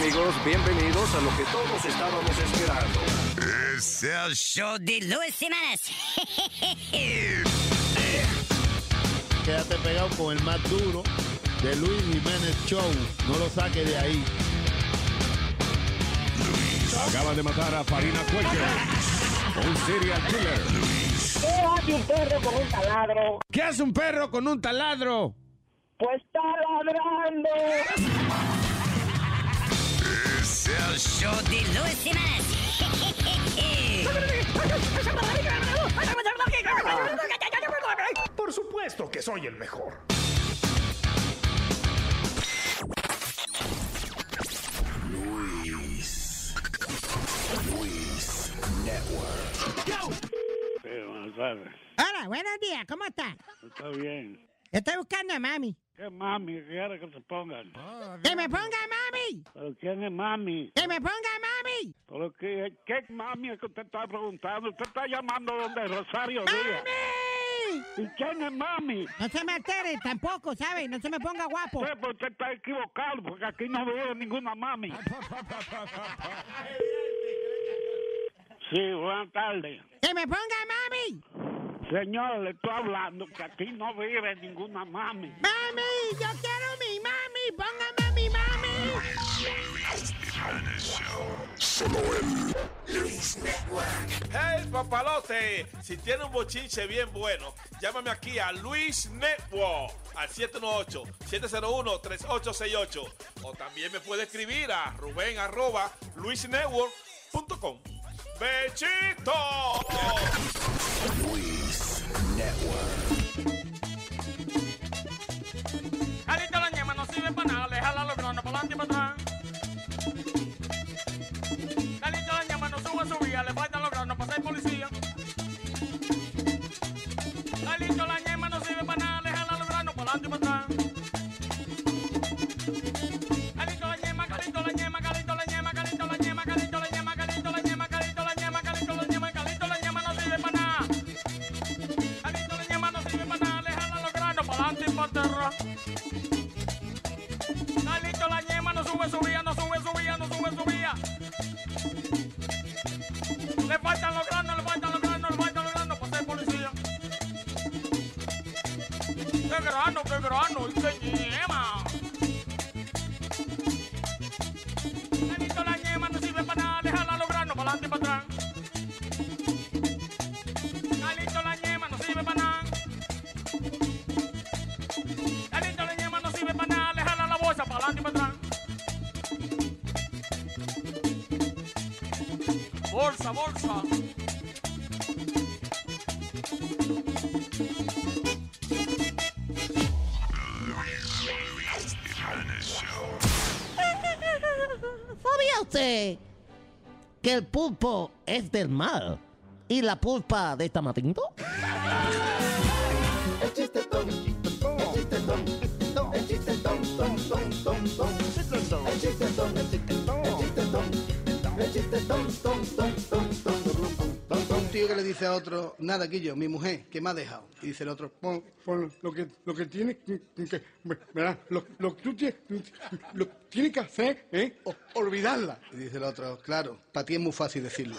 Amigos, bienvenidos a lo que todos estábamos esperando. Es el show de Luis Semanas. Quédate pegado con el más duro de Luis Jiménez Show. No lo saques de ahí. Acaban de matar a Farina Cuello, un serial killer. ¿Qué hace un perro con un taladro? ¿Qué hace un perro con un taladro? Pues está ladrando. El show de Luis Semanas. Por supuesto que soy el mejor. Luis. Luis Network. Sí, buenas tardes. Hola, buenos días, ¿cómo está? Está bien. Estoy buscando a mami. ¿Qué mami quiere que se pongan? ¡Que me ponga mami! ¿Pero quién es mami? ¡Que me ponga mami! ¿Pero qué, qué mami es que usted está preguntando? Usted está llamando donde Rosario Díaz. ¡Mami! ¿Y quién es mami? No se me altere tampoco, ¿sabe? No se me ponga guapo. Sí, pues usted está equivocado porque aquí no vive ninguna mami. Sí, buenas tardes. ¡Que me ponga mami! Señor, le estoy hablando que aquí no vive ninguna mami. ¡Mami! ¡Yo quiero mi mami! ¡Póngame a mi mami! Solo en Luis Network. ¡Hey, papalote! Si tiene un bochinche bien bueno, llámame aquí a Luis Network al 718-701-3868. O también me puede escribir a ruben arroba luisnetwork.com. ¡Bechito! Luis Network. Carita la ñema no sirve para nada, le jala los granos para adelante y para atrás. Es del y la pulpa de tamarindo? El tío que le dice a otro, nada, Guillo, mi mujer, que me ha dejado. Y dice el otro, pon, lo que, lo que tiene que, verá, lo, lo que tú tienes, lo tienes que hacer o- olvidarla. Y dice el otro, claro, para ti es muy fácil decirlo.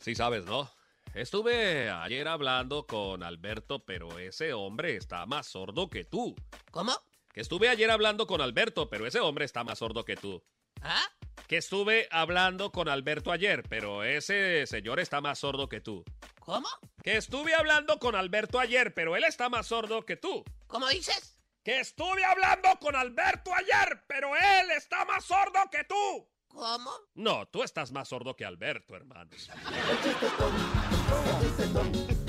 Sí sabes, ¿no? Estuve ayer hablando con Alberto, pero ese hombre está más sordo que tú. ¿Cómo? Que estuve ayer hablando con Alberto, pero ese hombre está más sordo que tú. ¿Ah? Que estuve hablando con Alberto ayer, pero ese señor está más sordo que tú. ¿Cómo? Que estuve hablando con Alberto ayer, pero él está más sordo que tú. ¿Cómo dices? Que estuve hablando con Alberto ayer, pero él está más sordo que tú. ¿Cómo? No, tú estás más sordo que Alberto, hermanos. El chiste ton, el chiste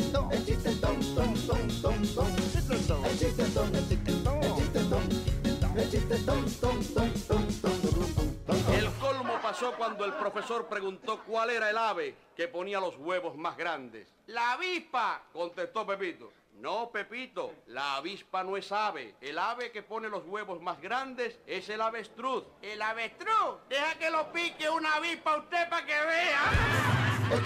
ton, el chiste ton, ton, ton, ton, ton. El chiste ton, el chiste ton, el chiste ton, el chiste ton, ton, ton, ton, ton, ton, ton. El colmo pasó cuando el profesor preguntó cuál era el ave que ponía los huevos más grandes. ¡La avispa! contestó Pepito. No, Pepito, la avispa no es ave. El ave que pone los huevos más grandes es el avestruz. ¿El avestruz? Deja que lo pique una avispa usted para que vea. El.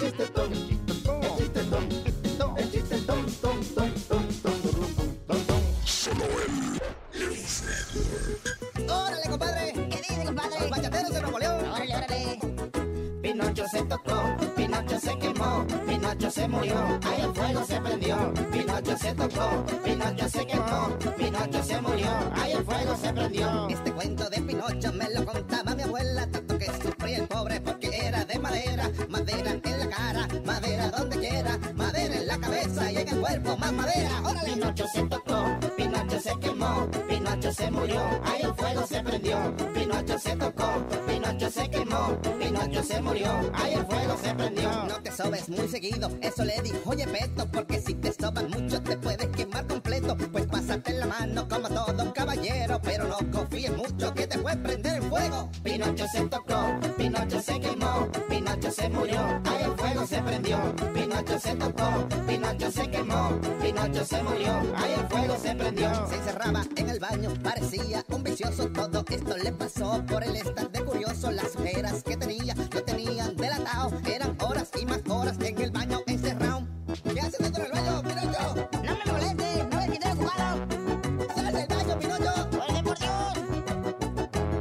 Pinocho se murió, ahí el fuego se prendió. Pinocho se tocó, Pinocho se quemó. Pinocho se murió, ahí el fuego se prendió. Este cuento de Pinocho me lo contaba mi abuela, tanto que sufría el pobre porque era de madera, madera en la cara, madera donde quiera, madera en la cabeza y en el cuerpo más madera. ¡Órale! Pinocho se tocó, Pinocho se quemó, Pinocho se murió, ahí el fuego se prendió. Pinocho se tocó, Pinocho se quemó, Pinocho se murió, ahí el fuego se prendió. No te sobes muy seguido, eso le dijo oye Peto, porque si te soban mucho te puedes quemar completo. Pues pásate la mano como todo caballero, pero no confíes mucho que te puedes prender el fuego. Pinocho se tocó, Pinocho se quemó, Pinocho se murió, ahí el fuego se prendió. Pinocho se tocó, Pinocho se quemó, Pinocho se murió, ahí el fuego se prendió. Se encerraba en el baño, parecía un vicioso. Todo esto le pasó por el estar de curioso. Las ojeras que tenía lo tenían delatado. Eran horas y más horas en el baño encerrado. ¿Qué haces dentro del baño, Pinocho? No me molestes, no me quites jugado. ¡Sal del baño, Pinocho! ¡Órale, por Dios!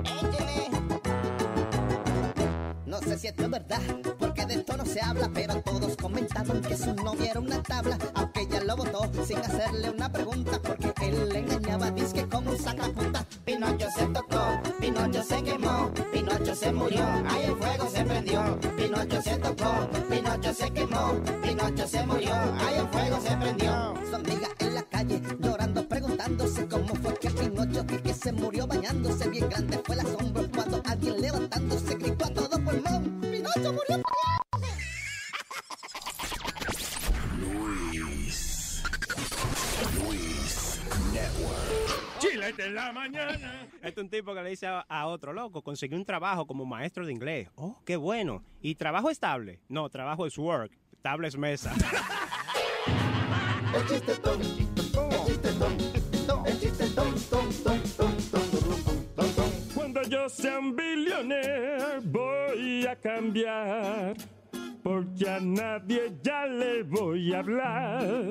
Échale. No sé si esto es verdad, porque de esto no se habla, pero todos comentaban que su novia era una tabla, aunque ella lo votó sin hacerle una pregunta, porque él le engañaba, disque como un sacapunta. Pinocho se tocó, Pinocho se quemó, Pinocho se murió, ahí el fuego se prendió. Pinocho se tocó, Pinocho se quemó, Pinocho se murió, ahí el fuego se prendió. Su amiga en la calle llorando, preguntándose cómo fue que Pinocho que, se murió bañándose. Bien grande fue el asombro cuando alguien levantándose gritó a todo pulmón: ¡Pinocho murió! 7 la mañana. Este es un tipo que le dice a, otro, loco, conseguí un trabajo como maestro de inglés. Oh, qué bueno. ¿Y trabajo estable? No, trabajo es work. Estable es mesa. Cuando yo sea un billionaire voy a cambiar, porque a nadie ya le voy a hablar.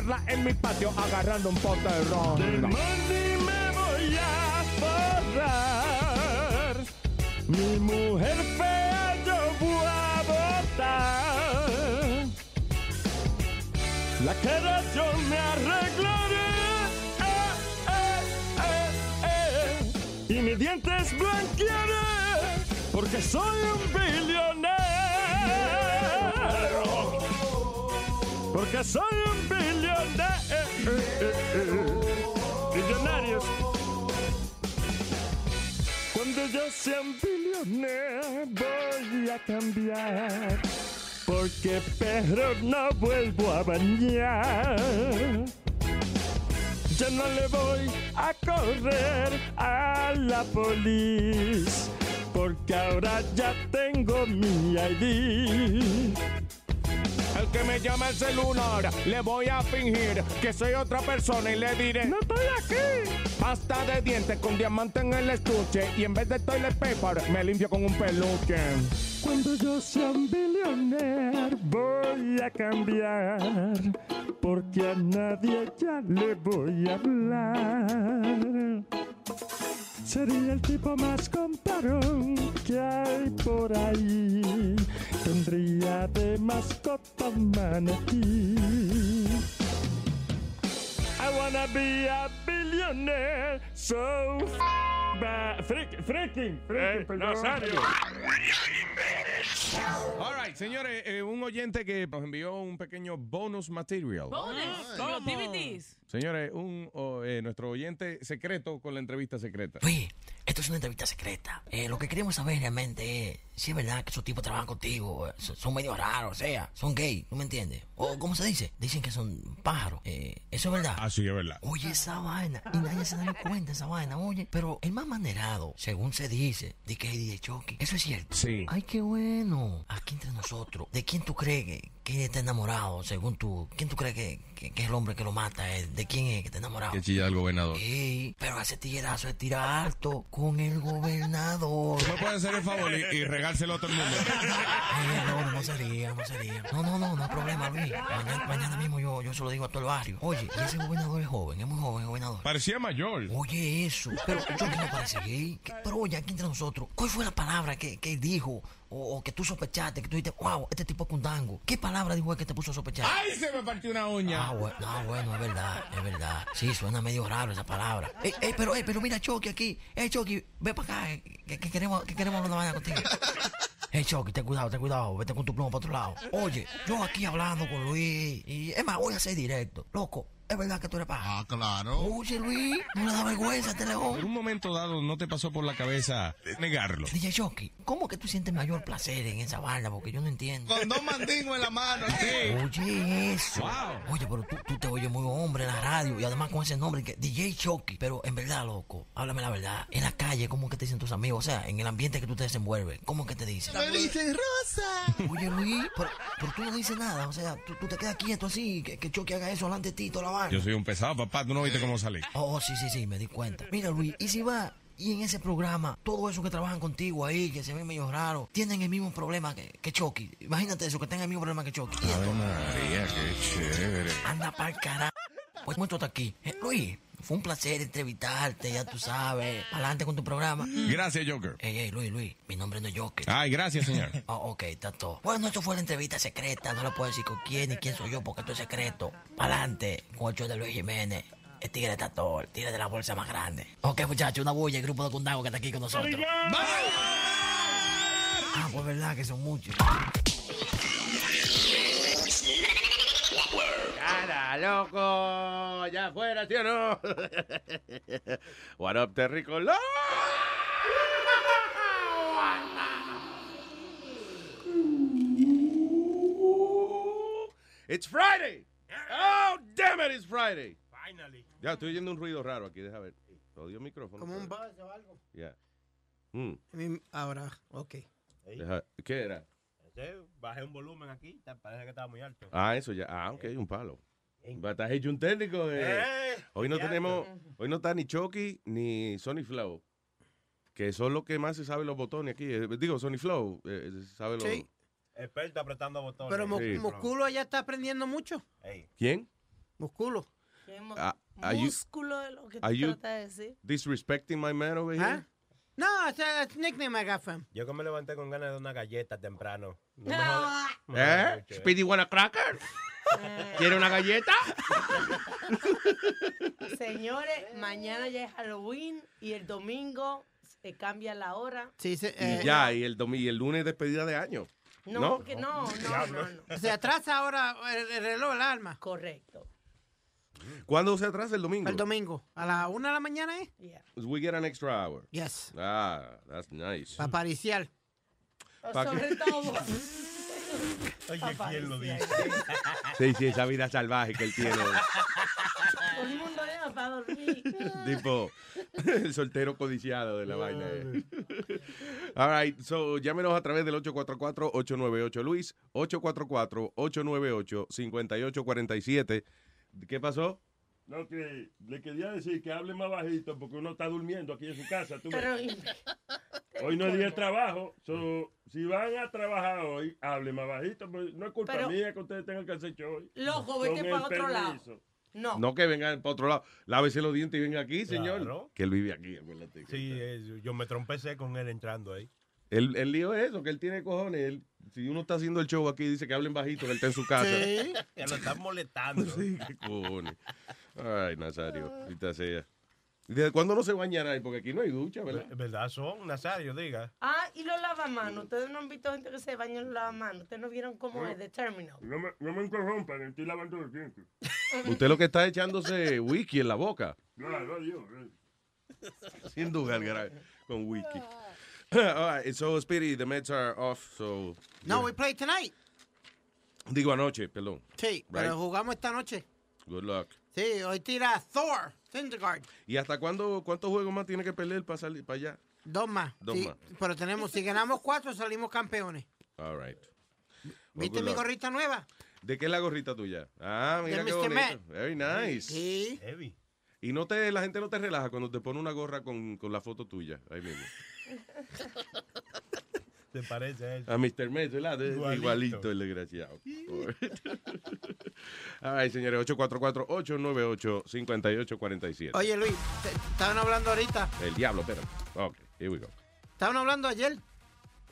en mi patio agarrando un pote de ron. money me voy a forrar. Mi mujer fea yo voy a botar. La cara yo me arreglaré. Eh, eh, eh, eh. Y mis dientes blanquearé. Porque soy un billonero. Porque soy un billonero. Billonarios. Cuando yo sea un billonero voy a cambiar. Porque perro no vuelvo a bañar. Ya no le voy a correr a la policía. Porque ahora ya tengo mi ID. El que me llama el celular, le voy a fingir que soy otra persona y le diré: ¡No estoy aquí! Pasta de dientes con diamante en el estuche y en vez de toilet paper me limpio con un peluche. Cuando yo sea un billonero voy a cambiar, porque a nadie ya le voy a hablar. Sería el tipo más comparón que hay por ahí. Tendría de mascota manatí. I wanna be a billionaire so freaking, freaking, Eh, perdón. Nazario. All right, señores, eh, un oyente que nos envió un pequeño bonus material. Bonus, como los DVDs. Señores, un, oh, eh, nuestro oyente secreto con la entrevista secreta. Oye, esto es una entrevista secreta. Eh, lo que queremos saber realmente es si es verdad que esos tipos trabajan contigo. son, son medio raros, o sea, son gay, ¿tú me entiendes? O, ¿cómo se dice? Dicen que son pájaros. Eh, ¿Eso es verdad? Ah, sí, es verdad. Oye, esa vaina. Y nadie se da cuenta esa vaina, oye. Pero el más manerado, según se dice, de que DJ Chucky. Eso es cierto. Sí. Ay, qué bueno. Aquí entre nosotros. ¿De quién tú crees que, que está enamorado, según tú? ¿Quién tú crees que, que- que es el hombre que lo mata? eh? ¿De quién es que está enamorado? Que chilla el gobernador. Sí, pero ese tiguerazo es tira alto con el gobernador. ¿Tú me puedes hacer el favor y, y regárselo a todo el mundo? Ay, no, no, no sería, no sería. No, no, no, no hay problema, Luis. Mañana, mañana mismo yo, yo se lo digo a todo el barrio. Oye, y ese gobernador es joven, es muy joven, gobernador. Parecía mayor. Oye, eso. Pero yo que no parece gay. Que- Pero oye, aquí entre nosotros, ¿cuál fue la palabra que, que dijo? O, o que tú sospechaste, que tú dijiste, wow, este tipo es cundango. ¿Qué palabra dijo él que te puso a sospechar? ¡Ay, se me partió una uña! Ah, bueno, no, bueno, es verdad, es verdad. Sí, suena medio raro esa palabra. Ey, ey, pero, ey, pero mira, Chucky aquí. Ey, Chucky, ve para acá, eh, que, que queremos, que queremos hablar una vaina contigo. Ey, Chucky, ten cuidado, ten cuidado, vete con tu pluma para otro lado. Oye, yo aquí hablando con Luis, y es más, voy a ser directo. Loco, ¿es verdad que tú eres paja? Ah, claro. Oye, Luis, no le da vergüenza este En león. un momento dado no te pasó por la cabeza negarlo. DJ Chucky, ¿cómo que tú sientes mayor placer en esa vaina? Porque yo no entiendo. Con dos mandingos en la mano. Oye, eso. Oye, pero tú, tú te oyes muy hombre en la radio y además con ese nombre que DJ Chucky. Pero en verdad, loco, háblame la verdad. En la calle, ¿cómo que te dicen tus amigos? O sea, en el ambiente que tú te desenvuelves, ¿cómo que te dicen? Me dicen Rosa. Oye, Luis, pero, pero tú no dices nada. O sea, tú, tú te quedas quieto así, que, que Chucky haga eso delante de ti, toda la Yo soy un pesado, papá. ¿Tú no viste cómo salí? Oh, sí, sí, sí, me di cuenta. Mira, Luis, y si va y en ese programa, todos esos que trabajan contigo ahí, que se ven medio raros, tienen el mismo problema que, que Chucky. Imagínate eso, que tengan el mismo problema que Chucky. Y Ave María, qué chévere. Anda pa'l carajo. Pues muerto hasta aquí. Eh, Luis, fue un placer entrevistarte, ya tú sabes. Adelante con tu programa. Gracias, Joker. Ey, ey, Luis, Luis, mi nombre no es Joker. Ay, gracias, señor. Oh, ok, está todo. Bueno, esto fue la entrevista secreta. No le puedo decir con quién ni quién soy yo porque esto es secreto. Adelante, con el show de Luis Jiménez. El tigre está todo, el tigre de la bolsa más grande. Ok, muchachos, una bulla, el grupo de Cundago que está aquí con nosotros. Ah, pues verdad que son muchos. ¡Cara, loco! ¡Ya afuera, ¿sí o no? What up, Terricolor? It's Friday. Oh, damn it, it's Friday. Finally. Ya, estoy oyendo un ruido raro aquí, deja ver. Odio el micrófono. Como un buzz o algo. Ya. Mm, Mi- Ahora, ok. deja- ¿Qué era? Bajé un volumen aquí, parece que estaba muy alto. Ah, eso ya. Ah, ok, un palo. Estás hecho un técnico. eh. Eh, Hoy no tenemos, hoy no está ni Chucky ni Sony Flow, que son los que más se saben los botones aquí. Eh, Digo, Sony Flow eh, sabe los. Sí. Experto apretando botones. Pero Sí. Musculo ya está aprendiendo mucho. ¿Quién? Musculo. Ah, Músculo es lo que you- tratas de decir. disrespecting my man over here? ¿Ah? No, ese es nickname I got from. Yo que me levanté con ganas de una galleta temprano. No ¿Eh? Speedy want a cracker? ¿Quiere una galleta? Señores, mañana ya es Halloween y el domingo se cambia la hora. Sí, se, Y eh, ya, y el, domi- y el lunes despedida de año. No, ¿No? que no, no, no, no. Se atrasa ahora el, el reloj, el alma. Correcto. ¿Cuándo se atrasa el domingo? El domingo. A la una de la mañana, ¿eh? We get an extra hour. Yes. Ah, that's nice. Para pariciar. Pa' Sobre todo. Oye, ¿quién lo dice? Sí, sí, esa vida salvaje que él tiene. Todo el mundo llama para dormir. tipo el soltero codiciado de la vaina. eh. All right, so llámenos a través del 844-898 Luis, 844-898-5847. ¿Qué pasó? No, que le quería decir que hable más bajito porque uno está durmiendo aquí en su casa. tú. Pero, Hoy no es día de trabajo. so, si van a trabajar hoy, hable más bajito. pues no es culpa Pero- mía que ustedes tengan que hacer show hoy. Loco, vete para otro lado. No. No que vengan para otro lado. Lávese los dientes y venga aquí, señor. Claro. Que él vive aquí, acuérdate. Sí, es- yo me trompecé con él entrando ahí. El, el lío es eso, que él tiene cojones. Él- si uno está haciendo el show aquí, dice que hablen bajito, que él está en su casa. Sí. Ya lo están molestando. Sí, qué cojones. Ay, Nazario, ahorita sea. ¿Desde cuándo no se bañará ahí? Porque aquí no hay ducha, ¿verdad? Es verdad, son, Nazario, diga. Ah, y los lavamanos. Ustedes no han visto gente que se baña en los lavamanos. Ustedes no vieron cómo es de Terminal. No me, no me interrumpan, estoy lavando los dientes. Usted lo que está echándose wiki en la boca. Claro, yo. Haciendo gárgara con wiki. All right, so Speedy, the Mets are off, so... No, we play tonight. Digo anoche, perdón. Sí, Right. pero jugamos esta noche. Good luck. Sí, hoy tira Thor, Syndergaard. ¿Y hasta cuándo, cuántos juegos más tiene que perder para salir para allá? Dos más. Dos Sí, más. Pero tenemos, si ganamos cuatro, salimos campeones. All right. Well, ¿Viste mi gorrita nueva? ¿De qué es la gorrita tuya? Ah, mira De qué Mr. bonito. Very nice. Sí. Heavy. Y no te, la gente no te relaja cuando te pone una gorra con, con la foto tuya, ahí mismo. ¿Te parece a él? A Mr. Met, ¿verdad? Igualito. Igualito, el desgraciado. Ay, señores, 844-898-5847. Oye, Luis, te- estaban hablando ahorita, El diablo, espera. Ok, here we go. estaban hablando ayer.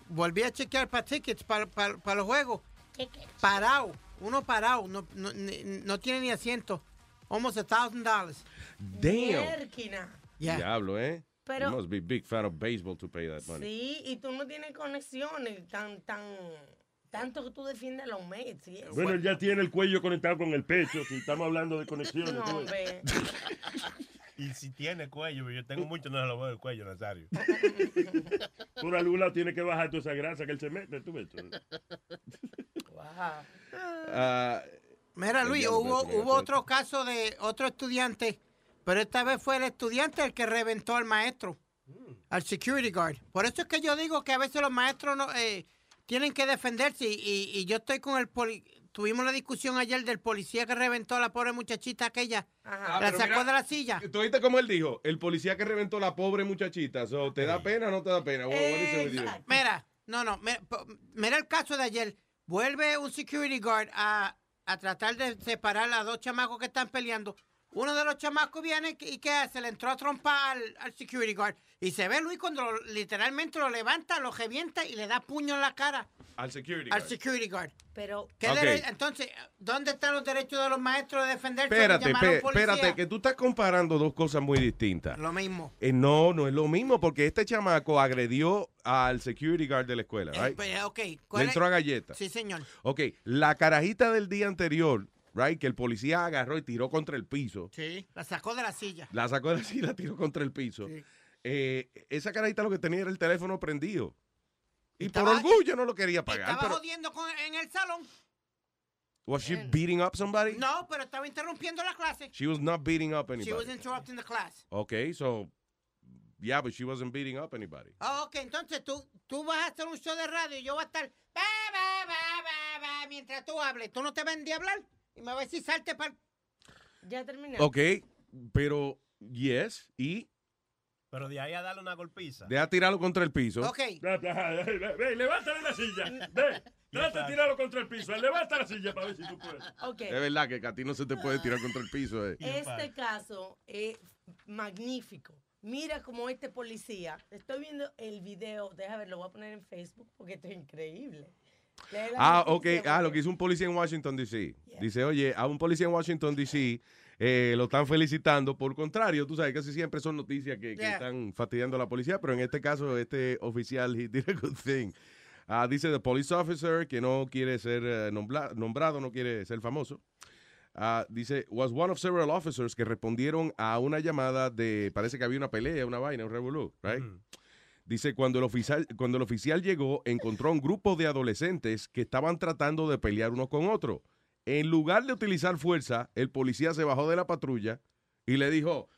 Volví a chequear para tickets, para, para, para los juegos. Parado, uno parado, no, no, no tiene ni asiento. Almost a thousand dollars. Damn. Mierquina. Yeah. Diablo, ¿eh? Pero- you must be big fan of baseball to pay that money. Sí, y tú no tienes conexiones tan, tan, tanto que tú defiendes a los Mets. eso. Bueno, él ya tiene el cuello conectado con el pecho, si estamos hablando de conexiones. No, tú. Y si tiene cuello, yo tengo mucho, no se lo veo el cuello, Nazario. Por algún lado tiene que bajar toda esa grasa que él se mete, tú ves. Ah, Mira, el Luis, hubo, hubo otro caso de otro estudiante, pero esta vez fue el estudiante el que reventó al maestro, al security guard. Por eso es que yo digo que a veces los maestros no, eh, tienen que defenderse y, y- y yo estoy con el poli Tuvimos la discusión ayer del policía que reventó a la pobre muchachita aquella. Ah, la sacó mira, de la silla. ¿Tú oíste cómo él dijo? El policía que reventó la pobre muchachita. So, ¿Te da pena o no te da pena? Mira, no, no, mira, mira el caso de ayer. Vuelve un security guard a, a tratar de separar a dos chamacos que están peleando. Uno de los chamacos viene y que hace, le entró a trompar al, al security guard. Y se ve Luis cuando lo- literalmente lo levanta, lo revienta y le da puño en la cara Al security al guard. security guard. Pero, ¿Qué Ok. dere- Entonces, ¿dónde están los derechos de los maestros de defenderse? de Espérate, llamar a un pe- policía? espérate, que tú estás comparando dos cosas muy distintas. Lo mismo. Eh, no, no es lo mismo porque este chamaco agredió al security guard de la escuela, Eh, right? pues, ok, Le ¿cuál es? entró a galleta. Sí, señor. Ok, la carajita del día anterior, right, que el policía agarró y tiró contra el piso. Sí, la sacó de la silla. La sacó de la silla y la tiró contra el piso. Eh, esa carajita lo que tenía era el teléfono prendido. Y por orgullo no lo quería pagar. Estaba Pero, jodiendo con- en el salón. ¿Was she beating up somebody? No, pero estaba interrumpiendo la clase. She was not beating up She anybody. was interrupting the class. Okay, so, yeah, but she wasn't beating up anybody. Ah, ok, entonces tú, tú vas a hacer un show de radio y yo voy a estar ba, ba, ba, mientras tú hables. Tú no te vendí a hablar y me vas a decir salte para... Ya terminé. Ok, pero, yes, y Pero de ahí a darle una golpiza. deja tirarlo contra el piso. Ok. Ve, levántale la silla. Ve, trata de tirarlo contra el piso. Levanta la silla para ver si tú puedes. Ok. Es verdad que a ti no se te puede tirar contra el piso. eh. Este caso es magnífico. Mira como este policía. Estoy viendo el video. Deja ver, lo voy a poner en Facebook porque esto es increíble. Ah, ok. Ah, lo que hizo un policía en Washington, D.C. Dice, oye, a un policía en Washington, D.C. eh, lo están felicitando. Por contrario, tú sabes, casi siempre son noticias que, que Yeah. están fastidiando a la policía, pero en este caso, este oficial, he did a good thing. Ah, dice, the police officer, que no quiere ser eh, nombrado, no quiere ser famoso. Ah, dice, was one of several officers que respondieron a una llamada de, parece que había una pelea, una vaina, un revolú, right? Dice, cuando el, oficial, cuando el oficial llegó, encontró un grupo de adolescentes que estaban tratando de pelear unos con otros. En lugar de utilizar fuerza, el policía se bajó de la patrulla y le dijo,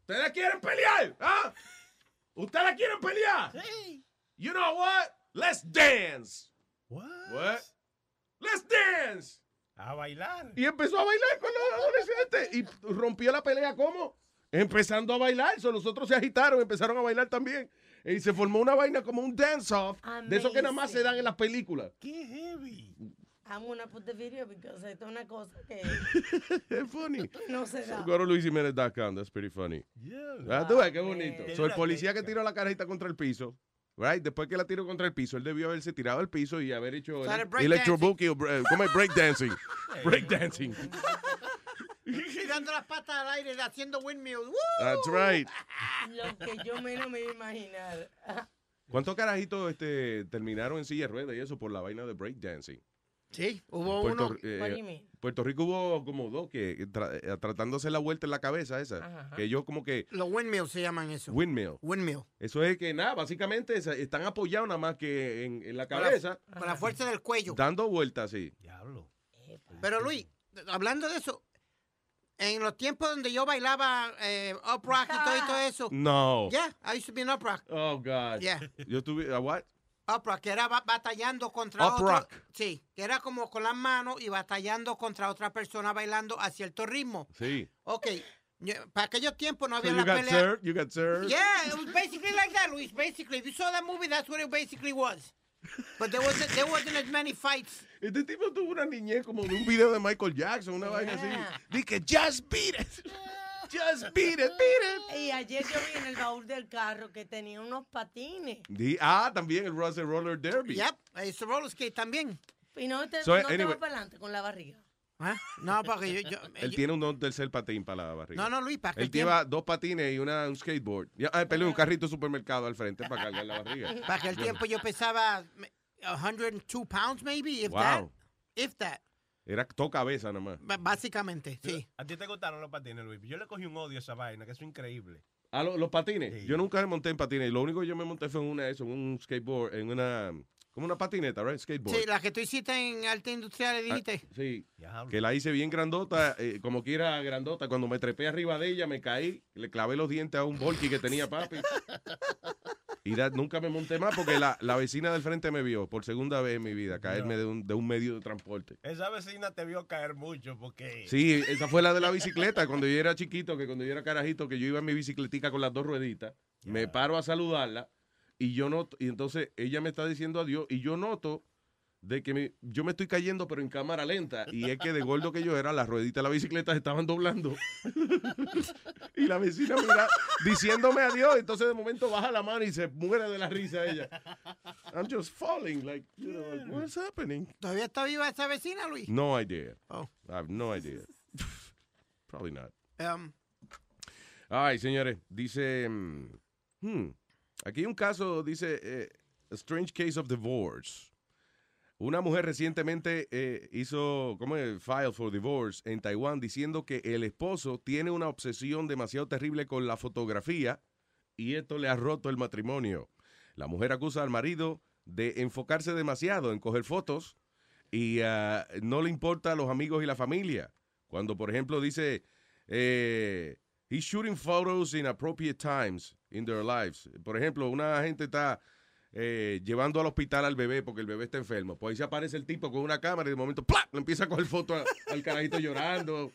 ¿ustedes quieren pelear? ¿Ah? ¿Ustedes quieren pelear? You know what? Let's dance. What? Let's dance. A bailar. Y empezó a bailar con los adolescentes. Y rompió la pelea, ¿cómo? Empezando a bailar. So, los otros se agitaron, empezaron a bailar también. Y se formó una vaina como un dance-off. De eso que nada más se dan en las películas. Qué heavy. I'm gonna put the video because esto es una cosa que Es funny. no se da. Go to luisimenez.com. That's pretty funny. Ah, tú ves, qué bonito. So, el policía que tiró la carajita contra el piso, right? Después que la tiró contra el piso, él debió haberse tirado al piso y haber hecho el break o, eh, ¿cómo es? Breakdancing. Breakdancing. Tirando las patas al aire, haciendo windmills. ¡Woo! That's right. Lo que yo menos me iba a imaginar. ¿Cuántos carajitos este, terminaron en silla de ruedas y eso por la vaina de breakdancing? Sí, hubo Puerto, uno. eh? Puerto Rico hubo como dos que tra- eh, tratándose la vuelta en la cabeza esa. Ajá. Que yo como que... Los windmills se llaman eso. Windmill. Windmill. Eso es que nada, básicamente están apoyados nada más que en, en la Con la- cabeza, Con la fuerza del cuello. dando vueltas así. Pero Luis, hablando de eso, en los tiempos donde yo bailaba eh, up rock y todo, y todo eso. No. Yeah, I used to be in up rock. Oh, God. Yeah. Yo tuve... ¿a what? Up rock, que era ba- batallando contra Up otro. rock. Sí, que era como con las manos y batallando contra otra persona bailando a cierto ritmo. Sí. Ok, para aquellos tiempos no So había you la got pelea. served, you got served. Yeah, it was basically like that, Luis. Basically, if you saw that movie, that's what it basically was. But there wasn't, there wasn't as many fights. Este tipo tuvo una niñez como de un video de Michael Jackson, una vaina así. Dije, just beat it. Just beat it, beat it. Y ayer yo vi en el baúl del carro que tenía unos patines. Di- ah, también el Russell Roller Derby. Yep, to roller skate también. Y no te, So, no te anyway. va para adelante con la barriga. ¿Ah? No, porque yo... yo- Él yo- tiene un don- tercer patín para la barriga. No, no, Luis, para que Él lleva dos patines y una, un skateboard. Ya, ah, perdón, un carrito de supermercado al frente para cargar la barriga. Para aquel tiempo yo pesaba 102 pounds, maybe, if Wow. that. If that. Era todo cabeza nomás. B- Básicamente, sí. ¿A ti te gustaron los patines, Luis? Yo le cogí un odio a esa vaina, que es increíble. Ah, lo- los patines. Yo nunca me monté en patines. Lo único que yo me monté fue en una eso, en un skateboard, en una como una patineta, right? Skateboard. Sí, la que tú hiciste en arte industrial, dijiste. Ah, sí. Que la hice bien grandota, eh, como quiera grandota. Cuando me trepé arriba de ella, me caí, le clavé los dientes a un volky que tenía papi. Y da- nunca me monté más porque la, la vecina del frente me vio por segunda vez en mi vida caerme de un, de un medio de transporte. Esa vecina te vio caer mucho porque... Sí, esa fue la de la bicicleta. Cuando yo era chiquito, que cuando yo era carajito, que yo iba en mi bicicletica con las dos rueditas, me paro a saludarla y yo noto, y entonces ella me está diciendo adiós y yo noto de que me- yo me estoy cayendo pero en cámara lenta y es que de gordo que yo era, las rueditas de la bicicleta se estaban doblando y la vecina mira diciéndome adiós, entonces de momento baja la mano y se muere de la risa ella. I'm just falling, like, you know, like, what's happening? ¿Todavía está viva esa vecina, Luis? No idea. Oh. I have no idea. Probably not. Um, Ay, señores, dice. mm, hmm, aquí hay un caso, dice. eh, strange case of divorce. Una mujer recientemente eh, hizo, ¿cómo? File for divorce en Taiwán diciendo que el esposo tiene una obsesión demasiado terrible con la fotografía y esto le ha roto el matrimonio. La mujer acusa al marido de enfocarse demasiado en coger fotos y ah, no le importa a los amigos y la familia. Cuando, por ejemplo, dice, eh, he's shooting photos in appropriate times in their lives. Por ejemplo, una gente está eh, llevando al hospital al bebé porque el bebé está enfermo. Pues ahí se aparece el tipo con una cámara y de momento ¡plá! le empieza a coger foto al carajito llorando.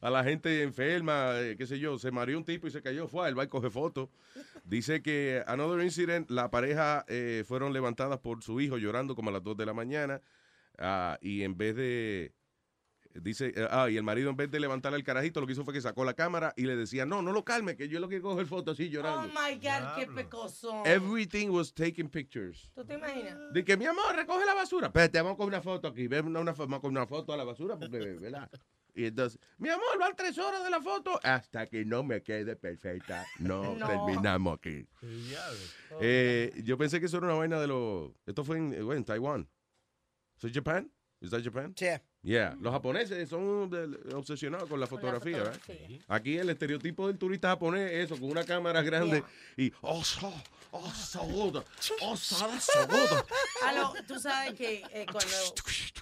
A la gente enferma, eh, qué sé yo, se mareó un tipo y se cayó, fue, él va y coge fotos. Dice que another incident, la pareja eh, fueron levantadas por su hijo llorando como a las 2 de la mañana ah, y en vez de, dice, eh, ah, y el marido en vez de levantar al carajito lo que hizo fue que sacó la cámara y le decía, no, no lo calme, que yo lo que coger fotos así Oh llorando. my God, qué pecoso. Everything was taking pictures. ¿Tú te imaginas? De que mi amor, recoge la basura. Espérate, vamos con una foto aquí. Ven una, una, vamos con una foto a la basura porque, ¿verdad? Y entonces, mi amor, van tres horas de la foto. Hasta que no me quede perfecta. No, No. terminamos aquí. Eh, yo pensé que eso era una vaina de los. Esto fue en, eh, bueno, en Taiwán. ¿Soy Japan? ¿Es Japan? Sí. Yeah. Los japoneses son obsesionados con la fotografía, ¿verdad? fotografía. Aquí el estereotipo del turista japonés es eso, con una cámara grande y. Oh, so, oh, so good. Oh, so. Aló, tú sabes que eh, cuando,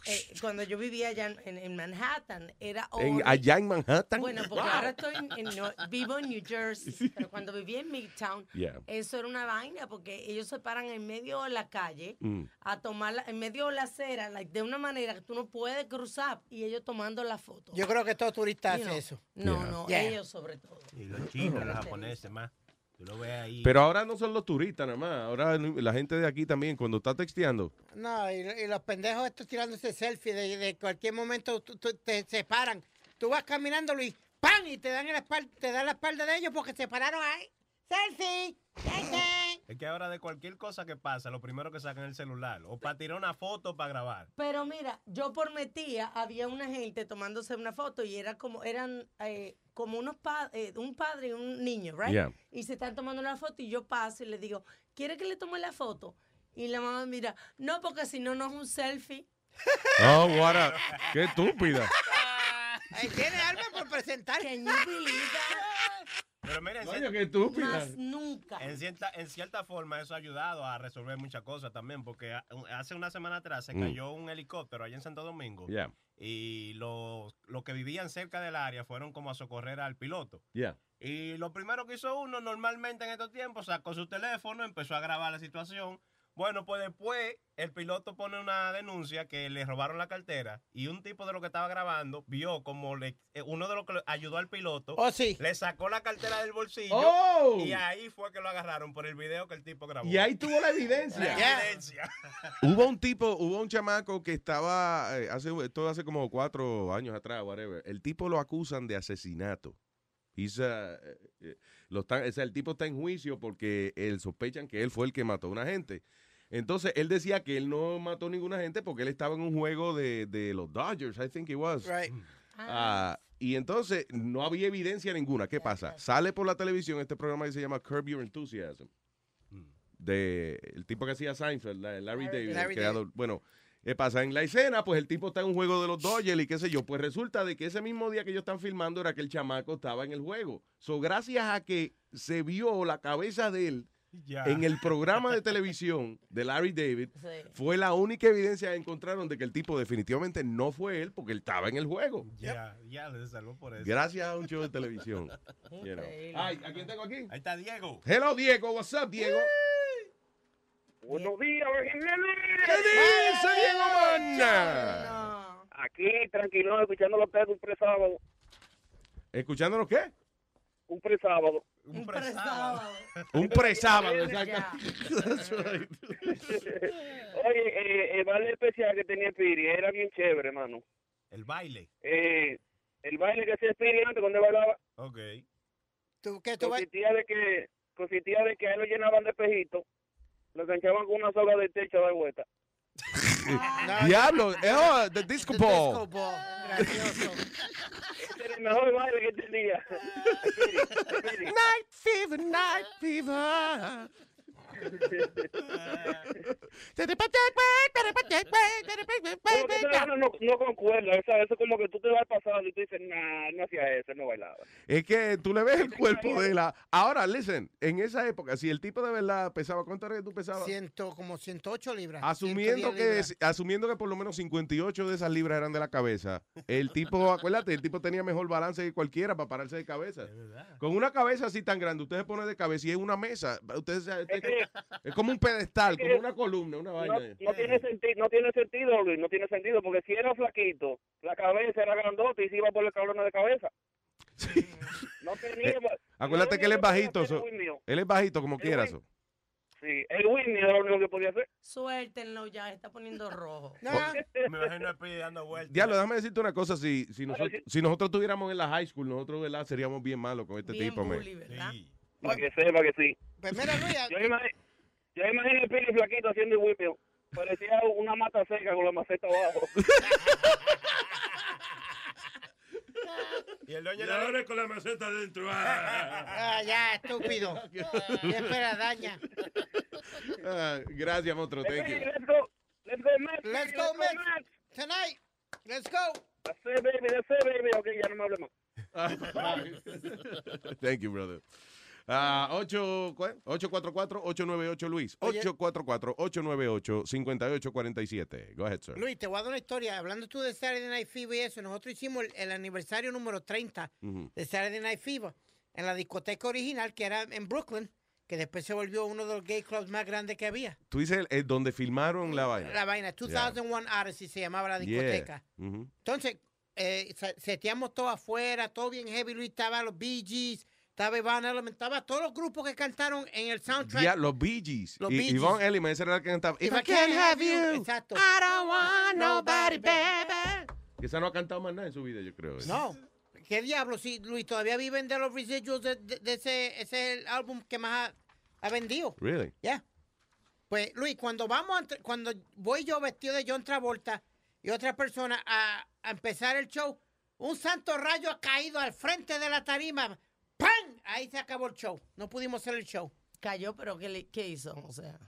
eh, cuando yo vivía allá en, en Manhattan, era En, allá en Manhattan. Bueno, porque Wow. ahora estoy en, en vivo en New Jersey, pero cuando vivía en Midtown, Yeah. eso era una vaina, porque ellos se paran en medio de la calle Mm. a tomar, en medio de la acera, like, de una manera que tú no puedes cruzar, y ellos tomando la foto. yo creo que todo turista You hace eso. No, Yeah. no, Yeah. ellos sobre todo. Y los chinos, los japoneses más. Tú lo ves ahí. Pero ahora no son los turistas nada más. Ahora la gente de aquí también, cuando está texteando. No, y, y los pendejos estos tirándose selfie de, de cualquier momento tú- tú- te separan. Tú vas caminando, Luis, ¡pam! Y te dan, en la espalda, te dan la espalda de ellos porque se pararon ahí. ¡Selfie! ¡Selfie! Es que ahora de cualquier cosa que pasa, lo primero que sacan es el celular. O para tirar una foto para grabar. Pero mira, yo por mi tía había una gente tomándose una foto y era como, eran eh, como unos pa- eh, un padre y un niño, right? Yeah. Y se están tomando una foto y yo paso y le digo, ¿quiere que le tome la foto? Y la mamá mira, no, porque si no, no es un selfie. Oh, what a- Qué estúpida. Tiene algo por presentar. Pero Coño, qué estúpida. Más nunca. En cierta, en cierta forma eso ha ayudado a resolver muchas cosas también, porque hace una semana atrás se Mm. cayó un helicóptero allá en Santo Domingo Yeah. y los, los que vivían cerca del área fueron como a socorrer al piloto. Yeah. Y lo primero que hizo uno normalmente en estos tiempos, sacó su teléfono, empezó a grabar la situación. Bueno, pues después el piloto pone una denuncia que le robaron la cartera y un tipo de lo que estaba grabando vio como le, eh, uno de los que le ayudó al piloto Oh, sí. le sacó la cartera del bolsillo Oh. y ahí fue que lo agarraron por el video que el tipo grabó. Y ahí tuvo la evidencia. La evidencia. Hubo un tipo, hubo un chamaco que estaba, eh, hace, esto hace como cuatro años atrás, whatever. El tipo lo acusan de asesinato. He's, uh, eh, lo están- o sea, el tipo está en juicio porque él sospechan que él fue el que mató a una gente. Entonces, él decía que él no mató ninguna gente porque él estaba en un juego de, de los Dodgers, I think it was. Right. Ah, y entonces no había evidencia ninguna. ¿Qué pasa? Sale por la televisión este programa que se llama Curb Your Enthusiasm. De el tipo que hacía Seinfeld, la- Larry, David, el Larry creador. Bueno, ¿qué pasa? En la escena, pues el tipo está en un juego de los Dodgers y qué sé yo. Pues resulta de que ese mismo día que ellos están filmando era que el chamaco estaba en el juego. So, gracias a que se vio la cabeza de él Ya. en el programa de televisión de Larry David, Sí. fue la única evidencia que encontraron de que el tipo definitivamente no fue él porque él estaba en el juego. Ya, ya, le salvó por eso. Gracias a un show de televisión. you know. Increíble. Ay, ¿a quién tengo aquí? Ahí está Diego. Hello, Diego. What's up, Diego? Buenos días, ¿Qué dice Diego Mana? Aquí, tranquilo, escuchando los ustedes un presábado. ¿Escuchándonos qué? Un presábado. Un presábado. Un presábado. Oye, eh, el baile especial que tenía Piri era bien chévere, hermano. El baile. Eh, el baile que hacía Piri antes cuando bailaba Ok. ¿Tú, qué, tú consistía de que consistía de que a él lo llenaban de espejitos, lo enganchaban con una soga de techo de vuelta. Diablo. eh, oh, the disco ball. Tenía. Night fever, night fever. No, no, no concuerda, o sea, eso como que tú te vas pasado y tú dices, nah, no hacía eso, no bailaba. Es que tú le ves el cuerpo de la. Ahora, listen, en esa época, si el tipo de verdad pesaba, ¿cuánto era que tú pesabas? Ciento, como 108 libras. Asumiendo 110 que, libras. asumiendo que por lo menos 58 de esas libras eran de la cabeza, el tipo, acuérdate, el tipo tenía mejor balance que cualquiera para pararse de cabeza. Con una cabeza así tan grande, usted se pone de cabeza y es una mesa. Usted, se- usted- es como un pedestal, como una columna, una No, vaina. no tiene sentido, no tiene sentido, Luis, no tiene sentido, porque si era flaquito, la cabeza era grandota y se iba por el cabrón de cabeza. No tenía... Eh, Acuérdate que él es bajito. so- él es bajito como quiera. so. Sí, el Whitney era lo único que podía hacer. Suéltenlo ya, está poniendo rojo. Me imagino Speedy dando vueltas. Diablo, déjame decirte una cosa. Si, si, nosotros, si nosotros estuviéramos en la high school, nosotros ¿verdad? seríamos bien malos con este tipo. man. Para que sepa que sí. Pues mira, Luis, Yo imagino, yo imagino el Pili flaquito haciendo el whipping. Parecía una mata seca con la maceta abajo. Y el dueño Y ahora con la maceta adentro. Ah, ya, estúpido. ¿Qué espera, daña? Ah, gracias, monstruo. Thank you. Let's go. Let's go, Mets. Let's go, Mets. Tonight. Let's go. That's it, baby. That's it, baby. Ok, ya no me hable más. Thank you, brother. Ah, 8, ¿cuál? 844-898 Luis. Oye. 844-898-5847. Go ahead, sir. Luis, te voy a dar una historia. Hablando tú de Saturday Night Fever y eso, nosotros hicimos el, el aniversario número 30 Ujú. de Saturday Night Fever en la discoteca original que era en Brooklyn, que después se volvió uno de los gay clubs más grandes que había. Tú dices el, el donde filmaron la vaina. La vaina, 2001 Odyssey se llamaba la Yeah. discoteca. Entonces, eh, se- seteamos todo afuera, todo bien heavy. Luis estaba los Bee Gees, estaba Iván Element, estaba todos los grupos que cantaron en el soundtrack. Ya, los Bee Gees. Los Bee Gees. Yvonne Elliman, ese era el que cantaba. If I can't have you, Exacto. I don't want nobody, baby. Que esa no ha cantado más nada en su vida, yo creo. ¿eh? No. ¿Qué diablo? Si Luis todavía viven de los residuals de, de- de ese, ese es el álbum que más ha Ha vendido. Really? Ya. Pues, Luis, cuando vamos, a cuando voy yo vestido de John Travolta y otra persona a, a empezar el show, un santo rayo ha caído al frente de la tarima. ¡Pam! Ahí se acabó el show. No pudimos hacer el show. Cayó, pero ¿qué, le- qué hizo? O sea.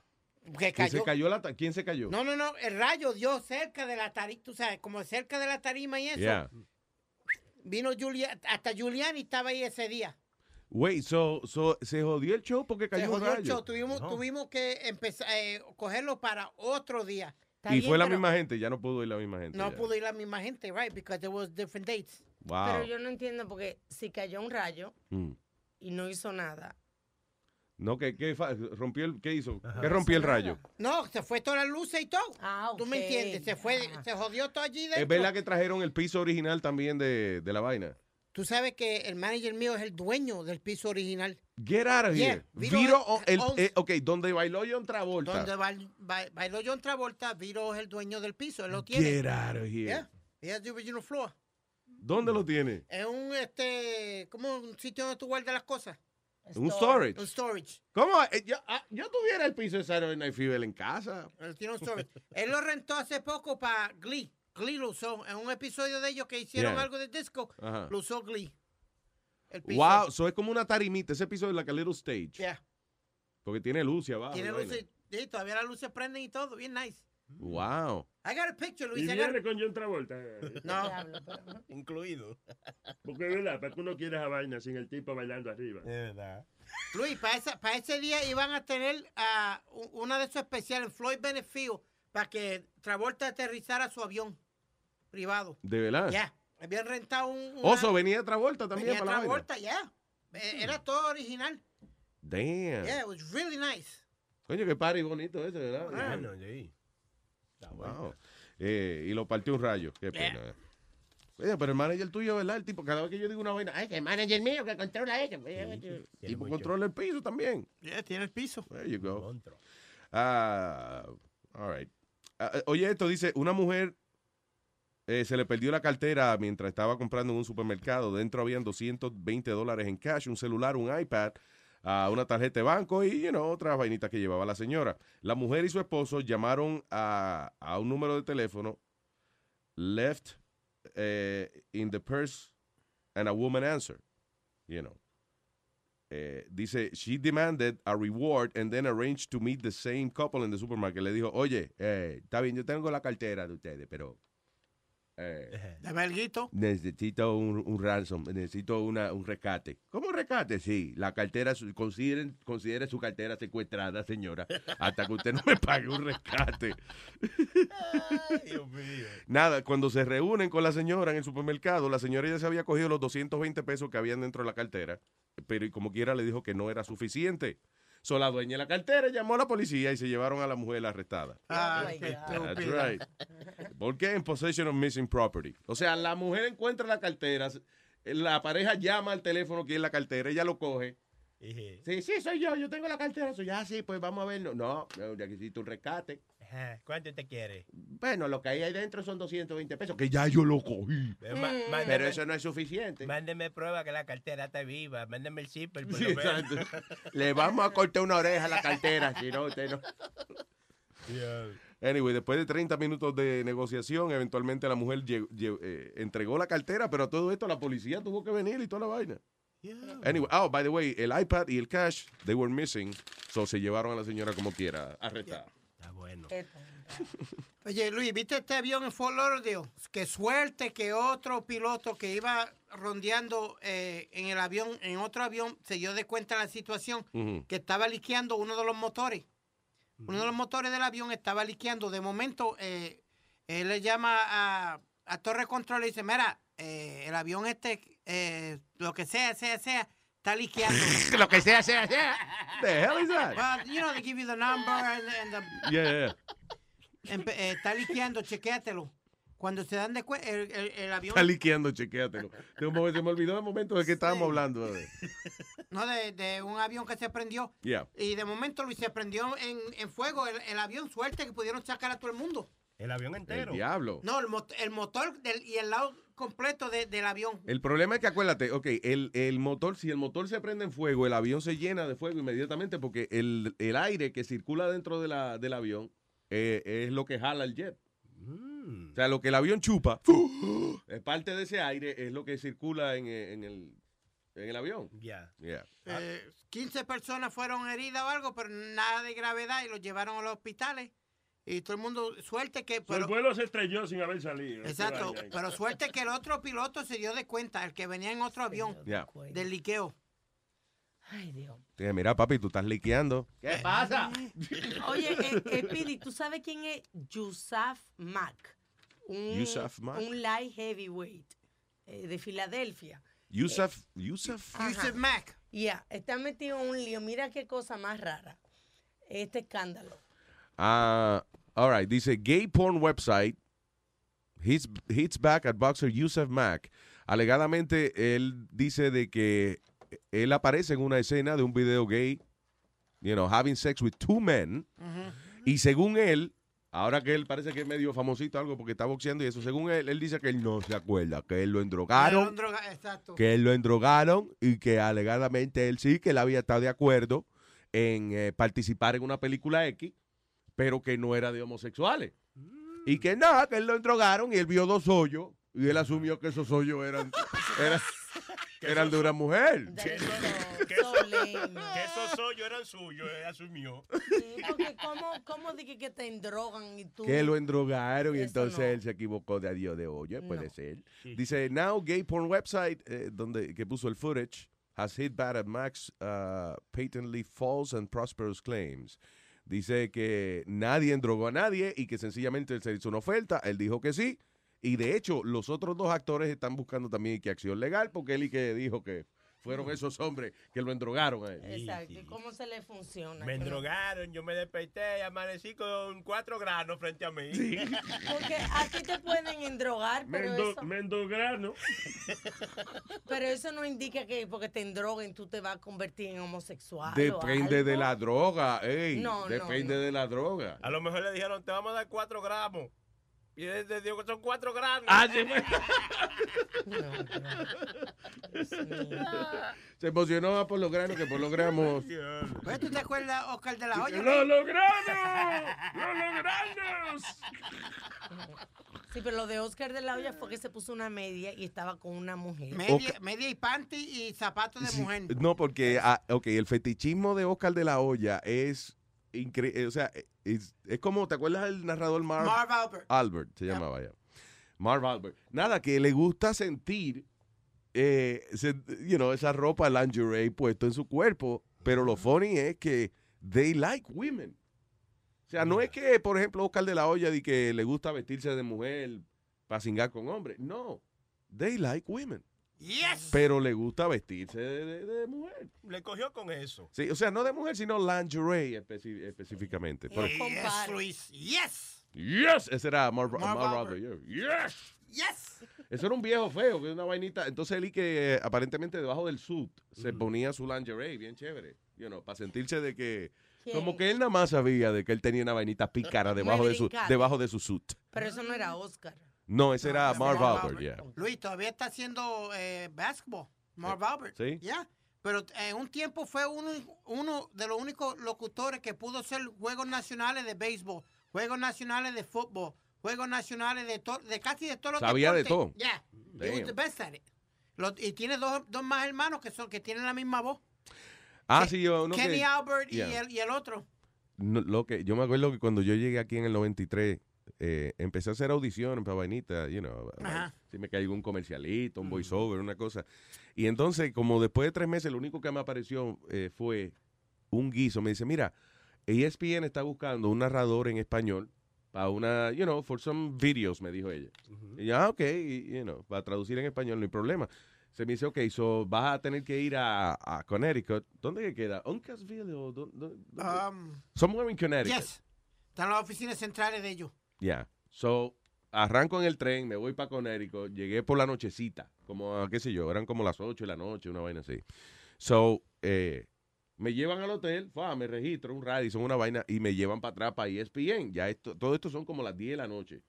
Que ¿Quién se cayó. cayó la ta- ¿Quién se cayó? No, no, no. El rayo dio cerca de la tarima, tú sabes, como cerca de la tarima y eso. Yeah. Vino Julia, hasta Giuliani estaba ahí ese día. Wait, so, so, se jodió el show porque Se cayó un jodió el rayo. show. Tuvimos, tuvimos que empezar, eh, cogerlo para otro día. Y fue la misma gente, ya no pudo ir la misma gente. No ya. pudo ir la misma gente, right? Because there was different dates. Wow. Pero yo no entiendo porque si cayó un rayo Mm. y no hizo nada. No, que, rompió el, ¿qué hizo? Ajá. ¿Qué rompió el rayo? No, se fue todas las luces y todo. Ah, ¿Tú me entiendes? Se fue, se jodió todo allí dentro. Es verdad que trajeron el piso original también de, de la vaina. Tú sabes que el manager mío es el dueño del piso original. Get out of Yeah, here. Viro- Viro, o- el, owns- eh, ok, donde bailó John Travolta. Donde bail- bail- bailó John Travolta, Viro es el dueño del piso. Él lo tiene. Get out of here. Yeah. He has the original floor. ¿Dónde lo tiene? Es un, este, como un sitio donde tú guardas las cosas. Un storage. Un storage. ¿Cómo? Eh, Yo, ah, yo tuviera el piso de Saturday Night Fever en casa. Él tiene un storage. Él lo rentó hace poco para Glee. Glee lo usó. En un episodio de ellos que hicieron Yeah. algo de disco, lo usó Glee. El piso. Wow, eso es como una tarimita. Ese piso es like a little stage. Yeah. Porque tiene luz y abajo. Tiene y vaina. luces. Sí, todavía las luces prenden y todo. Bien nice. Wow. I got a picture, Luis. Y I got con John Travolta. No. Incluido. Porque es verdad, para que uno quiera esa vaina sin el tipo bailando arriba. Es verdad. Luis, para, esa- para ese día iban a tener ah, una de esos especiales, Floyd Bennett Field, para que Travolta aterrizara su avión privado. ¿De verdad? Ya. Habían rentado un. una- Oso, venía Travolta también venía para. Travolta, ya. Eh, Era todo original. Damn. Yeah, it was really nice. Coño, qué party bonito ese, ¿verdad? Ah. Bueno, sí. Wow. Eh, y lo partió un rayo. Qué pena. eh. Oye, pero el manager tuyo, ¿verdad? El tipo, cada vez que yo digo una vaina, ay, que el manager mío que controla eso. El tipo controla el piso también. Yeah, tiene el piso. There you go. Ah, all right. Ah, eh, oye, esto dice, una mujer eh, se le perdió la cartera mientras estaba comprando en un supermercado. Dentro habían 220 dólares en cash, un celular, un iPad, ah, una tarjeta de banco y, you know, otras vainitas que llevaba la señora. La mujer y su esposo llamaron a, a un número de teléfono left eh, in the purse and a woman answered, you know. Eh, dice, she demanded a reward and then arranged to meet the same couple in the supermarket. Le dijo, oye, eh, está bien, yo tengo la cartera de ustedes, pero eh, Dame el guito. necesito un, un ransom, necesito una, un rescate. ¿Cómo un rescate? Sí, la cartera, consideren, considere su cartera secuestrada, señora, hasta que usted no me pague un rescate. Dios mío. Nada, cuando se reúnen con la señora en el supermercado, la señora ya se había cogido los 220 pesos que habían dentro de la cartera, pero y como quiera le dijo que no era suficiente. So, la dueña de la cartera llamó a la policía y se llevaron a la mujer arrestada. Ah, God. That's right. ¿Por qué? En possession of missing property. O sea, la mujer encuentra la cartera, la pareja llama al teléfono que es la cartera, ella lo coge. Sí, sí, soy yo, yo tengo la cartera. Soy, ah, sí, pues vamos a ver. No, no, no, necesito un rescate. Ajá. ¿Cuánto te quiere? Bueno, lo que hay ahí dentro son 220 pesos, que ya yo lo cogí. Mm. mándeme- Pero eso no es suficiente. Mándeme prueba que la cartera está viva. Mándeme el zipper. Por Sí, lo menos. Le vamos a cortar una oreja a la cartera, si no, usted no. Anyway, después de 30 minutos de negociación, eventualmente la mujer lle- lle- eh, entregó la cartera, pero todo esto la policía tuvo que venir y toda la vaina. Anyway, oh, by the way, el iPad y el cash, they were missing, so se llevaron a la señora como quiera, arrestada. Bueno. Oye, Luis, ¿viste este avión en Fort Lauderdale? Qué suerte que otro piloto que iba rondeando eh, en el avión, en otro avión, se dio de cuenta de la situación, que estaba liqueando uno de los motores. Uno de los motores del avión estaba liqueando. De momento, eh, él le llama a, a Torre Control y dice, mira, eh, el avión este, eh, lo que sea, sea, sea, está liqueando. Lo que sea, sea, sea. The hell is that? Well, you know, they give you the number and, and the- Yeah, yeah. Empe- eh, está liqueando, chequéatelo. Cuando se dan de cuenta, el, el- el avión. Está liqueando, chequéatelo. De un momento- Se me olvidó el momento de que estábamos hablando. No, de, de un avión que se prendió. Yeah. Y de momento, Luis, se prendió en, en fuego el, el avión. Suerte que pudieron sacar a todo el mundo. El avión entero. El diablo. No, el, mot- el motor del- y el lado completo de- del avión. El problema es que acuérdate, ok, el, el motor, si el motor se prende en fuego, el avión se llena de fuego inmediatamente porque el, el aire que circula dentro de la, del avión eh, es lo que jala el jet. O sea, lo que el avión chupa, es parte de ese aire, es lo que circula en, eh, en el, en el avión. Ya. Yeah. Eh, 15 personas fueron heridas o algo, pero nada de gravedad y los llevaron a los hospitales. Y todo el mundo, suerte que... el Pero, vuelo se estrelló sin haber salido. exacto, pero suerte que el otro piloto se dio de cuenta, el que venía en otro avión, Ya. del liqueo. Ay, Dios. Dije, Mira, papi, tú estás liqueando. ¿Qué pasa? Oye, eh, eh, Pidi, ¿tú sabes quién es Yusuf Mack? Un, Yusuf Mack. Un light heavyweight eh, de Filadelfia. Yusuf, Yusuf. Yusuf Mack. Ya, está metido en un lío. Mira qué cosa más rara. Este escándalo. Ah, all right. Dice gay porn website hits, hits back at boxer Yusuf Mack. Alegadamente él dice de que él aparece en una escena de un video gay, you know, having sex with two men. Y según él, ahora que él parece que es medio famosito algo porque está boxeando y eso, según él, él dice que él no se acuerda, que él lo endrogaron Exacto. que él lo endrogaron y que alegadamente él sí, que él había estado de acuerdo en eh, participar en una película X, pero que no era de homosexuales. Y que nada, que él lo endrogaron y él vio dos hoyos y él asumió que esos hoyos eran, eran, eran de una mujer. Que, eso- que eso- que esos hoyos eran suyos, él asumió. Sí, porque ¿cómo, cómo dije que te endrogan y tú... Que lo endrogaron y entonces no. él se equivocó de adiós de oye, puede No. ser. Dice, now gay porn website, eh, donde que puso el footage, has hit bad at Max uh, patently false and prosperous claims. Dice que nadie endrogó a nadie y que sencillamente él se hizo una oferta, él dijo que sí. Y de hecho, los otros dos actores están buscando también que acción legal porque él y que dijo que fueron esos hombres que lo endrogaron a él. Exacto. ¿Y cómo se le funciona? Me no- endrogaron, yo me desperté y amanecí con cuatro granos frente a mí. Porque a ti te pueden endrogar, pero Mendo- eso, Mendograno. pero eso no indica que porque te endroguen tú te vas a convertir en homosexual. o Depende de la droga, ey, No, no, depende de la droga. A lo mejor le dijeron, te vamos a dar cuatro gramos. Y él dijo que son cuatro granos. Ah, sí, pues. Se emocionó más por los granos que por los gramos. Pues, ¿Tú te acuerdas, Oscar de la Hoya? ¡Lo logramos! ¡Lo logramos! Sí, pero lo de Oscar de la Hoya fue que se puso una media y estaba con una mujer. Media, media y panty y zapatos de Sí, mujer. No, porque, ah, ok, el fetichismo de Oscar de la Hoya es increíble. O sea, es, es como, ¿te acuerdas del narrador Marv? Marv Albert. Albert se llamaba ya. Marv Albert. Nada, que le gusta sentir, eh, se- you know, esa ropa lingerie puesto en su cuerpo. Pero lo funny es que they like women. O sea, no es que, por ejemplo, Oscar de la Hoya di que le gusta vestirse de mujer para cingar con hombres. No. They like women. Yes. Pero le gusta vestirse de, de- de mujer. Le cogió con eso. Sí, o sea, no de mujer, sino lingerie especi- específicamente. Por- Yes, Luis. Yes. yes, ese era Marv, Marv Marv Albert. Albert, yeah. Yes. Yes. Eso era un viejo feo, que es una vainita. Entonces él y que eh, aparentemente debajo del suit se ponía su lingerie, bien chévere. You know, para sentirse de que... ¿Quién? Como que él nada más sabía de que él tenía una vainita pícara debajo de su, debajo de su suit. Pero eso no era Oscar. No, ese era Marv era Marv Albert, yeah. Luis todavía está haciendo eh, basketball. Marv Albert. ¿Sí? Ya. Pero en un tiempo fue uno, uno de los únicos locutores que pudo hacer juegos nacionales de béisbol, juegos nacionales de fútbol, juegos nacionales de, to- de casi de todos los Sabía de deportes. todo. Yeah. He was the best at it. Lo- y tiene dos, dos más hermanos que son que tienen la misma voz. Ah, sí, yo... No, Kenny que- Albert y, Yeah. el, y el otro. No, lo que yo me acuerdo que cuando yo llegué aquí en el 93 eh, empecé a hacer audiciones para vainita, you know, Ajá. si me caigo un comercialito, un voiceover, una cosa. Y entonces, como después de tres meses, lo único que me apareció eh, fue un guiso. Me dice, mira, ESPN está buscando un narrador en español para una, you know, for some videos, me dijo ella. Y ya, ok, y, you know, para traducir en español no hay problema. Se me dice, ok, so vas a tener que ir a, a Connecticut. ¿Dónde que queda? ¿Uncasville o dónde- Um, Somewhere in Connecticut. yes. Están las oficinas centrales de ellos. Ya. So, arranco en el tren, me voy para Connecticut, llegué por la nochecita, como, a, qué sé yo, eran como las 8 de la noche, una vaina así. So, eh, me llevan al hotel, fa, me registro, un Radisson, una vaina, y me llevan para atrás para ESPN. Ya esto, todo esto son como las 10 de la noche.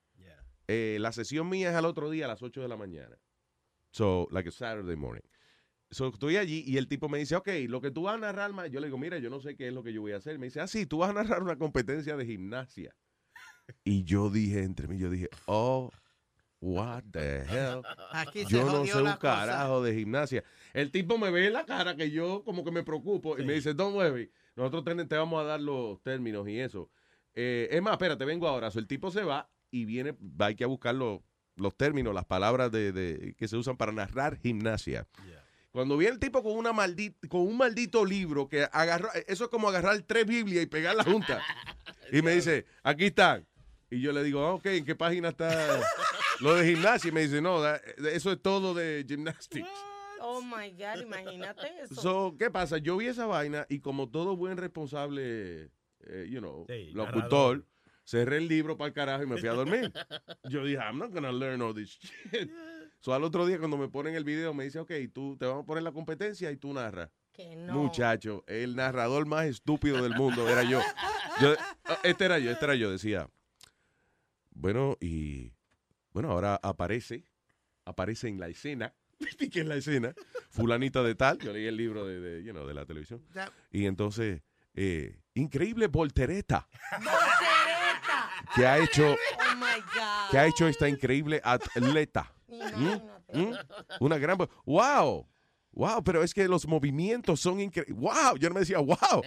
eh, la sesión mía es al otro día a las 8 de la mañana. So, like a Saturday morning. So, estoy allí y el tipo me dice, ok, lo que tú vas a narrar, ma-" yo le digo, mira, yo no sé qué es lo que yo voy a hacer. Me dice, ah, sí, tú vas a narrar una competencia de gimnasia. Y yo dije, entre mí, yo dije, oh, what the hell. Aquí se Yo no sé un cosa. carajo de gimnasia. El tipo me ve en la cara que yo como que me preocupo y me dice, don't worry, nosotros te vamos a dar los términos y eso. Eh, es más, espérate, vengo ahora. So, el tipo se va y viene, va hay que a buscar los, los términos, las palabras de, de- que se usan para narrar gimnasia. Cuando viene el tipo con una maldita, con un maldito libro que agarró, eso es como agarrar tres Biblias y pegarlas juntas. Y me dice, aquí están. Y yo le digo, ah, ok, ¿en qué página está lo de gimnasia? Y me dice, no, eso es todo de gymnastics. Oh my God, imagínate eso. So, ¿qué pasa? Yo vi esa vaina y como todo buen responsable, eh, you know, Sí, locutor, narrador. cerré el libro para el carajo y me fui a dormir. Yo dije, I'm not gonna learn all this shit. So, al otro día cuando me ponen el video me dice, ok, tú te vamos a poner la competencia y tú narras. Que no. Muchacho, el narrador más estúpido del mundo era yo. Yo- Este era yo, este era yo, decía. Bueno, y bueno, ahora aparece, aparece en la escena, ¿viste que en la escena? Fulanita de tal, yo leí el libro de, de, you know, de la televisión. Y entonces, eh, increíble voltereta ¡Voltereta! que ha hecho, Oh my God. que ha hecho esta increíble atleta. ¿Mm? ¿Mm? Una gran... ¡Wow! ¡Wow! Pero es que los movimientos son increíbles. ¡Wow! Yo no me decía, ¡wow!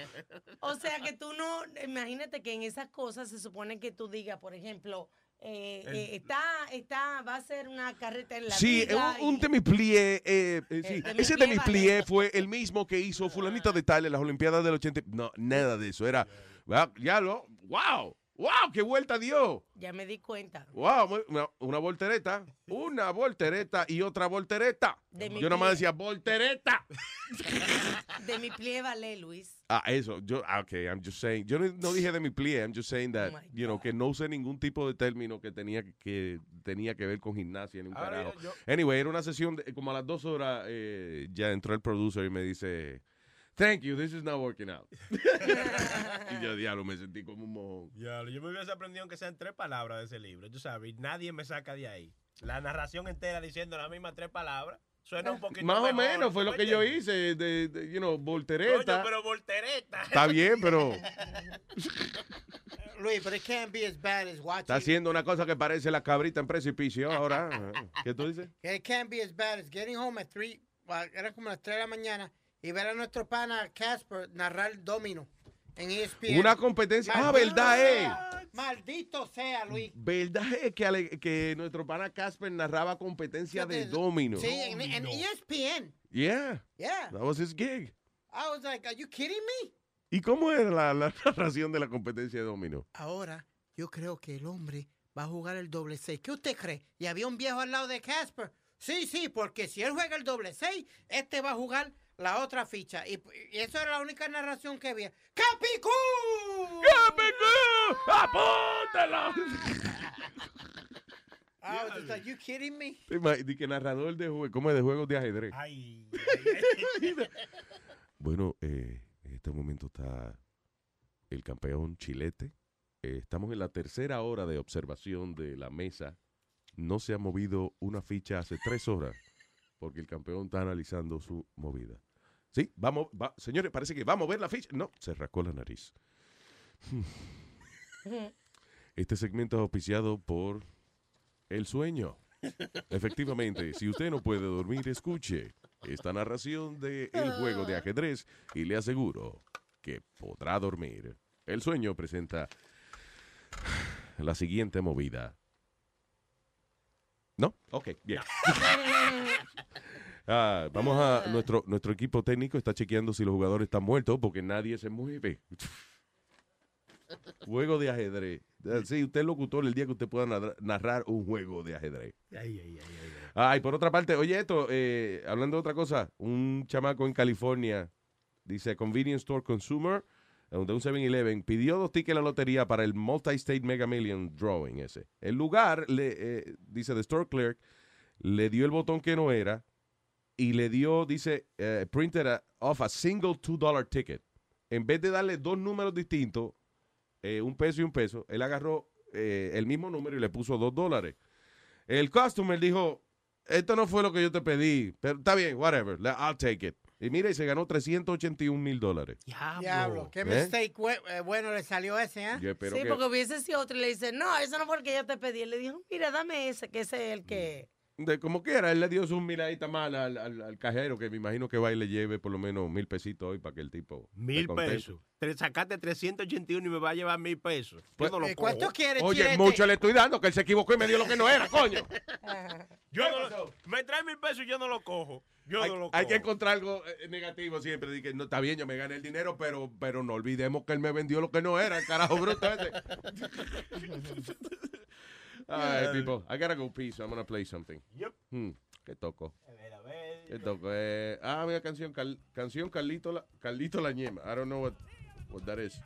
O sea que tú no, imagínate que en esas cosas se supone que tú digas, por ejemplo, eh, eh, está, está, va a ser una carreta en la Sí, un, un demi-plié, eh, eh, sí. Ese fue el mismo que hizo fulanito de tal en las Olimpiadas del 80. No, nada de eso. Era, ya lo, wow, wow, qué vuelta dio. Ya me di cuenta. Wow, una, una voltereta, una voltereta y otra voltereta. Demi-plié. Yo nomás decía voltereta. De mi plie vale, Luis. Ah, eso, yo, ah, ok, I'm just saying. Yo no, no dije de mi plie, I'm just saying that, Oh you know, que no usé ningún tipo de término que tenía que, tenía que ver con gimnasia ni un Ahora, carajo. yo- Anyway, era una sesión, de, como a las dos horas, eh, ya entró el producer y me dice, thank you, this is not working out. y yo, diablo, me sentí como un mojón. Ya, yo me hubiese aprendido aunque sean tres palabras de ese libro, tú sabes, y nadie me saca de ahí. La narración entera diciendo las mismas tres palabras, suena un poquito Más o mejor, menos fue ¿tú lo que yo hice, de, de, you know, Coño, voltereta. pero voltereta. Está bien, pero Luis, but it can't be as bad as watching. está haciendo una cosa que parece la cabrita en precipicio ahora. ¿Qué tú dices? It can't be as bad as getting home at 3, well, era como las 3 de la mañana, y ver a nuestro pana Casper narrar domino en ESPN. Una competencia. Ah, verdad, eh. sea, Maldito sea, Luis. ¿Verdad es que, ale- que nuestro pana Casper narraba competencia de domino? Sí, en, en E ESPN. Yeah, Yeah. that was his gig. I was like, are you kidding me? ¿Y cómo era la, la narración de la competencia de domino? Ahora, yo creo que el hombre va a jugar el doble 6. ¿Qué usted cree? ¿Y había un viejo al lado de Casper? Sí, sí, porque si él juega el doble 6, este va a jugar la otra ficha. Y, y eso era la única narración que había. ¡Capicú! ¡Capicú! ¡Apúntalo! Like, you kidding me? Di que narrador de juegos, ¿cómo es? De juegos de ajedrez. Ay, Bueno, eh, en este momento está el campeón Chilete. Eh, estamos en la tercera hora de observación de la mesa. No se ha movido una ficha hace tres horas porque el campeón está analizando su movida. Sí, vamos, va, señores, parece que va a mover la ficha. No, se rascó la nariz. Este segmento es auspiciado por El Sueño. Efectivamente, si usted no puede dormir, escuche esta narración de El Juego de Ajedrez y le aseguro que podrá dormir. El Sueño presenta la siguiente movida. ¿No? Ok, bien. Ah, vamos a. Nuestro, nuestro equipo técnico está chequeando si los jugadores están muertos porque nadie se mueve. Juego de ajedrez. Sí, usted es locutor el día que usted pueda narra- narrar un juego de ajedrez. ay, ay, ay, ay. Ay, por otra parte, oye esto, eh, hablando de otra cosa, un chamaco en California, dice Convenience Store Consumer, de un 7-Eleven, pidió dos tickets a la lotería para el Multi-State Mega Million Drawing ese. El lugar, le, eh, dice The Store Clerk, le dio el botón que no era y le dio, dice, eh, printed a- off a single $2 ticket. En vez de darle dos números distintos, eh, un peso y un peso, él agarró el mismo número y le puso dos dólares. El customer dijo, esto no fue lo que yo te pedí, pero está bien, whatever, I'll take it. Y mira, y se ganó 381 mil dólares. Diablo, qué ¿Eh? mistake eh, bueno le salió ese, ¿eh? Sí, que- porque hubiese sido otro y le dice, no, eso no fue el que yo te pedí. Él le dijo, mira, dame ese, que ese es el que... De como quiera, él le dio su miradita mal al, al- al cajero, que me imagino que va y le lleve por lo menos mil pesitos hoy para que el tipo. Mil pesos. Te sacaste 381 y me va a llevar mil pesos. Pues, no lo eh, cojo. ¿cuánto Oye, mucho le estoy dando, que él se equivocó y me dio lo que no era, coño. Yo no lo- me trae mil pesos y yo no lo cojo. Yo hay, no hay que encontrar algo eh, negativo siempre. que no, está bien, yo me gané el dinero, pero, pero no olvidemos que él me vendió lo que no era, el carajo bruto ese. All right, people. I gotta go pee, so I'm gonna play something. Yep. Hmm, ¿Qué toco? ¿Qué toco? Eh, ah, mira, canción, Cal- canción Carlito la, Carlito la ñema. I don't know what, what that is.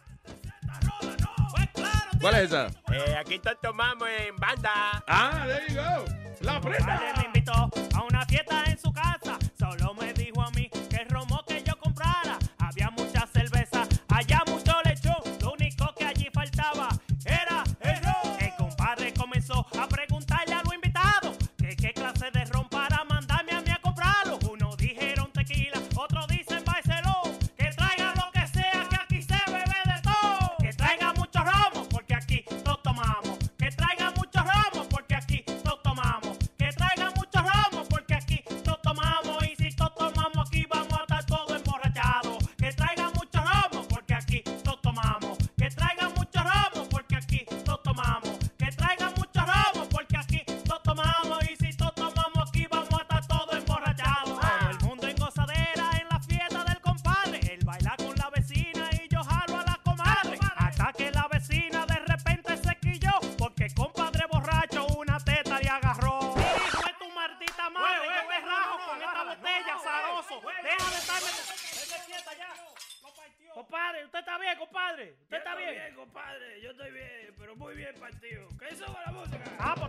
¿Cuál es esa? Eh, aquí te tomamos en banda. Ah, there you go. La Vale, me invitó a una fiesta en su casa. Bien, partido. ¿Qué hizo con la música? Ah, pues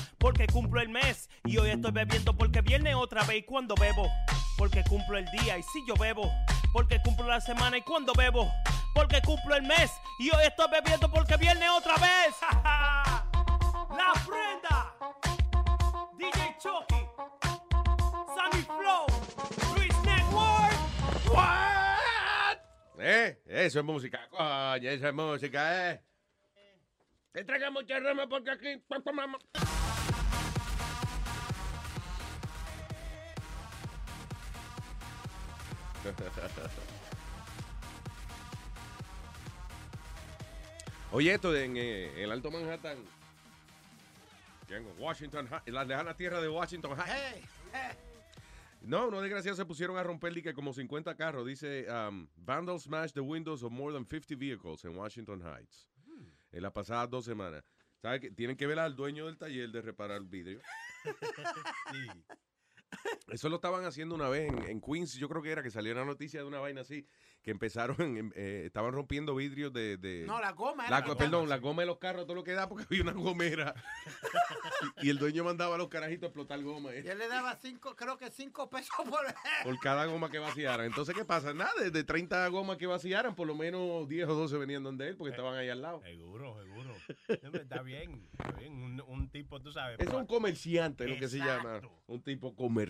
porque cumplo el mes y hoy estoy bebiendo porque viene otra vez y cuando bebo, porque cumplo el día y si yo bebo, porque cumplo la semana y cuando bebo, porque cumplo el mes. Y hoy estoy bebiendo porque viene otra vez. La prenda. DJ Chucky. Sammy Flow. Luis Network. What? Eh, eso es música, coño, eso es música, eh. Te traiga mucha rama porque aquí. Oye, esto en eh, el Alto Manhattan. en Washington, Hi- en la lejana tierra de Washington. Hi- No, unos desgraciados se pusieron a romper como 50 carros. Dice, um, vandals smashed the windows of more than 50 vehicles in Washington Heights. En las pasadas dos semanas. ¿Sabe que Tienen que ver al dueño del taller de reparar vidrio. Eso lo estaban haciendo una vez en, en Queens. Yo creo que era que salió una noticia de una vaina así. Que empezaron, en- eh, estaban rompiendo vidrios de... de- No, la goma. la era go- perdón, la goma de los carros, todo lo que da, porque había una gomera. y, y el dueño mandaba a los carajitos a explotar goma. eh Y él le daba cinco, creo que cinco pesos por... por cada goma que vaciaran. Entonces, ¿qué pasa? Nada, de, de 30 gomas que vaciaran, por lo menos 10 o 12 venían donde él, porque estaban ahí al lado. Seguro, seguro. Está bien, está bien. Un, un tipo, tú sabes. Es un comerciante, lo que se llama. Un tipo comerciante.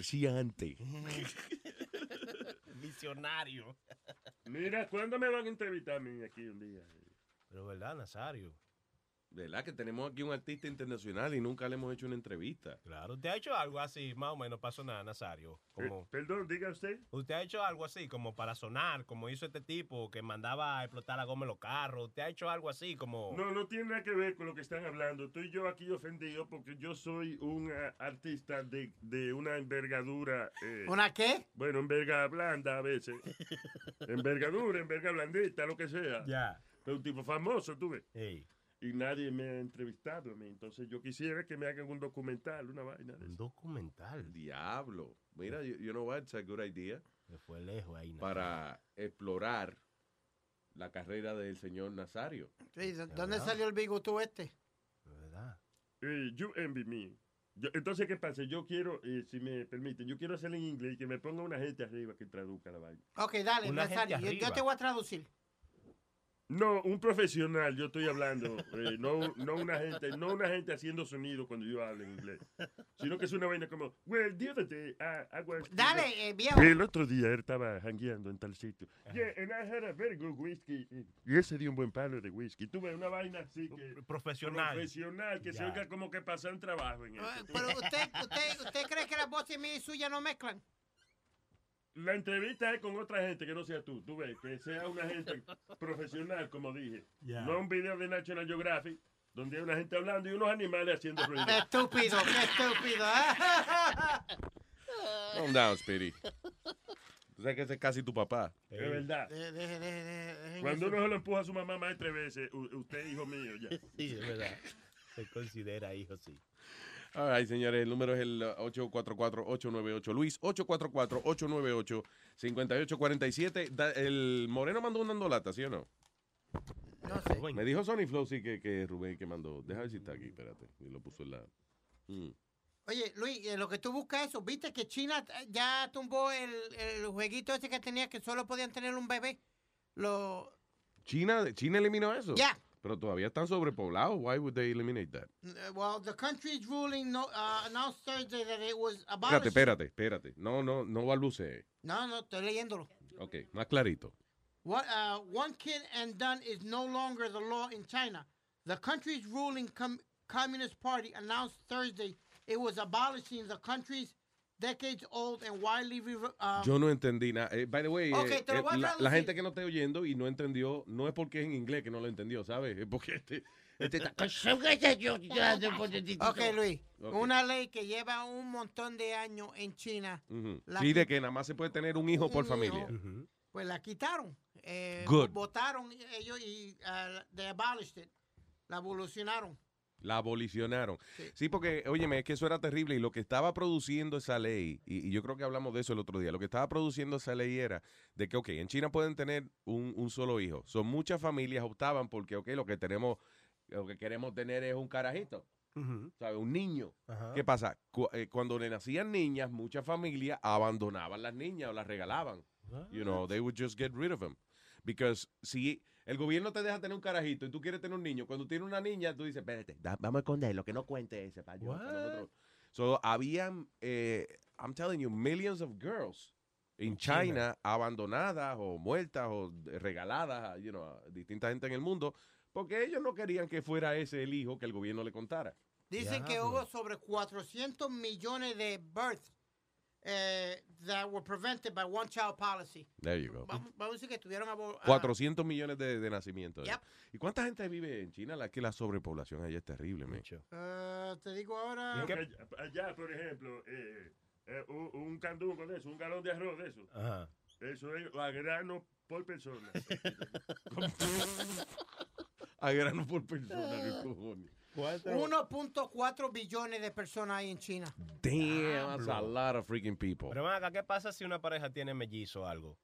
Visionario. Mira, ¿cuándo me van a entrevistar a mí aquí un día? Pero, ¿verdad, Nazario? ¿Verdad? Que tenemos aquí un artista internacional y nunca le hemos hecho una entrevista. Claro, ¿usted ha hecho algo así, más o menos, para sonar, Nazario? Como, perdón, diga usted. ¿Usted ha hecho algo así, como para sonar, como hizo este tipo que mandaba a explotar la goma en los carros? ¿Usted ha hecho algo así, como...? No, no tiene nada que ver con lo que están hablando. Estoy yo aquí ofendido porque yo soy un ah, artista de, de una envergadura. eh, ¿Una qué? Bueno, enverga blanda a veces. envergadura, enverga blandita, lo que sea. Ya. Pero un tipo famoso, tú ves. Y nadie me ha entrevistado a mí. Entonces yo quisiera que me hagan un documental, una vaina de Un eso. documental. Diablo. Mira, you, you know what? It's a good idea. Fue lejos ahí. Nazario. Para explorar la carrera del señor Nazario. Sí, ¿de ¿Dónde salió el bigotú este? ¿Verdad? Eh, you envy me. Yo- entonces, ¿qué pasa? Yo quiero, eh, si me permiten, yo quiero hacerlo en inglés y que me ponga una gente arriba que traduzca la vaina. Ok, dale, Una gente Nazario. Yo, yo te voy a traducir. No, un profesional, yo estoy hablando, eh, no, no una gente, no una gente haciendo sonido cuando yo hablo en inglés, sino que es una vaina como, well, the other day, I, I was- Dale, eh, viejo. El otro día él estaba jangueando en tal sitio. Yeah, and I had a very good whiskey. Y ese dio un buen palo de whisky. Tuve una vaina así que... Profesional. Profesional, que se Ya. oiga como que pasan trabajo en eso. Pero usted, usted, ¿usted cree que las voces mías y suyas no mezclan? La entrevista es con otra gente que no sea tú. Tú ves, que sea una gente profesional, como dije. Ya. No un video de National Geographic donde hay una gente hablando y unos animales haciendo ruido. Qué estúpido, qué estúpido. ¿eh? Calm down, Speedy. Tú sabes que ese es casi tu papá. Es verdad. Deje, deje, dejen Cuando uno se lo empuja a su mamá más de tres veces, usted es hijo mío ya. Sí, es verdad. Se considera hijo, sí. All right, señores, el número es el uh, 844-898. Luis, 844-898-5847. Da- El Moreno mandó un andolata, ¿sí o no? No sé. Me dijo Sony Flow, sí, que, que Rubén que mandó. Deja ver si está aquí, espérate. Y lo puso en la... Mm. Oye, Luis, en lo que tú buscas eso, ¿viste que China eh, ya tumbó el, el jueguito ese que tenía que solo podían tener un bebé? Lo, China, China eliminó eso. Ya. Pero todavía están sobrepoblados. Why would they eliminate that? well, the country's ruling no, uh, announced Thursday that it was Espérate, abolished. espérate, espérate. No, no, no balbucee. No, no, estoy leyéndolo. Ok, más clarito. What, uh, one kid and done is no longer the law in China. The country's ruling com- Communist Party announced Thursday it was abolishing the country's decades-old and widely uh, Yo no entendí nada. Eh, by the way, eh, eh, la, gente que no esté oyendo y no entendió, no es porque es en inglés que no lo entendió, ¿sabes? Es porque este, este está- Ok, Luis. Ok. Una ley que lleva un montón de años en China. La Sí, que- de que nada más se puede tener un hijo por familia. pues la quitaron. Eh, Good. Votaron ellos y uh, they abolished it. La evolucionaron. La abolicionaron. Sí. porque, óyeme, es que eso era terrible y lo que estaba produciendo esa ley, y, y yo creo que hablamos de eso el otro día, lo que estaba produciendo esa ley era de que, ok, en China pueden tener un, un solo hijo. Son muchas familias optaban porque, ok, lo que tenemos, lo que queremos tener es un carajito. ¿sabes? Un niño. ¿Qué pasa? Cu- eh, cuando le nacían niñas, muchas familias abandonaban las niñas o las regalaban. You know, they would just get rid of them. Because si El gobierno te deja tener un carajito y tú quieres tener un niño. Cuando tienes una niña, tú dices, espérate, da- vamos a esconderlo, que no cuente ese pa' yo, para nosotros". So, habían, eh, I'm telling you, millions of girls in China. China abandonadas o muertas o regaladas a, you know, a distinta gente en el mundo porque ellos no querían que fuera ese el hijo que el gobierno le contara. Dicen que hubo sobre 400 millones de births eh, that were prevented by one child policy. There you go. Vamos, vamos a decir que estuvieron abo- ah, 400 millones de, de nacimientos. Yep. ¿Y cuánta gente vive en China? La que la sobrepoblación allá es terrible, man. eh, te digo ahora. Que allá, por ejemplo, eh, eh, un, un candungo de eso, un galón de arroz de eso. Ajá. Eso es a grano por persona. A grano por persona, cojones. 1.4 billones de personas hay en China. Damn, that's a lot of freaking people. Pero acá, ¿qué pasa si una pareja tiene mellizo o algo?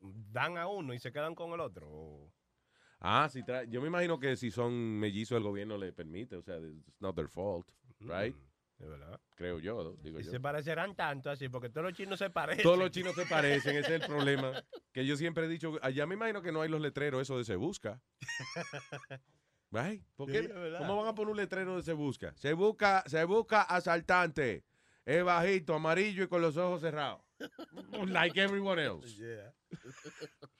¿Dan a uno y se quedan con el otro? o- Ah, sí, tra- yo me imagino que si son mellizos el gobierno le permite, o sea, it's not their fault, right? De verdad. Creo yo, ¿no? digo Y yo. se parecerán tanto así, porque todos los chinos se parecen. Todos los chinos se parecen, ese es el problema. Que yo siempre he dicho, allá me imagino que no hay los letreros, eso de se busca. ¿Por qué? Sí. ¿Cómo van a poner un letrero de se busca? Se busca, se busca asaltante. Es bajito, amarillo y con los ojos cerrados. like everyone else.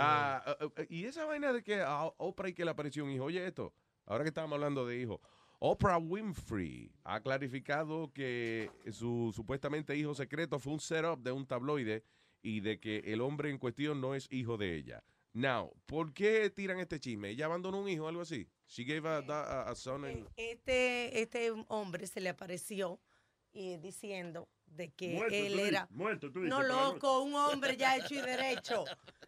Ah, ah, ah, y esa vaina de que a Oprah y que le apareció un hijo. Oye, esto, ahora que estábamos hablando de hijos. Oprah Winfrey ha clarificado que su supuestamente hijo secreto fue un setup de un tabloide y de que el hombre en cuestión no es hijo de ella. Now, ¿por qué tiran este chisme? ¿Ella abandonó un hijo o algo así? She gave a, a- a son and- Este, este hombre se le apareció y diciendo de que Muerto, él tú era... dices, muerto, tú dices, no, loco, un hombre ya hecho y derecho.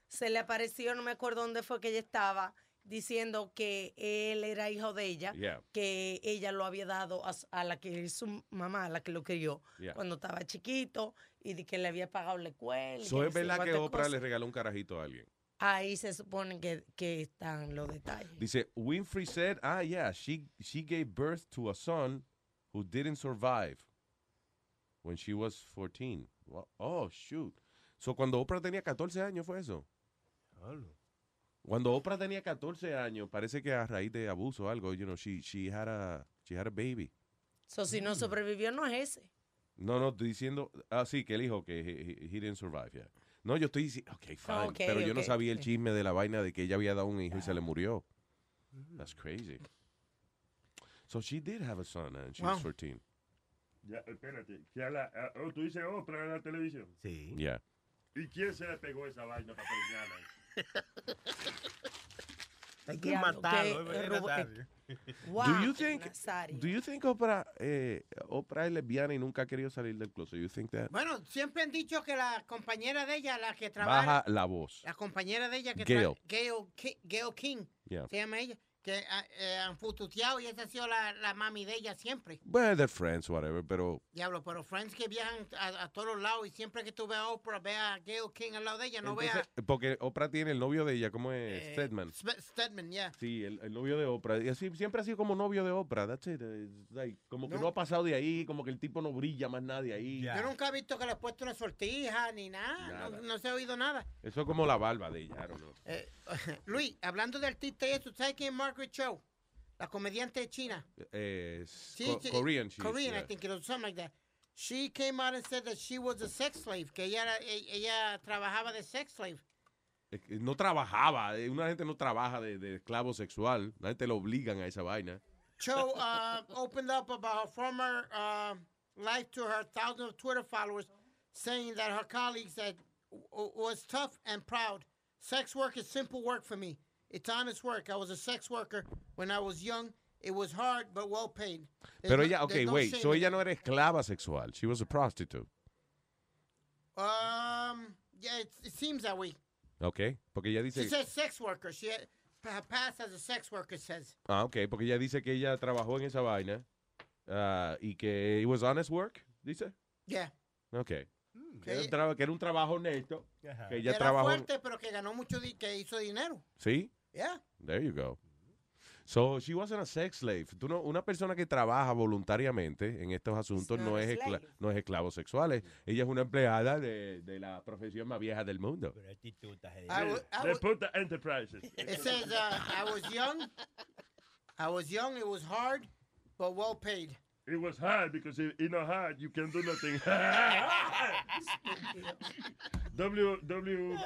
Se le apareció, no me acuerdo dónde fue que ella estaba, diciendo que él era hijo de ella, Yeah. que ella lo había dado a, s- a la que es su mamá, a la que lo crió, Yeah. cuando estaba chiquito, y de que le había pagado la escuela. y So, que es verdad que Oprah cosas. le regaló un carajito a alguien. Ahí se supone que, que están los detalles. Dice, Winfrey said, ah, yeah, she, she gave birth to a son who didn't survive when she was 14. Wow. Oh, shoot. So, cuando Oprah tenía 14 años, ¿fue eso? Cuando Oprah tenía 14 años, parece que a raíz de abuso o algo, you know, she, she, had a, she had a baby. So, si no sobrevivió, no es ese. No, no, estoy diciendo, ah, sí, que el hijo, que he, he- he didn't survive, yeah. No, yo estoy diciendo, ok, fine, Ok, pero yo no sabía el ok. chisme de la vaina de que ella había dado un hijo y se le murió. That's crazy. So she did have a son and she was Wow. 14. Ya, espérate, que a la, a- oh, tú dices Oprah en la televisión. Sí. Yeah. ¿Y quién se le pegó esa vaina para preñarla? Hay que matarlo, Wow, do you think, Nazario. do you think Oprah, eh, Oprah es lesbiana y nunca ha querido salir del closet? You think that? Bueno, siempre han dicho que la compañera de ella, la que trabaja. Baja la voz. La compañera de ella que Gail. Gail, Ki- Gail King, Yeah. se llama ella, que ah, eh, han fututeado y esa ha sido la, la mami de ella siempre. Well, they're friends, whatever, pero Diablo, pero friends que viajan a, a todos los lados y siempre que tú veas a Oprah, ve a Gail King al lado de ella, no veas porque Oprah tiene el novio de ella, ¿cómo es? Eh, Stedman. Stedman, ya. Sí, el, el novio de Oprah. Y así siempre ha sido como novio de Oprah. That's it. Like, como que No. no ha pasado de ahí, como que el tipo no brilla más nadie ahí. Yo nunca he visto que le he puesto una sortija ni nada, Nada. No, no se ha oído nada. Eso es como la barba de ella, I don't know. Eh, Luis, hablando de artista y eso, ¿sabes quién es Margaret Cho? La comediante de China. Eh, Sí, co- Korean, she's, Korean, I think it was something like that. She came out and said that she was a sex slave, que ella, ella trabajaba de sex slave. No trabajaba. eh, Una gente no trabaja de, de esclavo sexual. La gente lo obligan a esa vaina. Cho uh, opened up about her former uh, life to her thousands of Twitter followers, saying that her colleagues said was tough and proud. Sex work is simple work for me. It's honest work. I was a sex worker when I was young. It was hard, but well paid. There's Pero ella, ok, there's no wait. So ella no era esclava sexual. She was a prostitute. Um, yeah, it, it seems that way. Ok. Porque ella She dice. says sex worker. She her past as a sex worker says. Ah, ok. Porque ella dice que ella trabajó en esa vaina. ah, y que it was honest work, dice. Yeah. Ok. Mm, Que era, un que era un trabajo honesto. Que ella Era trabajó. fuerte, pero que ganó mucho, que hizo dinero. Sí. Yeah. There you go. So, she wasn't a sex slave. Tú no, una persona que trabaja voluntariamente en estos asuntos no es, escla- no es esclavo sexual. es- Ella es una empleada de, de la profesión más vieja del mundo. I De puta Enterprises. It says uh, I was young. I was young. It was hard, but well paid. It was hard because if it's not hard, you can do nothing. w, W,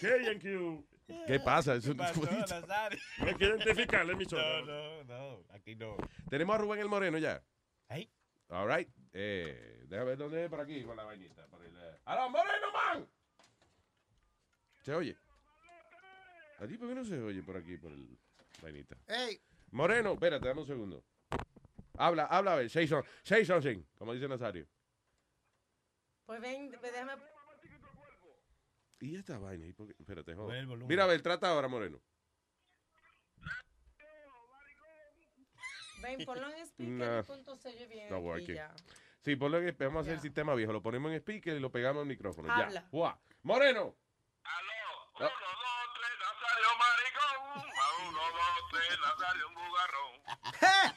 K and Q. ¿Qué pasa? Eso- Hay que identificar la emisora. No, no, no, aquí no. Tenemos a Rubén el Moreno ya. Ahí. All right. Eh, déjame ver dónde es por aquí con la vainita. Por el, eh. ¡A los Moreno, man! ¿Se oye? ¿A ti por qué no se oye por aquí, por el vainita? Hey, Moreno, espérate, dame un segundo. Habla, habla, a ver, say, some- say something, como dice Nazario. Pues ven, pues déjame. ¿Y esta vaina? ¿Y por qué? Espérate, joder. Mira, a ver, trata ahora, Moreno. Ven, ponlo en speaker Nah, y punto se oye bien. no y ya. Sí, ponlo en, vamos a hacer el sistema viejo, lo ponemos en speaker y lo pegamos al micrófono. Habla. Ya. Guau. Moreno. Uno, dos, tres, Nazario maricón. A uno, dos, tres, Nazario un bugarrón.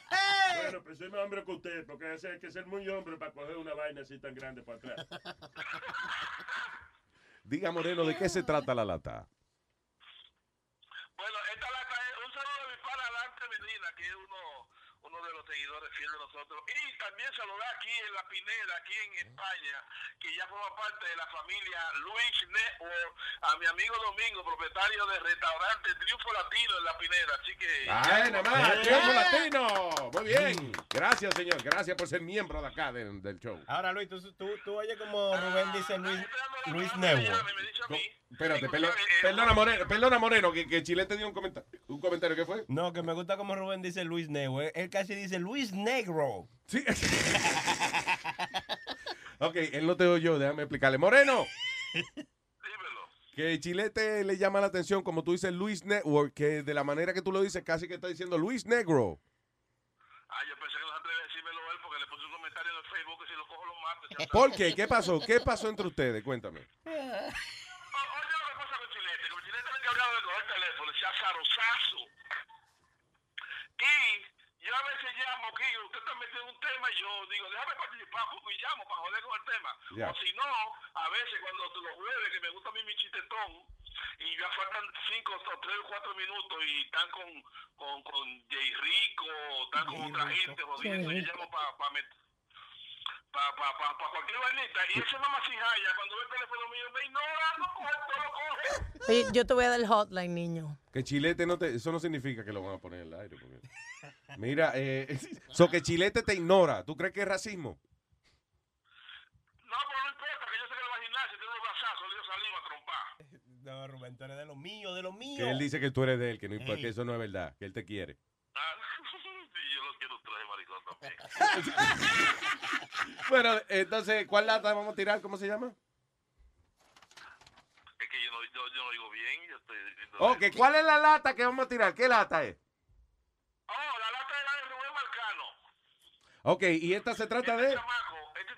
Bueno, pues soy más hombre que usted, porque ese hay que ser muy hombre para coger una vaina así tan grande para atrás. Diga, Moreno, ¿de qué se trata la lata? Bueno, esta lata es un saludo de mi pana Dante Medina, que es uno, uno de los seguidores fieles de nosotros. Y también saludar aquí en La Pineda, aquí en España, que ya forma parte de la familia Luis Network, a mi amigo Domingo, propietario del restaurante Triunfo Latino en La Pineda. Así que... ¡Ay, nada más! Eh. ¡Triunfo latino! Muy bien. Gracias, señor. Gracias por ser miembro de acá del, del show. Ahora, Luis, tú, tú, tú oyes como Rubén dice Luis, Luis Network. Espérate, perdo- perdona, Moreno, perdona, Moreno, que, que Chile te dio un comentario. ¿Un comentario qué fue? No, que me gusta como Rubén dice Luis Network. Él casi dice Luis Negro. Sí. ok, él no te oyó, déjame explicarle. Moreno. Que Chilete le llama la atención, como tú dices, Luis Network, que de la manera que tú lo dices, casi que está diciendo Luis Negro. Ah, yo pensé que no se atrevía a decírmelo él porque le puse un comentario en el Facebook que si lo cojo lo mato. ¿Por qué? ¿Qué pasó? ¿Qué pasó entre ustedes? Cuéntame. Oye, lo que pasa con Chilete, que Chilete le encargado de coger el Y yo a veces llamo aquí, usted está metido en un tema y yo digo, déjame participar y llamo para joder con el tema. Ya. O si no, a veces cuando los jueves, que me gusta a mí mi chistetón, y ya faltan cinco o tres o cuatro minutos y están con, con, con Jay Rico, están con otra gente jodiendo, y llamo para pa meter para pa, pa, pa cualquier vainita. Y ese mamá ya cuando ve el teléfono mío, me ignora, no coge, no lo coge. Oye, yo te voy a dar el hotline, niño. Que Chilete no te. Eso no significa que lo van a poner en el aire. porque- Mira, eh, so que Chilete te ignora. ¿Tú crees que es racismo? No, pero no importa, que yo sé que lo va a gimnasio, tiene unos brazazos, le dio saliva a trompar. No, Rubén, tú eres de lo mío, de lo mío. Que él dice que tú eres de él, que, no que eso no es verdad, que él te quiere. Ah, sí, yo lo quiero un traje maricón también. Bueno, entonces, ¿cuál lata vamos a tirar? ¿Cómo se llama? Es que yo no, yo, yo no digo bien, yo estoy diciendo... Ok, ¿cuál es la lata que vamos a tirar? ¿Qué lata es? Oh, la lata era de Rubén Marcano. Ok, y esta se trata Este de. chamaco, este,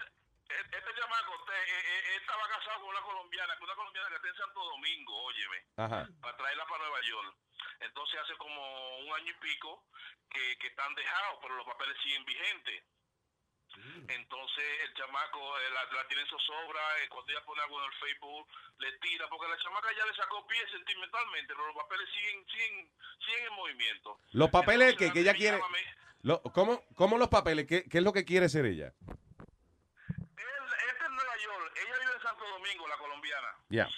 este, este chamaco, te- eh, eh, él estaba casado con una colombiana, con una colombiana que está en Santo Domingo, óyeme. Ajá. para traerla para Nueva York. Entonces hace como un año y pico que, que están dejados, pero los papeles siguen vigentes. Entonces el chamaco eh, la, la tiene en zozobra, eh, cuando ella pone algo en el Facebook le tira, porque la chamaca ya le sacó pie sentimentalmente, pero los papeles siguen siguen siguen en movimiento. Los papeles que, Entonces, que ella a mí quiere. Lo- ¿cómo, ¿Cómo los papeles? ¿Qué, ¿Qué es lo que quiere ser ella? Él, este es Nueva York, ella vive en Santo Domingo, la colombiana. Ya.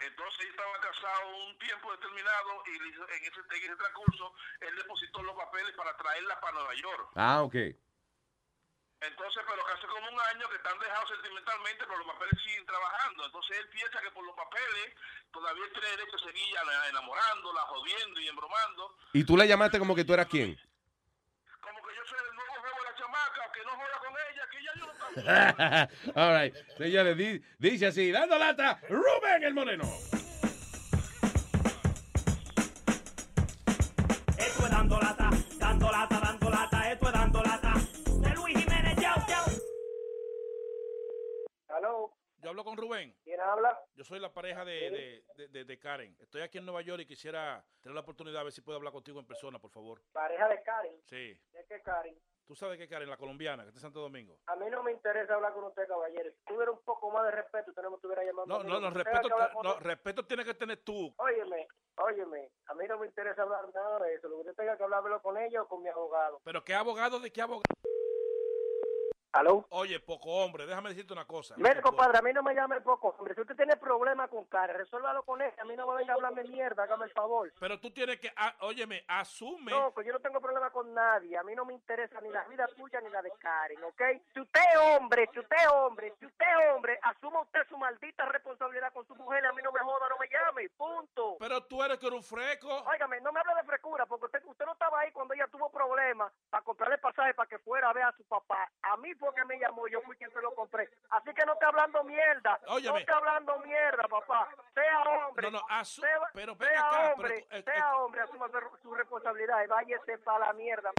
Entonces ella estaba casado un tiempo determinado y en ese, en ese transcurso él depositó los papeles para traerla para Nueva York. Ah, ok. Entonces, pero hace como un año que están dejados sentimentalmente, pero los papeles siguen trabajando. Entonces él piensa que por los papeles todavía tiene derecho a seguir ena- enamorándola, jodiendo y embromando. ¿Y tú la llamaste como que tú eras quién? Como que yo soy el nuevo juego de la chamaca, que no joda con ella, que ella yo no. All right. Señores, di- dice así, dando lata, Rubén el Moreno. Esto es dando lata, dando lata, hablo con Rubén. ¿quién habla? Yo soy la pareja de, de, de- de- de Karen. Estoy aquí en Nueva York y quisiera tener la oportunidad a ver si puedo hablar contigo en persona, por favor. Pareja de Karen. Sí. ¿De qué Karen? Tú sabes que Karen, la colombiana, que está en Santo Domingo. A mí no me interesa hablar con usted, caballero. Si tuviera un poco más de respeto, usted no me estuviera llamando. No, no, no, respeto, no, respeto tiene que tener tú. Óyeme, óyeme, a mí no me interesa hablar nada de eso. Lo que usted tenga que hablarlo con ella o con mi abogado. Pero ¿qué abogado de qué abogado? ¿Aló? Oye, poco hombre, déjame decirte una cosa. Mire, compadre, a mí no me llame poco, hombre. Si usted tiene problemas con Karen, resuélvalo con ella. A mí no me venga a hablarme mierda, hágame el favor. Pero tú tienes que, ah, óyeme, asume. No, que yo no tengo problema con nadie. A mí no me interesa ni la vida tuya ni la de Karen, ¿ok? Si usted es hombre, si usted es hombre, si usted es hombre, asuma usted su maldita responsabilidad con su mujer. A mí no me joda, no me llame. Punto. Pero tú eres que un freco. Óigame, no me hable de frescura, porque usted, usted no estaba ahí cuando ella tuvo problemas para comprarle pasaje para que fuera a ver a su papá. A mí fue que me llamó, yo fui quien se lo compré. Así que no esté hablando mierda. Óyeme. No esté hablando mierda, papá. Sea hombre. No, no, asu- sea, pero ven sea acá, hombre, pero, eh, sea hombre, asuma su- su responsabilidad y váyase para la mierda.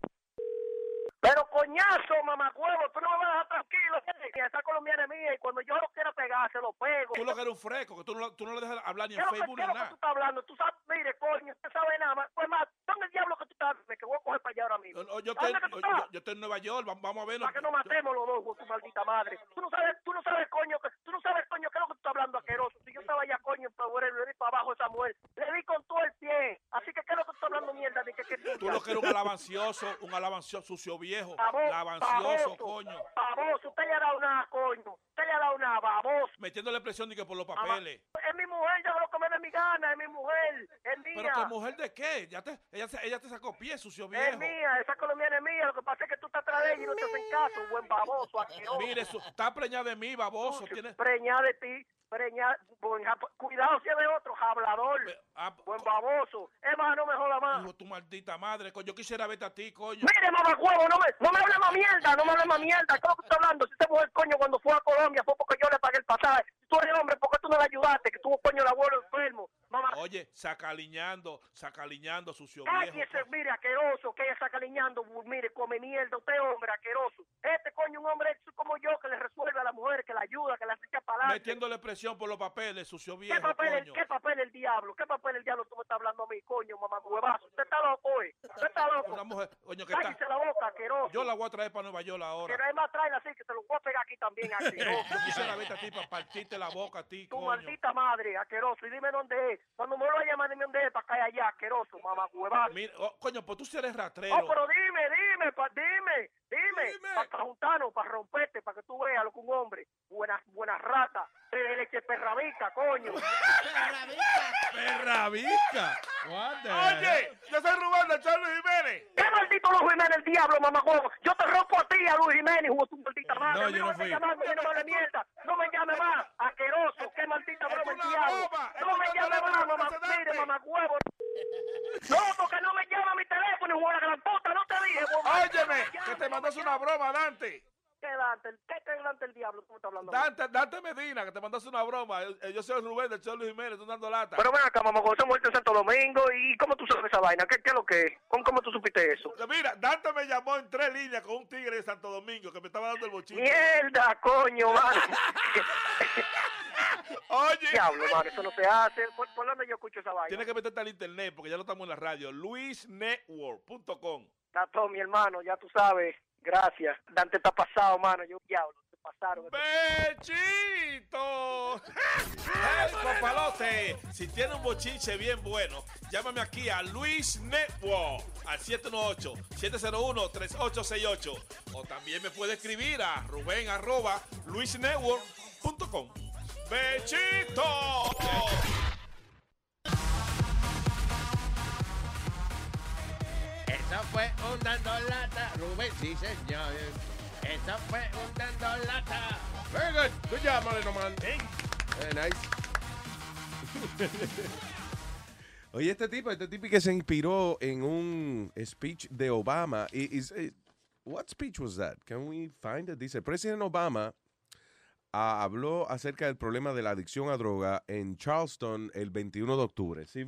Pero coñazo, mamacuevo, tú no me vas a dejar tranquilo. Que esa colombiana es mía y cuando yo lo quiera pegar, se lo pego. Tú lo que eres un freco, que tú no, tú no le dejas hablar ni ¿Qué en Facebook ni nada. tú estás hablando? Tú sabes, mire, coño, usted sabe nada más. Pues más, ¿dónde el diablo que tú estás? Me que voy a coger para allá ahora mismo. No, yo, ¿Dónde estoy, yo, estoy en Nueva York, vamos, a ver. Para que no matemos los dos, tu maldita madre. Tú no sabes, tú no sabes, coño, que, tú no sabes, coño, qué es lo que tú estás hablando, asqueroso. Si yo estaba allá, coño, en Power, le di para abajo a esa mujer. Le di con todo el pie. Así que, ¿qué es lo que tú estás hablando, mierda? Que, que Tú lo que eres un alabancioso, un alabancioso sucio viejo. Lavancioso, baboso, coño. Baboso, usted le ha dado una, coño. Usted le ha dado una, baboso. Metiéndole presión que por los papeles. Es mi mujer, yo lo que me dé mi gana, es mi mujer, es mía. Pero que mujer de qué? Ya te, ella, ella te sacó pie, sucio Es viejo. mía, esa colombiana es mía. Lo que pasa es que tú estás atrás de ella y no te hacen caso, buen baboso, asqueroso. Mire, su- está preñada de mí, baboso. Tiene, Preñada de ti, preñada. buen Cuidado si es de otro, hablador. buen baboso. Es más, no me joda más. ah, Hijo, tu maldita madre, coño. Yo quisiera verte a ti, coño. Mire, mamacuevo, no me, no me hable más mierda, no me hable más mierda. ¿Qué es lo que está hablando? Si esta mujer, coño, cuando fue a Colombia fue porque yo le pagué el pasaje. Si tú eres hombre, ¿por qué tú no le ayudaste? Que tuvo, coño, el abuelo enfermo. Mamá, Oye, sacaliñando, sacaliñando, sucio viejo. cállese, mire, asqueroso, que ella está caliñando, mire, come mierda, usted hombre, asqueroso. Este coño, un hombre como yo que le resuelve a la mujer, que la ayuda, que la echa para adelante. Metiéndole presión por los papeles, sucio ¿Qué viejo, papel, coño. ¿Qué papel el diablo? ¿Qué papel el diablo tú me estás hablando a mí, coño, mamá huevazo? ¿Usted está loco, eh? ¿Usted está loco? Una mujer, coño, que está. La boca, asqueroso. Yo la voy a traer para Nueva York ahora. Que no hay más traerla así, que te lo voy a pegar aquí también, asqueroso. Yo quisiera verte a ti para partirte la boca a ti, Tu coño. maldita madre, asqueroso. Y dime dónde es. Cuando me lo a llamar, dime dónde es, para caer allá, asqueroso, mamá huevazo. Mira, oh, coño, pues tú sí eres rastrero. Oh, pero dime, dime, pa, dime, dime, para juntarnos, para romperte, para que tú veas lo que un hombre, buena, buena rata, de leche perrabica, coño. Perrabica. The Oye, yo soy Rubén de Charles Jiménez. ¿Qué maldito Luis Jiménez, el diablo, mamá huevo? Yo te rompo a ti, a Luis Jiménez, jugo tu maldita madre. No, yo no me fui. llames, no me mierda. No me llame más, asqueroso. ¿Qué maldita broma el diablo? No me llame más, mamá, mire, mamá huevo. No, porque no me llama a mi teléfono, de la gran puta, no te dije. mamá. Óyeme, que te mandas una broma, Dante. ¿Qué Dante? ¿Qué, qué Dante el diablo tú me estás hablando? Dante, Dante Medina, que te mandaste una broma. Eh, Yo soy Rubén de Charles Jiménez, tú dando lata. Pero ven acá, mamá, cuando se muerto en Santo Domingo, ¿y cómo tú sabes esa vaina? ¿Qué, qué es lo que es? ¿Cómo, ¿Cómo tú supiste eso? Mira, Dante me llamó en tres líneas con un tigre de Santo Domingo que me estaba dando el bochito. ¡Mierda, coño, mano! Oye. Diablo, mano, eso no se hace. ¿Por, por dónde yo escucho esa vaina? Tienes que meterte al internet porque ya lo estamos en la radio. luisnetwork.com. Está todo, mi hermano, ya tú sabes. Gracias. Dante está pasado, mano. Yo, diablo, te pasaron. ¡Bechito! ¡Hey, papalote! Si tiene un bochinche bien bueno, llámame aquí a Luis Network al 718-701-3868. O también me puede escribir a Rubén arroba luisnetwork.com. ¡Bechito! Eso fue un dando lata, Rubén, sí señor. Eso fue un dando lata. Very good. Good job, Maleno Man. Very nice. Oye, este tipo, este tipo que se inspiró en un speech de Obama. Is- eh, what speech was that? Can we find it? Dice, President Obama ah, habló acerca del problema de la adicción a droga en Charleston el 21 de octubre. Si,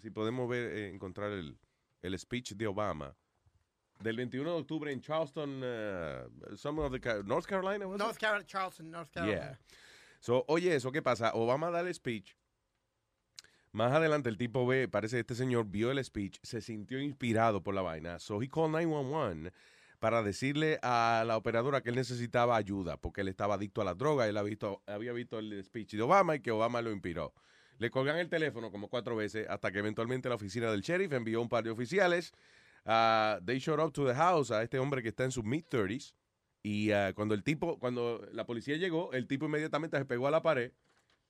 si podemos ver, eh, encontrar el, el speech de Obama. Del 21 de octubre en Charleston, uh, some of the, North Carolina, was? North Carolina, Charleston, North Carolina. Yeah. So, oye, eso, ¿qué pasa? Obama da el speech. Más adelante el tipo ve, parece que este señor vio el speech, se sintió inspirado por la vaina. So he called 911 para decirle a la operadora que él necesitaba ayuda porque él estaba adicto a la droga. Él había visto, había visto el speech de Obama y que Obama lo inspiró. Le colgan el teléfono como cuatro veces hasta que eventualmente la oficina del sheriff envió un par de oficiales. Ah, they showed up to the house a este hombre que está en sus mid-30s. Y ah, cuando el tipo, cuando la policía llegó, el tipo inmediatamente se pegó a la pared.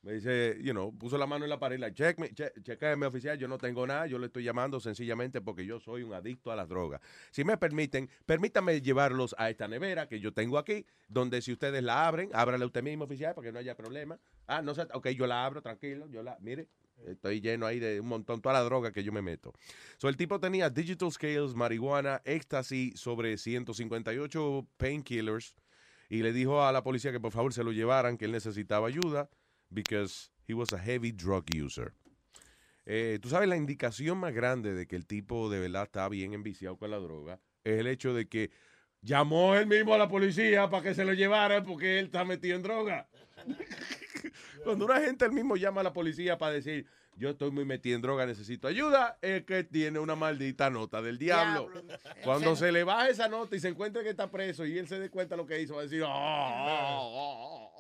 Me dice, you know, puso la mano en la pared, check me, che, chequéame, oficial, yo no tengo nada, yo le estoy llamando sencillamente porque yo soy un adicto a las drogas. Si me permiten, permítame llevarlos a esta nevera que yo tengo aquí, donde si ustedes la abren, ábrale usted mismo, oficial, para que no haya problema. Ah, no sé, ok, yo la abro, tranquilo, yo la, mire, estoy lleno ahí de un montón, toda la droga que yo me meto. So, el tipo tenía digital scales, marihuana, éxtasis, sobre 158 painkillers, y le dijo a la policía que por favor se lo llevaran, que él necesitaba ayuda because he was a heavy drug user. Eh, Tú sabes, la indicación más grande de que el tipo de verdad está bien enviciado con la droga es el hecho de que llamó él mismo a la policía para que se lo llevara porque él está metido en droga. Cuando una gente él mismo llama a la policía para decir, yo estoy muy metido en droga, necesito ayuda, es que tiene una maldita nota del diablo. Cuando se le baja esa nota y se encuentra que está preso y él se dé cuenta lo que hizo, va a decir, "Oh, oh, oh, oh".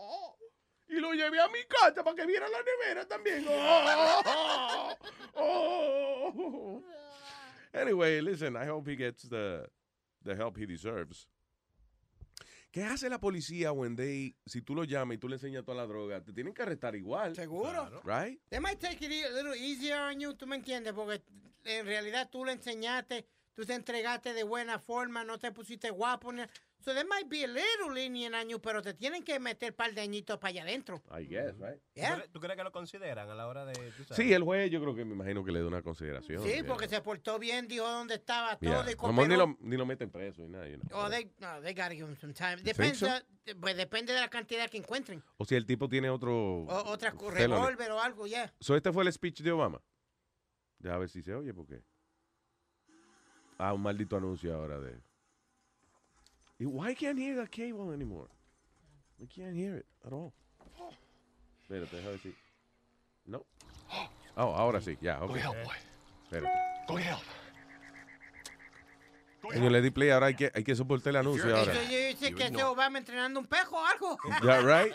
Y lo llevé a mi casa para que viera la nevera también. Oh, oh, oh. Anyway, listen, I hope he gets the, the help he deserves. ¿Qué hace la policía when they, si tú lo llamas y tú le enseñas toda la droga? Te tienen que arrestar igual. Seguro. Right? They might take it a little easier on you, tú me entiendes, porque en realidad tú le enseñaste, tú te entregaste de buena forma, no te pusiste guapo. Ni- So they might be a little lenient on you, pero te tienen que meter un par de añitos para allá adentro. I guess, right? ¿Tú, crees, tú crees que lo consideran a la hora de... tú sabes? Sí, el juez yo creo que me imagino que le da una consideración. Sí, yeah. porque se portó bien, dijo dónde estaba Yeah. todo y A lo mejor ni lo, ni lo meten preso y nada. you know. Oh, they, no, they gotta give him some time. Depende, so? pues depende de la cantidad que encuentren. O si el tipo tiene otro... O, otra revólver o algo, ya. So, este fue el speech de Obama. Deja ver si se oye, porque. Ah, un maldito anuncio ahora de. Why can't hear the cable anymore? I can't hear it at all. Espérate, ver si. No. Oh, ahora sí, ya, ok. Go help, boy. Espérate. Go help. Señor, le di play, ahora hay que, hay que soportar el anuncio ahora. Eso dice que ese Obama entrenando un pejo o algo. Ya, right?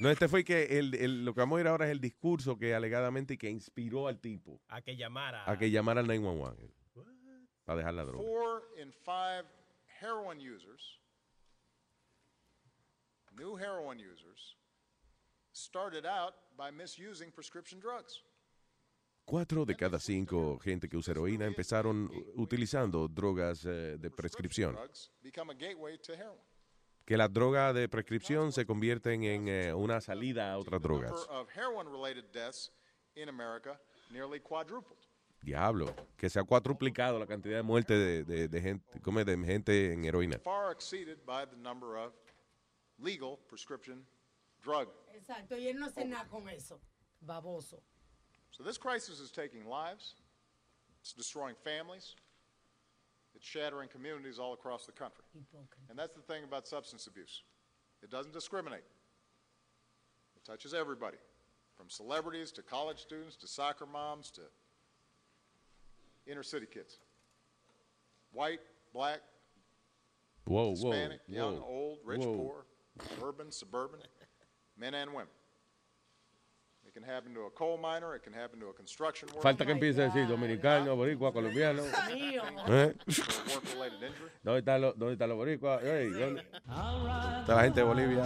No, este fue que el, el- lo que vamos a ir ahora es el discurso que alegadamente que inspiró al tipo A que llamara. a que llamara al 911 para dejar la droga. Four in five heroin users, new heroin users, started out by misusing prescription drugs. Cuatro de cada cinco gente que usa heroína empezaron utilizando drogas eh, de prescripción. Que las drogas de prescripción se convierten en eh, una salida a otras drogas. Number of heroin-related deaths in America nearly quadrupled. Diablo, que se ha cuatruplicado la cantidad de muertes de, de- de gente, come, de gente en heroína. far exceeded by the number of legal prescription drug. Exacto, y él no hace nada con eso. Baboso. So this crisis is taking lives, it's destroying families, it's shattering communities all across the country. And that's the thing about substance abuse. It doesn't discriminate. It touches everybody, from celebrities to college students to soccer moms to inner city kids. White, black, Whoa, whoa, Hispanic, young, whoa, old, rich, whoa. poor, urban, suburban, men and women. It can happen to a coal miner, it can happen to a construction worker. Falta que empiece a decir dominicano, boricua, colombiano. Mío. ¿Eh? Work-related injury. ¿Dónde están los, dónde están los boricuas? Ey, ¿dónde está la gente de Bolivia?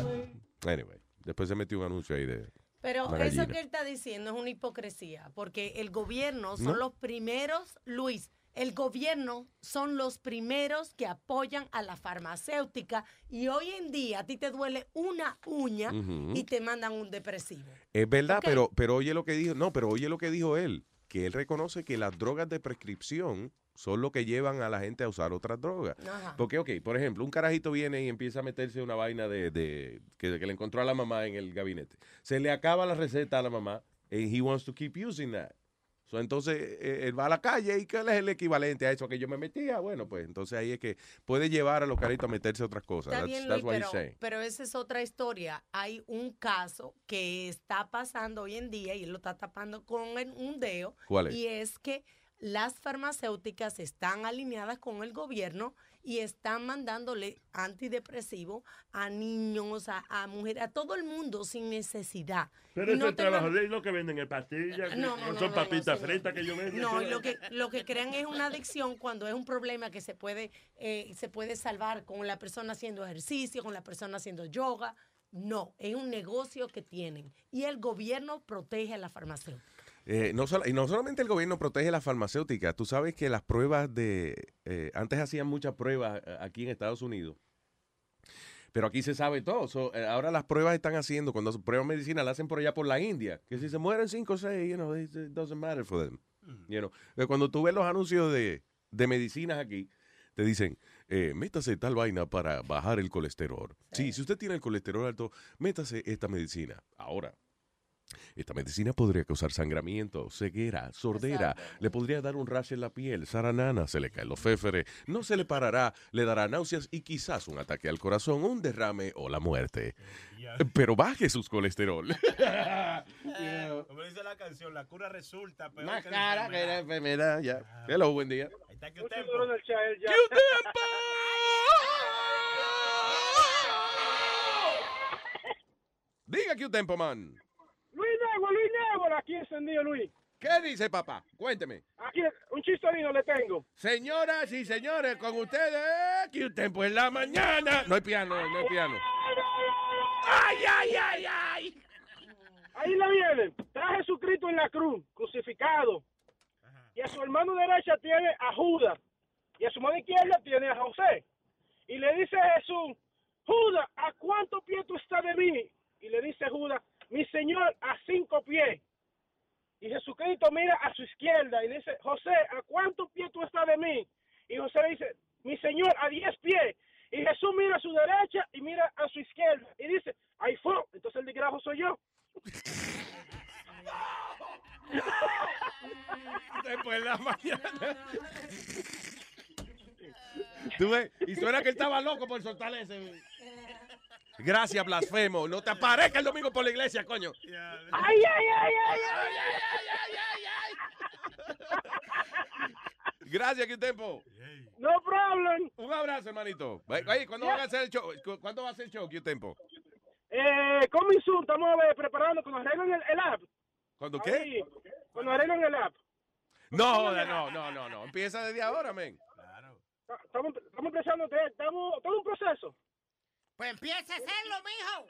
Anyway, después se metió un anuncio ahí de Pero eso que él está diciendo es una hipocresía, porque el gobierno son ¿No? los primeros, Luis, el gobierno son los primeros que apoyan a la farmacéutica y hoy en día a ti te duele una uña y te mandan un depresivo. Es verdad, pero, pero oye lo que dijo, no, pero oye lo que dijo él, que él reconoce que las drogas de prescripción son lo que llevan a la gente a usar otras drogas. Ajá. Porque, ok, por ejemplo, un carajito viene y empieza a meterse una vaina de, de- que, que le encontró a la mamá en el gabinete. Se le acaba la receta a la mamá and he wants to keep using that. So, entonces, eh, él va a la calle y que él es el equivalente a eso que yo me metía. Bueno, pues entonces ahí es que puede llevar a los caritos a meterse a otras cosas. Está That's, bien, that's Luis, what pero, pero esa es otra historia. Hay un caso que está pasando hoy en día y él lo está tapando con un dedo. ¿Cuál es? Y es que las farmacéuticas están alineadas con el gobierno y están mandándole antidepresivos a niños, a, a mujeres, a todo el mundo sin necesidad. Pero no es te trabajo de lo que venden en pastillas, No, no, no no, son papitas fritas que yo vendo. No, lo que, lo que crean es una adicción cuando es un problema que se puede, eh, se puede salvar con la persona haciendo ejercicio, con la persona haciendo yoga. No, es un negocio que tienen. Y el gobierno protege a la farmacéutica. Eh, no solo- y no solamente el gobierno protege las farmacéuticas, tú sabes que las pruebas de... eh, antes hacían muchas pruebas eh, aquí en Estados Unidos, pero aquí se sabe todo. So, eh, ahora las pruebas están haciendo, cuando prueban medicina, las hacen por allá por la India, que si se mueren cinco o seis, you know, it doesn't matter for them. You know. Eh, Cuando tú ves los anuncios de, de medicinas aquí, te dicen, eh, métase tal vaina para bajar el colesterol. Sí, si usted tiene el colesterol alto, métase esta medicina. Ahora, esta medicina podría causar sangramiento, ceguera, sordera, le podría dar un rash en la piel, zaranana, se le caen los féferes, no se le parará, le dará náuseas y quizás un ataque al corazón, un derrame o la muerte. Pero baje sus colesterol. Como dice la canción, la cura resulta peor Más que cara que la enfermedad. ya. Hello, buen día. Ahí está que usted. Diga que un tempo, man. Luis Nebo, Luis Nebo, aquí encendido, Luis. ¿Qué dice, papá? Cuénteme. Aquí un chistorino le tengo. Señoras y señores, con ustedes, que un tempo en la mañana. No hay piano, no hay piano. ¡Ay, ay, ay, ay! Ahí le viene. Está Jesucristo en la cruz, crucificado. Y a su hermano derecha tiene a Judas. Y a su mano izquierda tiene a José. Y le dice Jesús, Judas, ¿a cuánto pies tú estás de mí? Y le dice Judas, mi señor, a cinco pies. Y Jesucristo mira a su izquierda y dice, José, ¿a cuántos pies tú estás de mí? Y José dice, mi señor, a diez pies. Y Jesús mira a su derecha y mira a su izquierda y dice, ahí fue. Entonces el desgrajo soy yo. Después la mañana. ¿Tú ves? Y suena que él estaba loco por soltar ese. Gracias, blasfemo. No te aparezca el domingo por la iglesia, coño. ¡Ay, ay, ay, ay, ay! Gracias, que tiempo. No problem. Un abrazo, hermanito. ¿cuándo van a hacer el show? ¿Cu- ¿Cuándo va a ser el show, que tiempo? Eh, coming soon, estamos preparando cuando arreglen el, el app. ¿Cuándo qué? Cuando arreglen el app. No, no, no, no, no. Empieza desde ahora, men. Estamos, estamos empezando, estamos, todo un proceso. Pues empieza a hacerlo, mijo.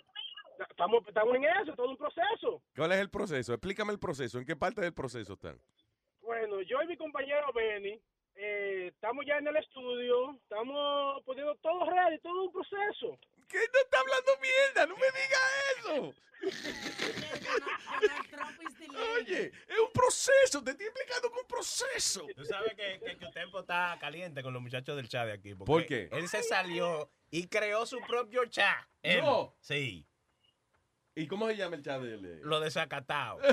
Estamos, estamos en eso, todo un proceso. ¿Cuál es el proceso? Explícame el proceso. ¿En qué parte del proceso están? Bueno, yo y mi compañero Benny, eh, estamos ya en el estudio, estamos poniendo todo ready, todo un proceso. ¿Qué no está hablando mierda? No me diga eso. Oye, es un proceso. Te estoy explicando que es un proceso. Tú sabes que, que, que Tempo está caliente con los muchachos del chat de aquí. porque ¿Por qué? Él se salió y creó su propio chat. Él. No. Sí. ¿Y cómo se llama el chat de él? Lo desacatado.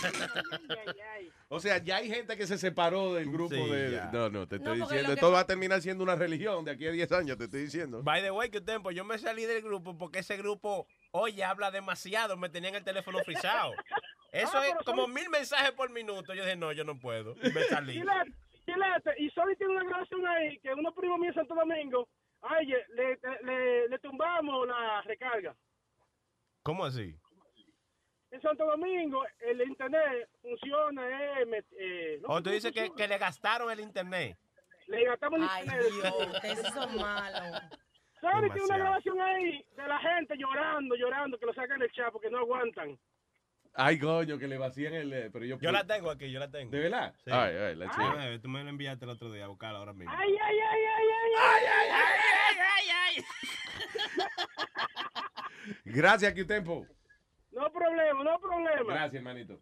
O sea, ya hay gente que se separó del grupo Sí, de... ya. No, no, te No, estoy porque diciendo. que Esto pa- va a terminar siendo una religión de aquí a 10 años, te estoy diciendo. By the way, que Tempo, yo me salí del grupo porque ese grupo, oye, habla demasiado. Me tenían el teléfono frisado. Eso Ah, es como son- mil mensajes por minuto. Yo dije, no, yo no puedo. Y me salí. Chilete, Chilete, y Sony tiene una grabación ahí que unos primos míos en Santo Domingo, ay, le, le, le tumbamos la recarga. ¿Cómo así? En Santo Domingo el internet funciona, eh, me- eh, no O tú dices que, que le gastaron el internet. Le gastamos el Ay, internet. Dios, ustedes son malos. Sony tiene una grabación ahí de la gente llorando, llorando, que lo sacan del chat porque no aguantan. Ay, coño, que le vacían el... eh, Pero yo, Yo la tengo aquí, yo la tengo. ¿De verdad? Sí. Ay, ay, see. Ah, Tú me la enviaste el otro día a buscarla ahora mismo. Ay, ay, ay, ay, ay, ay, ay, ay, ay, ay, Gracias, que tiempo. No problema, no problema. Gracias, hermanito.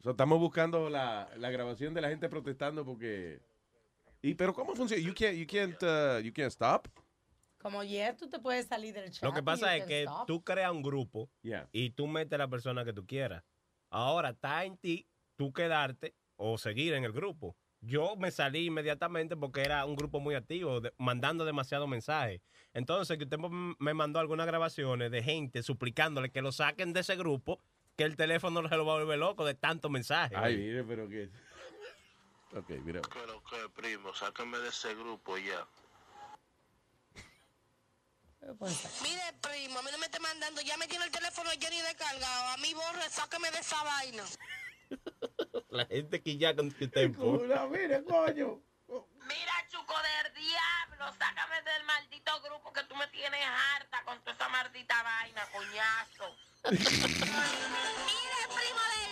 So, estamos buscando la, la grabación de la gente protestando porque... ¿Y pero cómo funciona? You can't, you can't, uh, you can't stop? Como ya tú te puedes salir del chat. Lo que pasa es que stop. tú creas un grupo Yeah. y tú metes a la persona que tú quieras. Ahora está en ti tú quedarte o seguir en el grupo. Yo me salí inmediatamente porque era un grupo muy activo, de- mandando demasiados mensajes. Entonces, que usted me mandó algunas grabaciones de gente suplicándole que lo saquen de ese grupo, que el teléfono se lo va a volver loco de tantos mensajes. Ay, mire, pero que. Ok, mira. Pero que, primo, sácame de ese grupo ya. Mire, primo, a mí no me esté mandando, ya me tiene el teléfono Jenny descargado. A mí borre, sácame de esa vaina. La gente que ya con tu tiempo. mire, coño. Mira, chuco del diablo, sácame del maldito grupo que tú me tienes harta con toda esa maldita vaina, coñazo. Mire, primo del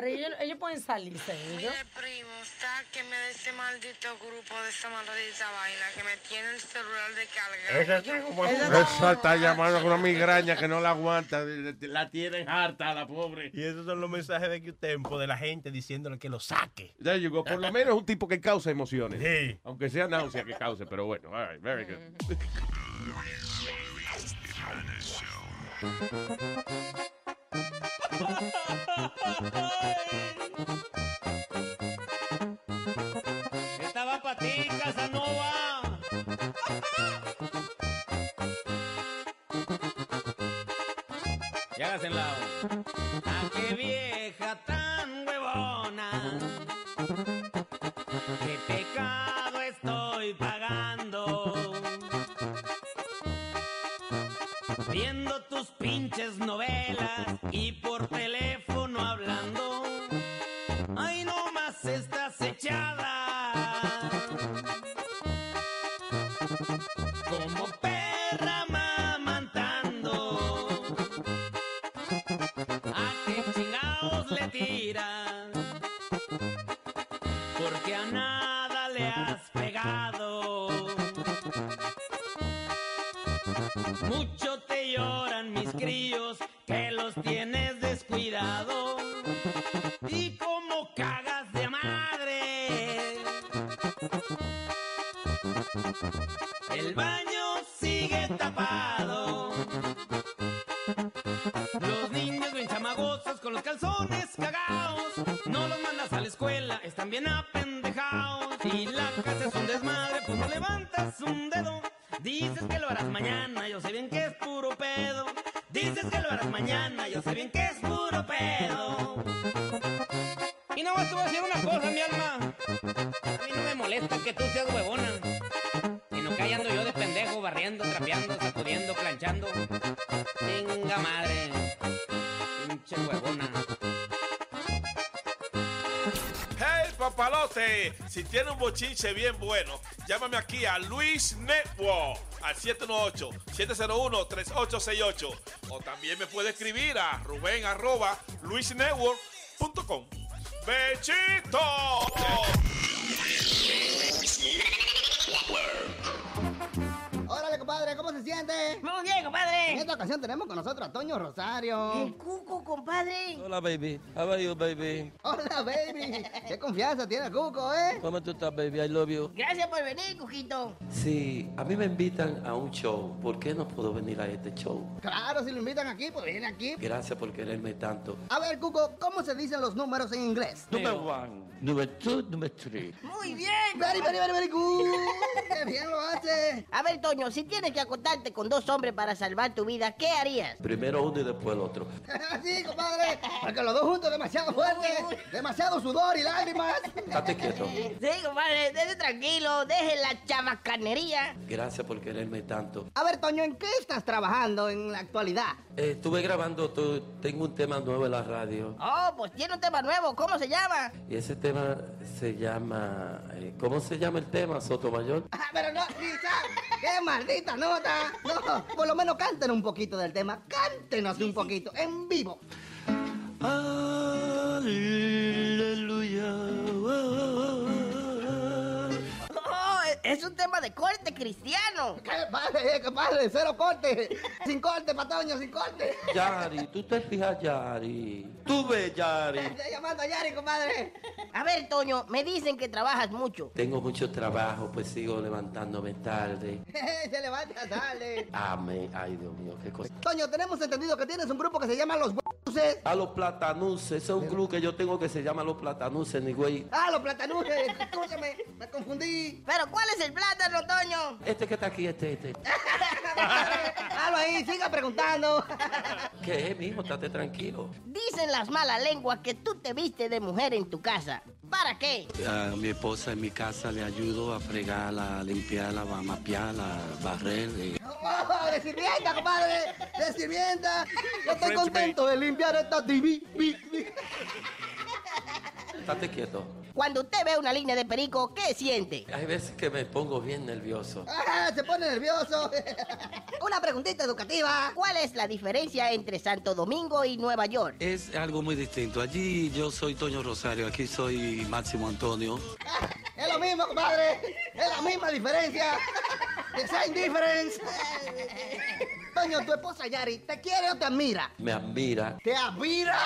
Pero ellos, ellos pueden salirse, ellos. Mire, primo, sáqueme de ese maldito grupo, de esa maldita vaina que me tiene el celular descargado. Esa está llamando con una migraña que no la aguanta. La tienen harta, la pobre. Y esos son los mensajes de Q-Tempo de la gente diciéndole que lo saque. Ya llegó. Por lo menos es un tipo que causa emociones. Aunque sea náusea que cause, pero bueno. All right, very good. Estaba para ti, Casanova. Y hágase en lado. Ah, qué vieja tira. Si tiene un bochinche bien bueno, llámame aquí a Luis Network al 718-701-3868. O también me puede escribir a Rubén arroba luisnetwork.com. ¡Bechito! Órale, compadre, ¿cómo se siente? Esta ocasión tenemos con nosotros a Toño Rosario. El cuco, compadre. Hola, baby. How are you, baby? Hola, baby. Qué confianza tiene el Cuco, ¿eh? ¿Cómo tú estás, baby? I love you. Gracias por venir, Cuquito. Si a mí me invitan a un show, ¿por qué no puedo venir a este show? Claro, si lo invitan aquí, pues viene aquí. Gracias por quererme tanto. A ver, Cuco, ¿cómo se dicen los números en inglés? Number one, number two, number three. Muy bien. Very, very, very, very good. Qué bien lo hace. A ver, Toño, si tienes que acostarte con dos hombres para salvar tu vida, ¿qué harías? Primero uno y después el otro. sí, compadre. Porque los dos juntos demasiado fuerte. Demasiado sudor y lágrimas. Estate quieto. Sí, compadre, déjese tranquilo, deje la chamacanería. Gracias por quererme tanto. A ver, Toño, ¿en qué estás trabajando en la actualidad? Eh, estuve grabando, tengo un tema nuevo en la radio. Oh, pues tiene un tema nuevo, ¿cómo se llama? Y ese tema se llama... eh, ¿Cómo se llama el tema, Sotomayor? Ah, pero no, Lisa, qué maldita nota. No, por lo menos canten un poquito del tema. Cántenos un poquito, en vivo. Aleluya. Es un tema de corte cristiano. ¿Qué padre, qué padre? Cero corte. Sin corte, Patoño, sin corte. Yari, tú te fijas, Yari. Tú ves, Yari. Estoy llamando a Yari, compadre. A ver, Toño, me dicen que trabajas mucho. Tengo mucho trabajo, pues sigo levantándome tarde. Se levanta, sale. Ame, ay Dios mío, qué cosa. Toño, tenemos entendido que tienes un grupo que se llama Los Buses. A los platanuses, ese es un club que yo tengo que se llama Los Platanuses, ni güey. Ah, Los Platanuses. Escúchame, me confundí. Pero ¿cuál es el plátano, Toño? Este que está aquí, este, este. Halo ahí, siga preguntando. ¿Qué es, mijo? Estate tranquilo. Dicen las malas lenguas que tú te viste de mujer en tu casa. ¿Para qué? A mi esposa en mi casa le ayudo a fregar, a limpiar, a mapear, a barrer. eh. Oh, de sirvienta, compadre. De sirvienta. Yo estoy contento de limpiar esta TV. Estate quieto. Cuando usted ve una línea de perico, ¿qué siente? Hay veces que me pongo bien nervioso. Ah, se pone nervioso. Una preguntita educativa. ¿Cuál es la diferencia entre Santo Domingo y Nueva York? Es algo muy distinto. Allí yo soy Toño Rosario, aquí soy Máximo Antonio. Es lo mismo, compadre. Es la misma diferencia. The same difference. Toño, tu esposa Yari, ¿te quiere o te admira? Me admira. ¿Te admira?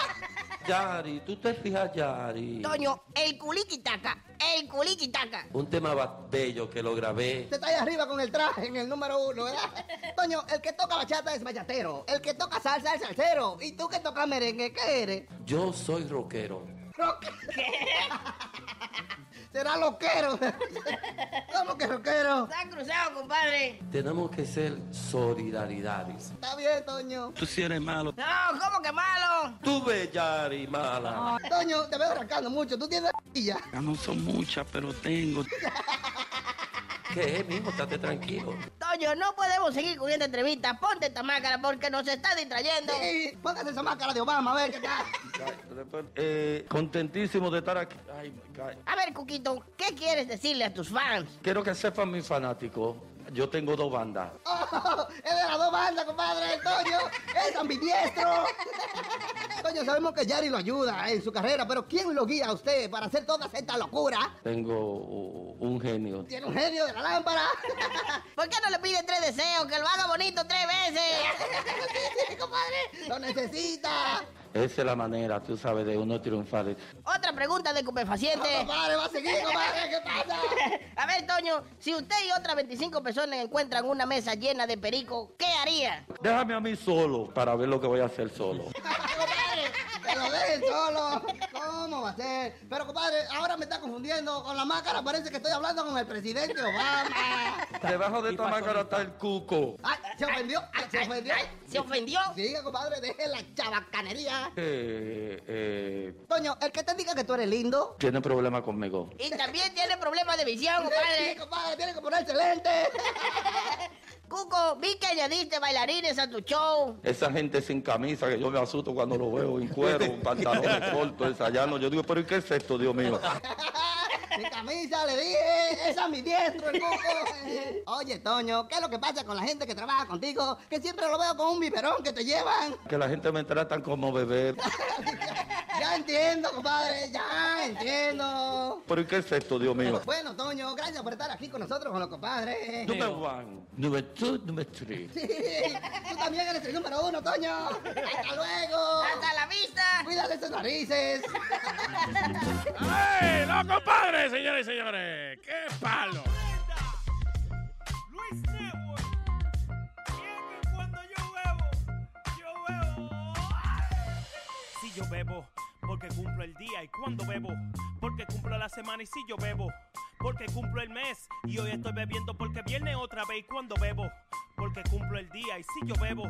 Yari, tú te fijas, Yari. Toño, el culiquitaca, el culiquitaca. Un tema bello que lo grabé. Te está ahí arriba con el traje en el número uno, ¿verdad? Toño, el que toca bachata es bachatero. El que toca salsa es salsero. ¿Y tú que tocas merengue, qué eres? Yo soy rockero. Será loquero. ¿Cómo que rockero? Está cruzado, compadre. Tenemos que ser solidaridades. Está bien, Toño. Tú sí eres malo. No, ¿cómo que malo? Tú ves, Yari, mala. Toño, te veo arrancando mucho. Tú tienes. Ya no son muchas, pero tengo. ¿Qué es, mijo? Estate tranquilo. Toño, no podemos seguir con esta entrevista. Ponte esta máscara porque nos está distrayendo. Sí, póngase esa máscara de Obama, a ver qué tal. Eh, contentísimo de estar aquí. Ay. A ver, Cuquito, ¿qué quieres decirle a tus fans? Quiero que sepan mis fanáticos. Yo tengo dos bandas. Oh, es de las dos bandas, compadre. Toño es ambidiestro. Toño, sabemos que Yari lo ayuda en su carrera, pero ¿quién lo guía a usted para hacer toda esta locura? Tengo un genio. Tiene un genio de la lámpara. ¿Por qué no le pide tres deseos? Que lo haga bonito tres veces. sí, sí, compadre. Lo necesita. Esa es la manera, tú sabes, de uno triunfar. Otra pregunta de Cupefaciente. No, compadre, va a seguir, compadre. ¿Qué pasa? A ver, Toño, si usted y otras 25 personas encuentran una mesa llena de perico, ¿qué haría? Déjame a mí solo para ver lo que voy a hacer solo. Que lo dejen solo. ¿Cómo va a ser? Pero, compadre, ahora me está confundiendo. Con la máscara parece que estoy hablando con el presidente Obama. Debajo de esta máscara está el cuco. Ay, se ofendió. Se ofendió. ¿Se ofendió? Siga, compadre, deje la chabacanería. Eh, eh, Toño, el que te diga que tú eres lindo. tiene problema conmigo. Y también tiene problemas de visión, Sí, compadre. compadre, tiene que ponerse lente. Cuco, vi que añadiste bailarines a tu show. Esa gente sin camisa que yo me asusto cuando lo veo en cuero, pantalones cortos, ensayando. Yo digo, pero ¿y qué es esto, Dios mío? Mi camisa, le dije, esa es mi diestro, el coco. Oye, Toño, ¿qué es lo que pasa con la gente que trabaja contigo? Que siempre lo veo con un biberón que te llevan. Que la gente me tratan como bebé. Ya entiendo, compadre, ya entiendo. ¿Pero ¿y qué es esto, Dios mío? Bueno, Toño, gracias por estar aquí con nosotros, con los compadres. Número one, número two, número three. Sí, tú también eres el número uno, Toño. Hasta luego. Hasta la vista. Cuídate tus narices. ¡Ey, no, compadre, señores y señores! ¡Qué palo! Luis Network. Que cuando yo bebo, yo bebo. Si yo bebo, porque cumplo el día. Y cuando bebo, porque cumplo la semana. Y si yo bebo, porque cumplo el mes. Y hoy estoy bebiendo porque viene otra vez. Y cuando bebo, porque cumplo el día. Y si yo bebo,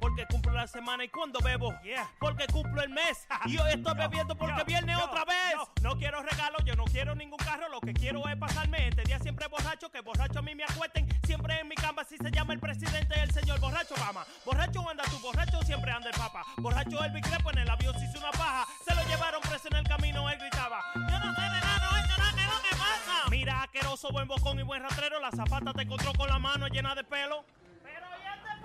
porque cumplo la semana. Y cuando bebo, porque cumplo el mes. Y hoy estoy bebiendo porque viene otra vez. No, no quiero regalos, yo no quiero ningún carro. Lo que quiero es pasarme este día siempre borracho. Que borracho a mí me acuesten. Siempre en mi cama, si se llama el presidente, el señor borracho Obama. Borracho anda tú, borracho siempre anda el papa. Borracho el Crepo en el avión se hizo una paja. Se lo llevaron preso en el camino, él gritaba. Yo no sé de nada, esto no, que no me pasa. Mira, asqueroso, buen bocón y buen rastrero. La zapata te encontró con la mano llena de pelo. Pero ya este pajero, ya.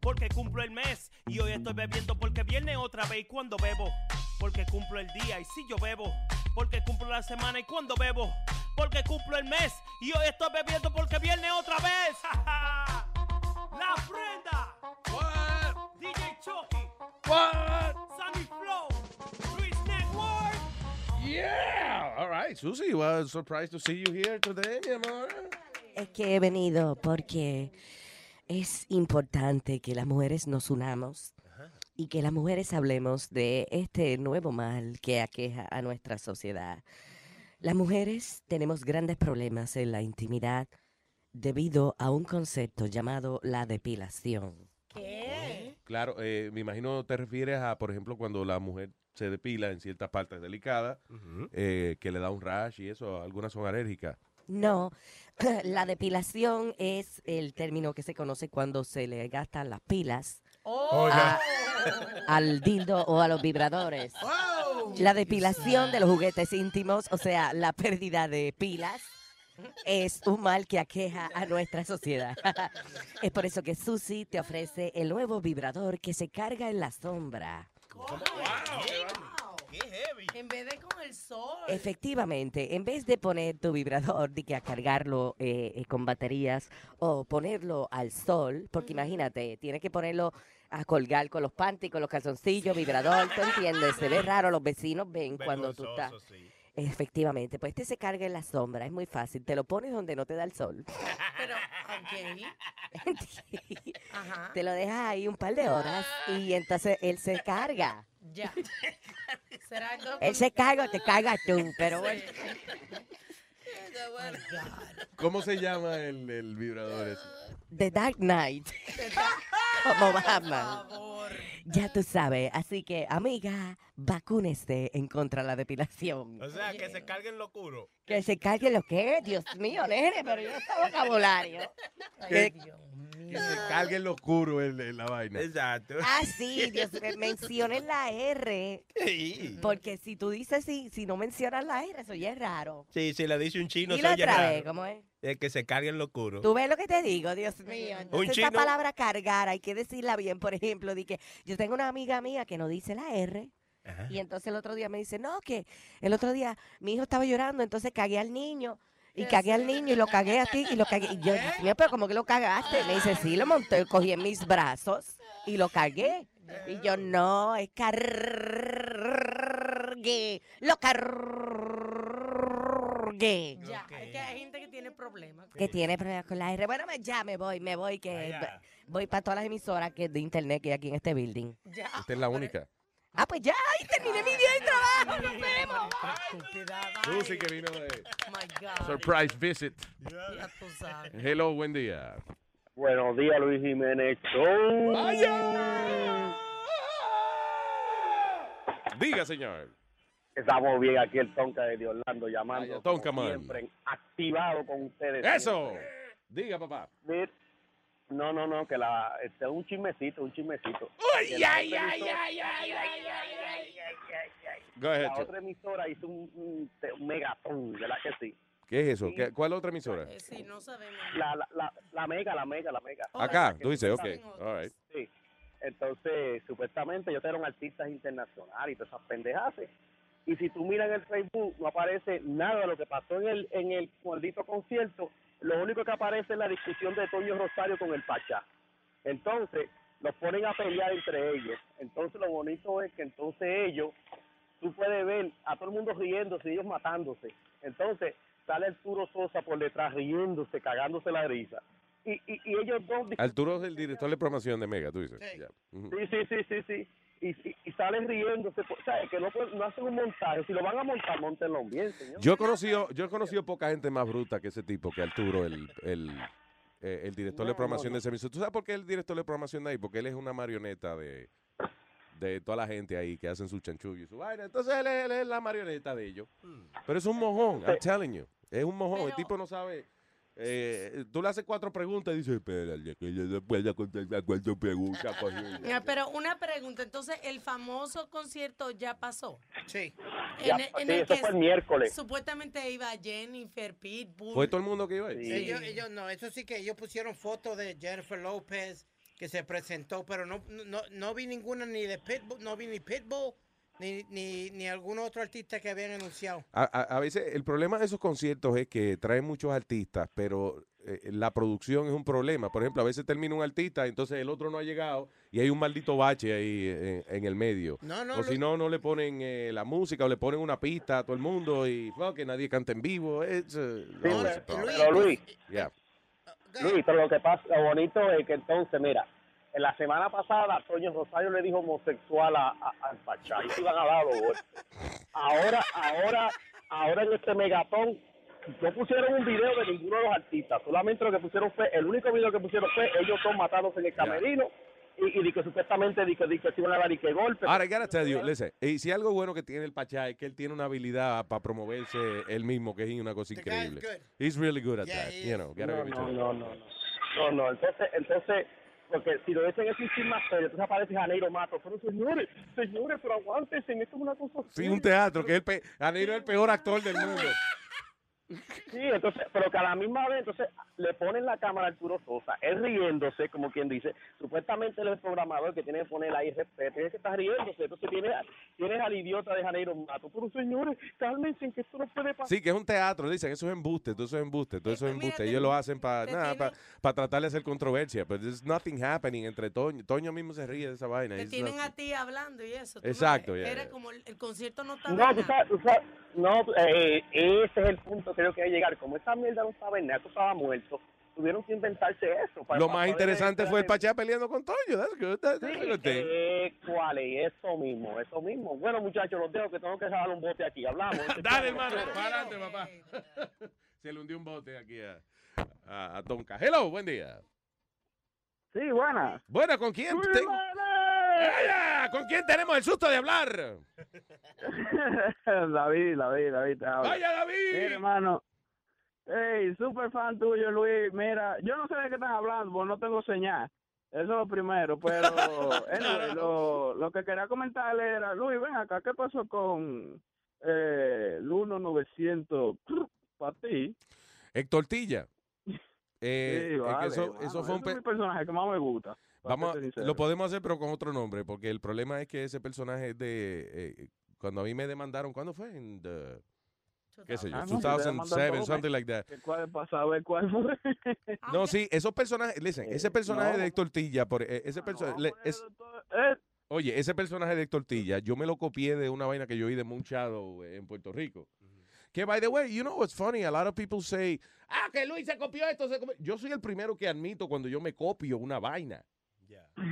porque cumplo el mes y hoy estoy bebiendo porque viene otra vez y cuando bebo, porque cumplo el día y si yo bebo, porque cumplo la semana y cuando bebo, porque cumplo el mes y hoy estoy bebiendo porque viene otra vez. La prenda. What? DJ Chucky. What? Sammy Flow. Luis Network. Yeah. All right, Susie, was surprised to see you here today, mi amor. Es que he venido porque es importante que las mujeres nos unamos y que las mujeres hablemos de este nuevo mal que aqueja a nuestra sociedad. Las mujeres tenemos grandes problemas en la intimidad debido a un concepto llamado la depilación. ¿Qué? Claro, eh, me imagino te refieres a, por ejemplo, cuando la mujer se depila en ciertas partes delicadas, eh, que le da un rash y eso, algunas son alérgicas. No, la depilación es el término que se conoce cuando se le gastan las pilas a- al dildo o a los vibradores. La depilación de los juguetes íntimos, o sea, la pérdida de pilas, es un mal que aqueja a nuestra sociedad. es por eso que Susi te ofrece el nuevo vibrador que se carga en la sombra. Heavy. En vez de con el sol. Efectivamente, en vez de poner tu vibrador de que a cargarlo eh, eh, con baterías o ponerlo al sol, porque imagínate, tienes que ponerlo a colgar con los panties, con los calzoncillos, vibrador, ¿tú entiendes? Se ve raro, los vecinos ven cuando tú estás. Efectivamente, pues este se carga en la sombra, es muy fácil, te lo pones donde no te da el sol. Pero. Ajá. Te lo dejas ahí un par de horas y entonces él se carga. Ya. ¿Será entonces Él se carga o te cargas tú, pero bueno. ¿Cómo se llama el, el vibrador ese? The Dark Knight. Como Batman. Ya tú sabes. Así que, amiga, vacúnese en contra de la depilación. O sea, que se carguen lo oscuro. Que se cargue lo que Dios mío, nene, pero yo no sé vocabulario. Que, que se cargue en lo oscuro en, en la vaina. Exacto. Ah, sí, Dios mío, mencionen la R. Porque si tú dices sí, si no mencionas la R, eso ya es raro. Sí, si le dice un chino, oye otra raro. vez, ¿cómo es? Es que se carguen lo oscuro. Tú ves lo que te digo, Dios mío. Entonces, esa palabra cargar hay que decirla bien. Por ejemplo, di que yo tengo una amiga mía que no dice la R. Y entonces el otro día me dice, no, que el otro día mi hijo estaba llorando, entonces cagué al niño. Y cagué al niño y lo cagué a ti y lo cagué. Y yo, Dios pero como que lo cagaste. Me dice, sí, lo monté, cogí en mis brazos y lo cagué. Y yo, no, es cargué. Lo cargué. Ya, es que hay gente que tiene problemas. Que tiene problemas con la R. Bueno, me- ya me voy, me voy, que voy para todas las emisoras que de internet que hay aquí en este building. Ya. Esta es la única. Ah, pues ya, ahí terminé mi día de trabajo. Nos vemos. Susi que vino de Oh surprise visit. Hello, buen día. Buenos días, Luis Jiménez Show. Diga, señor. Estamos bien aquí el Tonka de Orlando llamando. Vaya, Tonka, man. Siempre activado con ustedes. Eso. Diga, papá. No, no, no, que la, este, un chismecito, un chismecito. La ay, otra ay, emisora- ay, ay, ay, ay, ay, ay, ay. Go ahead, La otra emisora hizo un, un, un megatón, ¿verdad que sí? ¿Qué es eso? ¿Qué- ¿Cuál otra emisora? Sí, no sabemos. La, la, la, la mega, la mega, la mega. Acá, Que tú dices, ok. All right. Sí. Entonces, supuestamente ellos eran artistas internacionales y todas esas pendejadas. Y si tú miras en el Facebook, no aparece nada de lo que pasó en el, en el maldito concierto lo único que aparece es la discusión de Toño Rosario con el Pachá. Entonces, los ponen a pelear entre ellos. Entonces, lo bonito es que entonces ellos, tú puedes ver a todo el mundo riéndose, ellos matándose. Entonces, sale Arturo Sosa por detrás riéndose, cagándose la risa. Y, y, y ellos dos... Arturo es el director de programación de Mega, tú dices. Sí, sí, sí, sí, sí. Y, y, y salen riéndose. O sea, que no, hacen un montaje. Si lo van a montar, montenlo bien, señor. Yo he conocido, yo he conocido poca gente más bruta que ese tipo, que Arturo, el, el, eh, el director de programación no, no. de ese emisor. ¿Tú sabes por qué el director de programación de ahí? Porque él es una marioneta de, de toda la gente ahí que hacen su chanchullo y su vaina. Entonces él es, él es la marioneta de ellos. Pero es un mojón, I'm telling you. Es un mojón. El tipo no sabe. Eh, tú le haces cuatro preguntas y dice, espera, que yo no puedo contestar cuatro preguntas. coño". Mira, Pero una pregunta, entonces, ¿el famoso concierto ya pasó? Sí. Ya, sí, eso fue el miércoles. Supuestamente iba Jennifer, Pitbull. ¿Fue todo el mundo que iba ahí? Ellos, ellos no, eso sí que ellos pusieron fotos de Jennifer López que se presentó, pero no, no, no vi ninguna ni de Pitbull, no vi ni Pitbull ni, ni, ni algún otro artista que habían anunciado. A, a- a veces el problema de esos conciertos es que traen muchos artistas, pero eh, la producción es un problema. Por ejemplo, a veces termina un artista, entonces el otro no ha llegado y hay un maldito bache ahí eh, en, el medio. No, no, o si no, no le ponen eh, la música o le ponen una pista a todo el mundo y que nadie canta en vivo. It's, uh. Pero Luis, Yeah. Luis, pero lo que pasa, lo bonito es que entonces, mira, en la semana pasada Toño Rosario le dijo homosexual a, a- al Pachá y se iban a dar los golpes. Ahora, ahora, ahora en este megatón no pusieron un video de ninguno de los artistas, solamente lo que pusieron fue, el único video que pusieron fue ellos dos matándose en el camerino y, y di que supuestamente di que, di que se iban a dar y que golpes. Ahora, I gotta tell you, listen, y si algo bueno que tiene el Pachá es que él tiene una habilidad para promoverse él mismo, que es una cosa increíble. He's really good at that, you know. gotta no, no, no. No, no, entonces, entonces, porque si lo es un más serio, entonces aparece Janeiro Mato. Pero señores, señores, pero aguántense, esto es una cosa Sí, un teatro, que es el, pe Janeiro es el peor actor del mundo. Sí, entonces, pero que a la misma vez, entonces, le ponen la cámara a Arturo Sosa, él riéndose, como quien dice, supuestamente él es el programador que tiene que poner ahí respeto, tiene que estar riéndose, entonces tienes, tienes al idiota de Janeiro Mato, pero señores, cálmense, que esto no puede pasar. Sí, que es un teatro, dicen, eso es embuste, todo eso es embuste, todo eso es embuste. Ellos lo hacen para nada, para tratar de hacer controversia, pero there's nothing happening entre Toño. Toño mismo se ríe de esa vaina. Te tienen not- a ti hablando y eso. no Exacto, ves. ya, Era ya. como el, el concierto no está No, tú sabes, tú sabes- no, eh, ese es el punto que yo quería llegar. Como esa mierda no estaba en nada, estaba muerto, tuvieron que inventarse eso. para- Lo para más interesante fue el Pachá peleando con Toño. That's good. That's, a good thing. Eh, ¿Cuál es? Eso mismo, eso mismo. Bueno, muchachos, los dejo que tengo que dejar un bote aquí. Hablamos. Dale, hermano, para adelante, papá. Se le hundió un bote aquí a, a, a Tonka. Hello, buen día. Sí, buena. Buena, ¿con quién? tengo- ¿Con quién tenemos el susto de hablar? David, David, David. te. ¡Vaya, David! Mira, hermano. Hey, super fan tuyo, Luis. Mira, yo no sé de qué están hablando, porque no tengo señal. Eso es lo primero, pero anyway, lo, lo que quería comentarle era, Luis, ven acá, ¿qué pasó con eh, el 1900 para ti? Héctor Tilla. Eh, Sí, vale, eso, fue un es mi personaje que más me gusta. Vamos, lo podemos hacer, pero con otro nombre, porque el problema es que ese personaje es de. eh, cuando a mí me demandaron, ¿cuándo fue? En the- ¿Qué sé yo? Ah, no, si te demandan 2007, todo, something me- like that. ¿Cuál saber cuál fue? No, sí, esos personajes, listen, ese personaje no. de Héctor Tilla, por, eh, ese personaje, es, Eh, oye, ese personaje de Héctor Tilla, yo me lo copié de una vaina que yo oí de Moon Shadow eh, en Puerto Rico. Que, by the way, you know what's funny? A lot of people say, ah, que Luis se copió esto. se copió". Yo soy el primero que admito cuando yo me copio una vaina.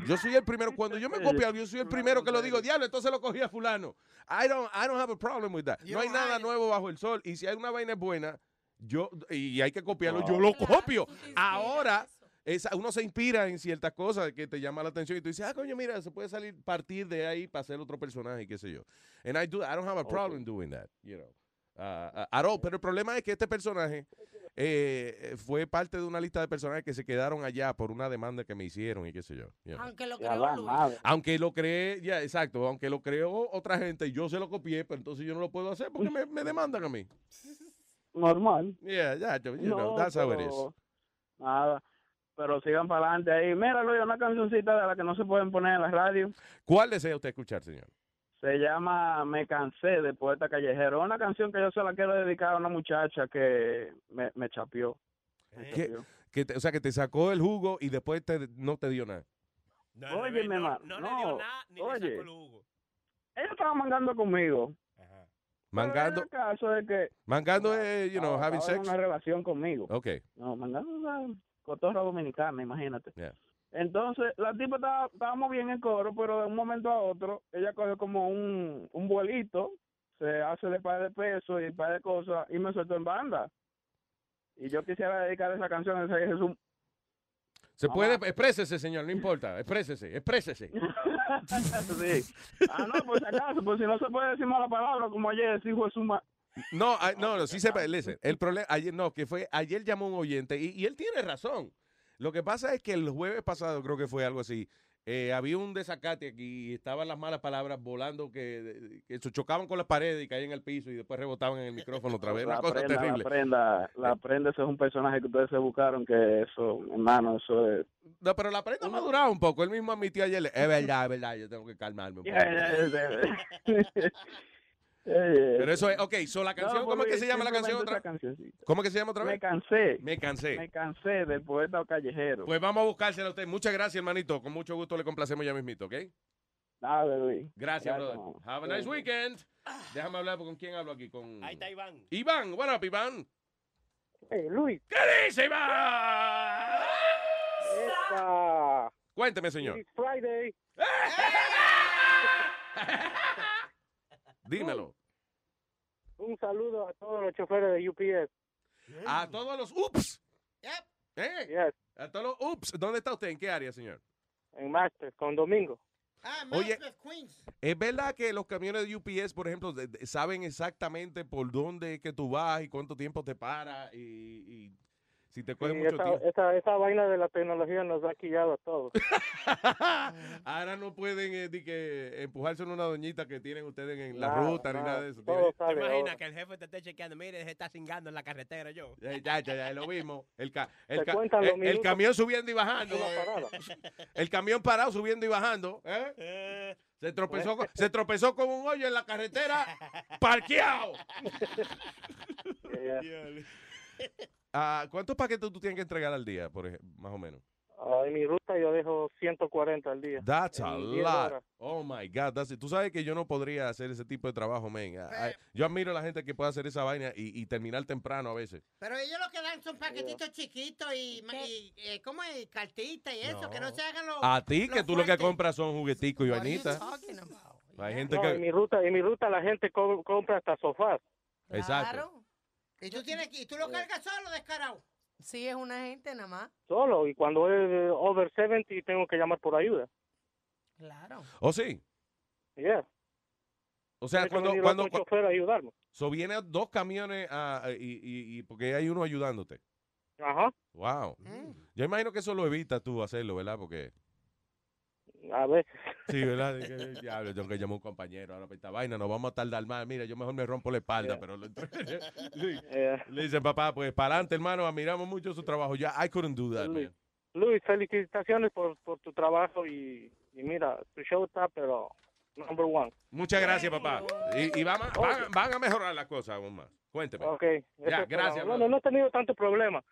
Yo soy el primero, cuando yo me copio algo, yo soy el primero que lo digo, diablo, entonces lo cogí a fulano. I don't, I don't have a problem with that. No hay nada nuevo bajo el sol. Y si hay una vaina buena, yo, y hay que copiarlo, yo lo copio. Ahora, esa, uno se inspira en ciertas cosas que te llama la atención y tú dices, ah, coño, mira, se puede salir, partir de ahí para hacer otro personaje, qué sé yo. And I do, I don't have a problem doing that, you know. Uh, uh, at all. Pero el problema es que este personaje eh, fue parte de una lista de personajes que se quedaron allá por una demanda que me hicieron y qué sé yo. Aunque lo Ya creó Luis. Aunque lo creé, ya, exacto, aunque lo creó otra gente y yo se lo copié, pero entonces yo no lo puedo hacer porque me, me demandan a mí. Normal. Yeah, yeah, you know, No, that's how it is. pero- Nada. Pero sigan para adelante ahí. Mira, Luis, una cancioncita de la que no se pueden poner en la radio. ¿Cuál desea usted escuchar, señor? Se llama Me cansé de Poeta Callejero. Una canción que yo se la quiero dedicar a una muchacha que me, me chapeó. Que, que te- o sea, que te sacó el jugo y después te, no te dio nada. Oye, mi hermano. No, oye. Ellos estaban mangando conmigo. Mangando, Pero era el caso de que. mangando es, you know, estaba- having estaba en sex. una relación conmigo. Ok. No, mangando es una cotorra dominicana, imagínate. Yeah. Entonces, la tipa estaba, estábamos bien en coro, pero de un momento a otro, ella cogió como un, un vuelito, se hace de par de pesos y par de cosas, y me soltó en banda. Y yo quisiera dedicar esa canción a ese Jesús. Se puede, exprésese, señor, no importa. Exprésese, exprésese. sí. Ah, no, por si acaso, pues si no se puede decir mala palabra, como ayer, hijo de su. No, ah, no, no, sí se listen, El problema, ayer no, que fue, ayer llamó un oyente y, y él tiene razón. Lo que pasa es que el jueves pasado, creo que fue algo así, eh, había un desacate aquí y estaban las malas palabras volando que, que se chocaban con las paredes y caían al piso y después rebotaban en el micrófono otra vez. Una La cosa prenda, terrible. la prenda, la prenda, ese es un personaje que ustedes se buscaron, que eso, hermano, eso es... No, pero la prenda ha madurado un poco. Él mismo admitió ayer, es verdad, es verdad, yo tengo que calmarme un poco. Pero eso es, ok, so la canción, ¿cómo es que se llama la canción otra? ¿Cómo que se llama otra vez? Me cansé. Me cansé. Me cansé del poeta callejero. Pues vamos a buscársela a usted. Muchas gracias, hermanito. Con mucho gusto le complacemos ya mismito, ¿ok? Dale, Luis. Gracias, Gracias, brother. Have a nice weekend. Déjame hablar con quién hablo aquí. Con... Ahí está Iván. Iván, what up, Iván? Hey, Luis. ¿Qué dice, Iván? Esta. Cuénteme, señor. It's Friday. Dímelo. Un saludo a todos los choferes de UPS. A todos los ups. ¿Eh? Yes. A todos los ups. ¿Dónde está usted? ¿En qué área, señor? En Master, con Domingo. Oye, ¿es verdad que los camiones de UPS, por ejemplo, de- de- saben exactamente por dónde es que tú vas y cuánto tiempo te para y, y si te coge Sí, mucho esa, tiempo? esa, esa vaina de la tecnología nos ha quillado a todos. Ahora no pueden eh, di que empujarse en una doñita que tienen ustedes en la ruta ni nada, de eso. todo ¿Te sale imaginas que el jefe te esté chequeando? Mire, se está cingando en la carretera yo. Ya, ya, ya, ya, lo mismo. El, ca- el, ca- camión subiendo y bajando. eh. El camión parado subiendo y bajando. ¿eh? Se tropezó, con, se tropezó con un hoyo en la carretera, parqueado. Ah, ¿Cuántos paquetes tú tienes que entregar al día, por ejemplo, más o menos? Ah, en mi ruta yo dejo 140 al día. That's a En 10 lot. Oh my God. That's it. Tú sabes que yo no podría hacer ese tipo de trabajo, man. I- I- yo admiro a la gente que puede hacer esa vaina y, y terminar temprano a veces. Pero ellos lo que dan son paquetitos chiquitos y, y eh, ¿cómo es? Cartita y eso, que no se hagan los... A ti, los que tú lo que compras son jugueticos y vainitas. Hay gente No, en mi que. ruta, en mi ruta la gente co- compra hasta sofás. Exacto. Y tú, tienes, y tú lo cargas solo, descarado. Sí, es una gente nada más. Solo. Y cuando es eh, over 70 tengo que llamar por ayuda. Claro. ¿O sí? Yeah. O sea, cuando. cuando a ayudarme. so vienen dos camiones y, y, y porque hay uno ayudándote. Ajá. Wow. Yo imagino que eso lo evitas tú hacerlo, ¿verdad? Porque. A veces. Sí, ¿verdad? Diablo, tengo que llamar a un compañero ahora para esta vaina, nos vamos a tardar más. Mira, yo mejor me rompo la espalda, pero lo- Sí. le dicen, papá, pues para adelante, hermano, admiramos mucho su trabajo. Ya, I couldn't do that, man. Luis, felicitaciones por, por tu trabajo y, y mira, tu show está, pero number one. Muchas gracias, papá. Y, y van, a- van, van a mejorar las cosas aún más. Cuénteme. Ok. Ya, gracias. Bueno, no he tenido tanto problema.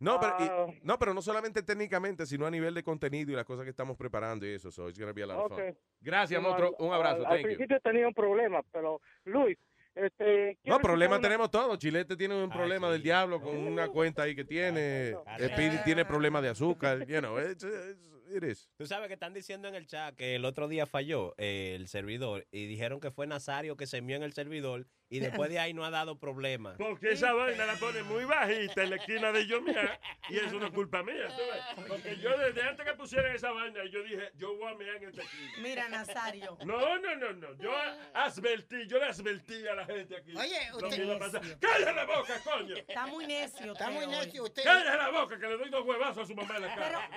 No, pero, y- Ah. no, pero no solamente técnicamente, sino a nivel de contenido y las cosas que estamos preparando y eso. So it's gonna be a lot of fun. Ok. Gracias, No, monstruo. al- Un abrazo. Al, al Thank you. principio tenía un problema, pero Luis, este... No, problemas escuchar tenemos todos. Chilete tiene un problema del diablo con una cuenta ahí que tiene. Speedy tiene problemas de azúcar. You know, it's- it's- it is. Tú sabes que están diciendo en el chat que el otro día falló eh, el servidor y dijeron que fue Nazario que se envió en el servidor y después de ahí no ha dado problema. Porque esa vaina la pone muy bajita en la esquina de yo mía y eso no es culpa mía. ¿tú ves? Porque yo desde antes que pusieran esa vaina, yo dije, yo voy a mear en esta esquina. Mira, Nazario. No, no, no, no. Yo advertí, yo le advertí a la gente aquí. Oye, lo usted-. ¡Cállate la boca, coño! Está muy necio. Está muy necio usted. ¡Cállate la boca que le doy dos huevazos a su mamá en la cara!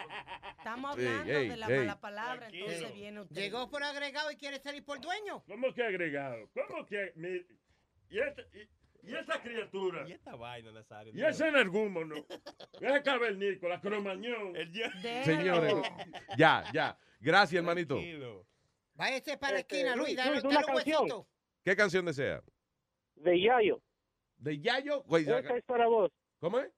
Estamos hablando ey, de la ey. mala palabra, entonces viene usted. Llegó por agregado y quiere salir por dueño. ¿Cómo que agregado? ¿Cómo que...? mi- y, esta, y, y esta criatura... Y esta vaina, Nazario. Y ese energúmono. Ese cavernícola, cromañón. Señores, ya, ya. Gracias, hermanito. Váyase para la Este, esquina, Luis. Luis, Dale, Luis, dale una un canción. huesito. ¿Qué canción desea? De Yayo. ¿De Yayo? Güey, Esta es para vos. ¿Cómo es?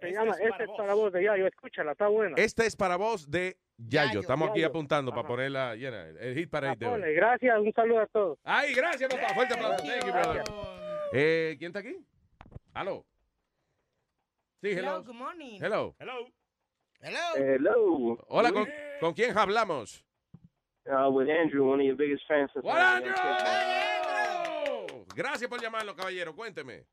Se llama Este es para vos de Yayo. Escúchala, está buena. Esta es para vos de Yayo. Yayo, Estamos aquí apuntando para ponerla llena. El hit parade de hoy. Gracias, un saludo a todos. Ay, gracias, papá. Fuerte aplauso. Thank you, brother. Eh, ¿Quién está aquí? ¿Aló? Sí, hello. Hello, good morning. Hello. Hello. Hello. Hola, ¿con, ¿con quién hablamos? Uh, with Andrew, one of your biggest fans. What, Andrew? Gracias por llamarlo, caballero. Cuénteme.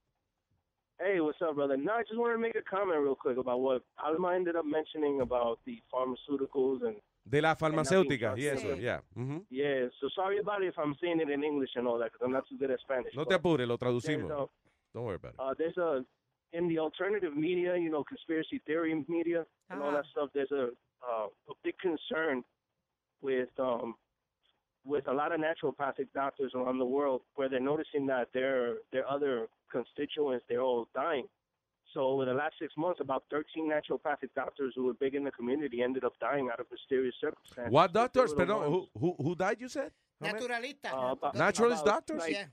Hey, what's up, brother? No, I just wanted to make a comment real quick about what Alma ended up mentioning about the pharmaceuticals and De la farmacéutica yes, y eso, trusted. ya. Ujú. yeah. So sorry about it if I'm saying it in English and all that because I'm not too good at Spanish. No te apures, lo traducimos. a- Don't worry about it. uh, there's a in the alternative media, you know, conspiracy theory media and all that stuff. There's a uh, a big concern with um with a lot of naturopathic doctors around the world where they're noticing that their their other constituents they're all dying. So over the last six months, about 13 naturopathic doctors who were big in the community ended up dying out of mysterious circumstances. What doctors? the Perdón, who, who, who died, you said? Naturalista. Uh, about- Naturalist about, doctors? like,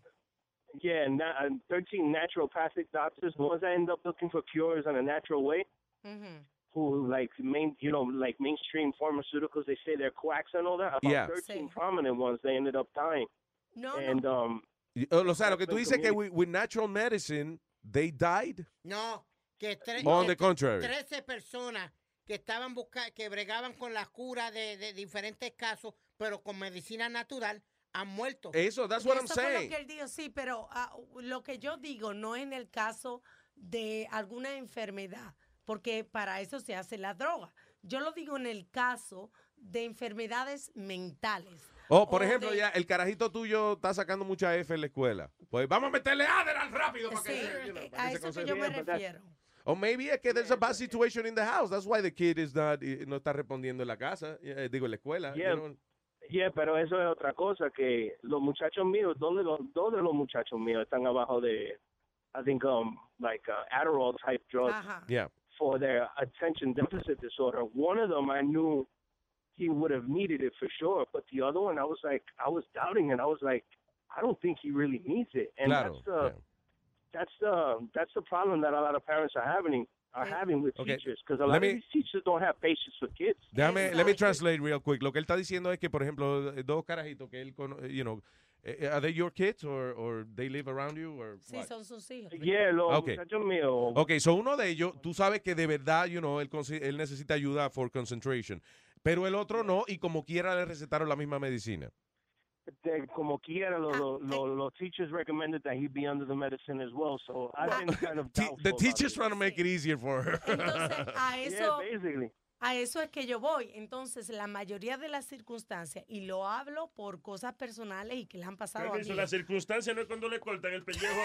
yeah, na- uh, 13 naturopathic doctors, the ones that end up looking for cures in a natural way, Mm-hmm. Who like main, you know, like mainstream pharmaceuticals, they say they're quacks and all that. About Yeah. 13 prominent ones, they ended up dying. No, and um, Y- O sea, lo que tú dices que with, with natural medicine, they died? No, que, tre- On que the contrary. 13 personas que estaban buscando, que bregaban con la cura de, de diferentes casos, pero con medicina natural, han muerto. Eso, that's what I'm Eso lo saying. que él dijo, sí, pero ah, lo que yo digo no en el caso de alguna enfermedad, porque para eso se hace la droga. Yo lo digo en el caso de enfermedades mentales. Oh, por O ejemplo, de- ya el carajito tuyo está sacando mucha F en la escuela. Pues vamos a meterle Adderall rápido para Sí, que, you know, para a que eso que yo me refiero. O maybe es que there's a bad situation in the house. That's why the kid is not, eh, no está respondiendo en la casa, eh, digo, en la escuela. you Yeah. know. yeah, pero eso es otra cosa, que los muchachos míos, dos de los, dos de los muchachos míos están abajo de, I think, um, like uh, Adderall type drugs. Yeah. For their attention deficit disorder. One of them I knew he would have needed it for sure, but the other one I was like I was doubting it. I was like, I don't think he really needs it. And Claro, that's uh, the that's the that's the problem that a lot of parents are having are having with Okay. teachers because a Let lot me- of these teachers don't have patience with kids. Déjame, let me translate real quick. Lo que él está diciendo es que, por ejemplo, dos carajitos que él, cono- you know, are they your kids or, or they live around you or Sí, what? son sus hijos. Yeah, los Okay. muchachos míos. Ok, so uno de ellos, tú sabes que de verdad, you know, él, él necesita ayuda for concentration. Pero el otro no, y como quiera le recetaron la misma medicina. they, como quiera, los, los, los, los teachers recommended that he be under the medicine as well. So I've been kind of doubtful The teacher's trying to make it easier for her. A Yeah, eso, basically. A eso es que yo voy. Entonces, la mayoría de las circunstancias, y lo hablo por cosas personales y que le han pasado a mí. la circunstancia no es cuando le cortan el pellejo.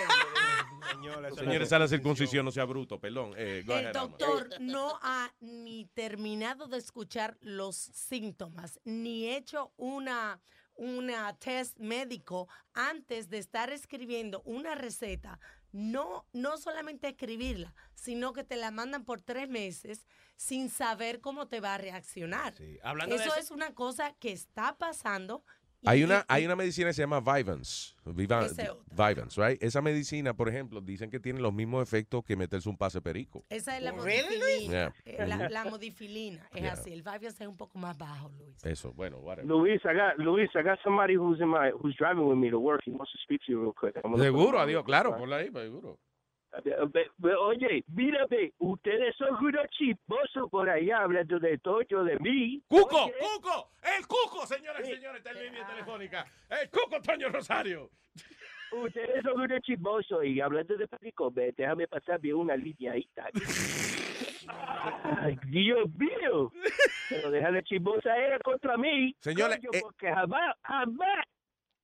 Señores, es la circuncisión, no sea bruto, perdón. Eh, El doctor no ha ni terminado de escuchar los síntomas, ni hecho una, una test médico antes de estar escribiendo una receta. No, no solamente escribirla, sino que te la mandan por tres meses sin saber cómo te va a reaccionar. hablando de Eso ese- es una cosa que está pasando. Hay una, hay una medicina que se llama Vivance. Vivance, right? Esa medicina, por ejemplo, dicen que tiene los mismos efectos que meterse un pase perico. Esa es la modifilina. Yeah. Eh, La, la modifilina es Yeah. así. El Vivian es un poco más bajo, Luis. Eso, bueno, whatever. Luis, I got Luis. I got somebody who's in my who's driving with me to work. He wants to speak to you real quick. Seguro, adiós, claro, ponla ahí, seguro. Ve- Oye, mírame, ustedes son unos chismosos por ahí hablando de Toño, de mí. ¡Cuco! Oye, ¡Cuco! ¡El Cuco, señoras y señores! Está en línea telefónica. ¡El Cuco Toño Rosario! Ustedes son unos chismosos y hablando de perico, déjame pasar bien una línea ahí. Ay, Dios mío. Pero deja de chismosa era contra mí. Señores, coño, eh, porque jamás, jamás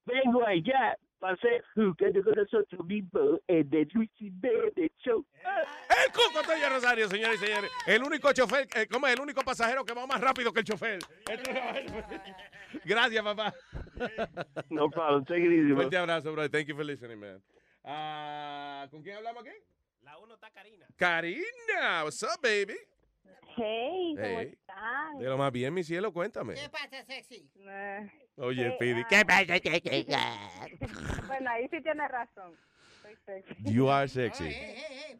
vengo allá para hacer jugando con nosotros mismos en el Luis de Show. ¡El Cuco Toño Rosario, señores y señores! El único chofer, eh, ¿cómo es? El único pasajero que va más rápido que el chofer. Gracias, papá. No problem. Take it easy. Fuerte abrazo, bro. Thank you for listening, man. Ah, ¿Con quién hablamos aquí? La uno está Karina. Karina, what's up, baby? Hey, ¿cómo Hey. están? De lo más bien, mi cielo, cuéntame. ¿Qué pasa, sexy? Oye, Eh, Speedy, ah. ¿qué pasa? bueno, ahí sí tienes razón. Soy sexy. You are sexy.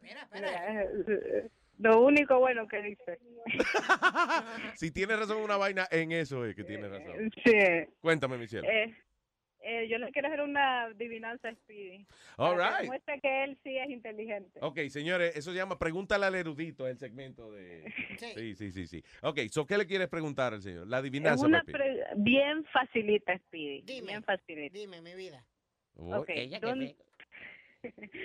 Mira, Lo único bueno que dice. Si tiene razón una vaina, en eso es que tiene razón. Sí. Cuéntame, Michelle. Eh, eh, yo le quiero hacer una adivinanza a Speedy. All para que right. muestre que él sí es inteligente. Ok, señores, eso se llama Pregúntale al erudito, el segmento de... Sí, sí, sí, sí. Ok, so, ¿qué le quieres preguntar al señor? La Es adivinanza, una papi. pre- bien facilita, Speedy. Bien facilita. Dime, mi vida. Oh, Ok, ¿dónde-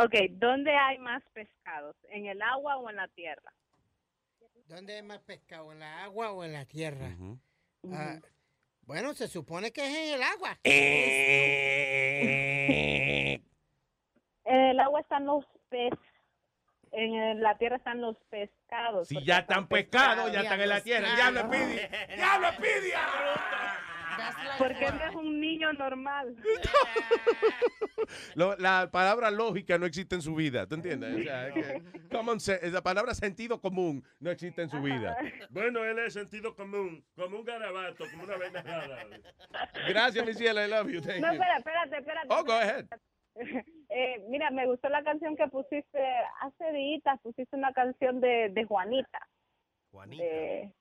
ok, ¿dónde hay más pescados? ¿En el agua o en la tierra? ¿Dónde hay más pescado? ¿En la agua o en la tierra? Ujú. Ah, bueno, se supone que es en el agua. En el agua están los peces. En la tierra están los pescados. Si ya están pescados, ya están en la tierra. ¡Diablo, Speedy! ¡Diablo, Porque no es un niño normal. Lo- la palabra lógica no existe en su vida, ¿tú entiendes? O sea, es que common sense- la palabra sentido común no existe en su vida. Bueno, él es sentido común, como un garabato, como una vaina rara. Gracias, Michelle, I love you. Thank No, you. espera, espérate, espérate. Oh, go ahead. Eh, mira, me gustó la canción que pusiste hace días. Pusiste una canción de, de Juanita. Juanita. De-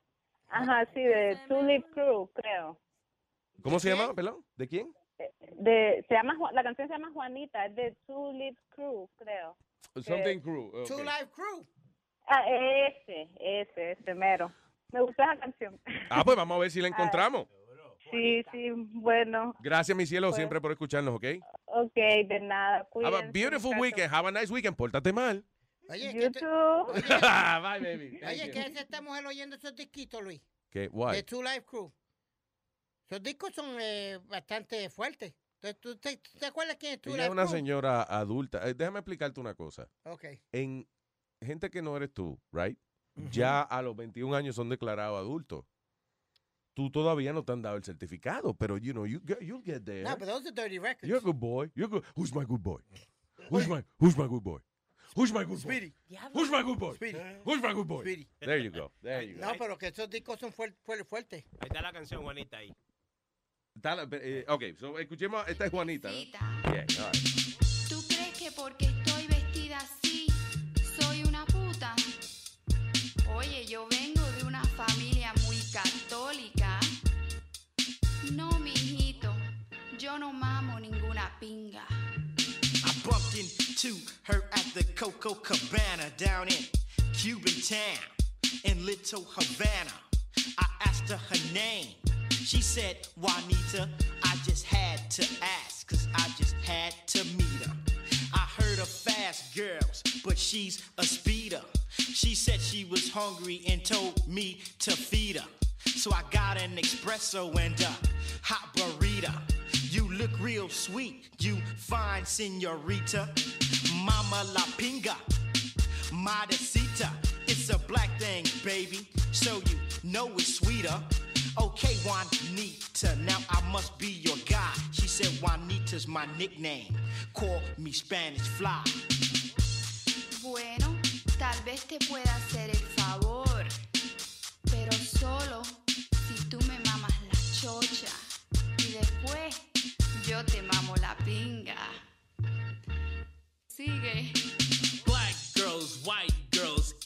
ajá, sí, de Tulip Crew, creo. ¿Cómo se llama, perdón? ¿De quién? De, se llama, la canción se llama Juanita, es de Tulip Crew, creo. Something Crew. Two Life Crew. Ah, ese, ese, ese mero. Me gustó esa canción. Ah, pues vamos a ver si la encontramos. Sí, sí, bueno. Gracias, mi cielo, Pues- siempre por escucharnos, ¿ok? Ok, de nada. Have a cuídense, beautiful weekend. Have a nice weekend. Pórtate mal. Oye, You ¿qué te- too. Bye, baby. Oye. ¿qué hace esta mujer oyendo esos disquitos, Luis? ¿Qué? Why? De Two Life Crew. Esos discos son eh, bastante fuertes. Entonces, ¿tú te, tú te acuerdas quién es Two Ella es una Crew? señora adulta. Eh, déjame explicarte una cosa. Ok. En gente que no eres tú, right? Ya a los 21 años son declarados adultos. Tú todavía no te han dado el certificado, pero you know, you get, you'll get there. No, but those are dirty records. You're a good boy. You're good. Who's my good boy? Who's my Who's my good boy? Who's my good boy? Speedy. Who's my good boy? Speedy. Who's my good boy? Speedy. There you go. There you go. No, pero que esos discos son fuer- fuer- fuertes. Ahí está la canción, Juanita, ahí. La- eh, ok, so escuchemos. Esta es Juanita. ¿no? Yeah, all right. ¿Tú crees que porque estoy vestida así soy una puta? Oye, yo vengo de una familia muy católica. No, mijito, yo no mamo ninguna pinga. I bumped into her at the Coco Cabana down in Cuban town in Little Havana. I asked her her name. She said, Juanita, I just had to ask, cause I just had to meet her. I heard of fast girls, but she's a speeder. She said she was hungry and told me to feed her. So I got an espresso and a hot burrito. You look real sweet, you fine senorita. Mama la pinga, modesita. It's a black thing, baby, so you know it's sweeter. Okay, Juanita, now I must be your guy. She said Juanita's my nickname. Call me Spanish Fly. Bueno, tal vez te pueda hacer el favor, pero solo si tú me mamas la chocha y después yo te mamo la pinga. Sigue. Black girls, white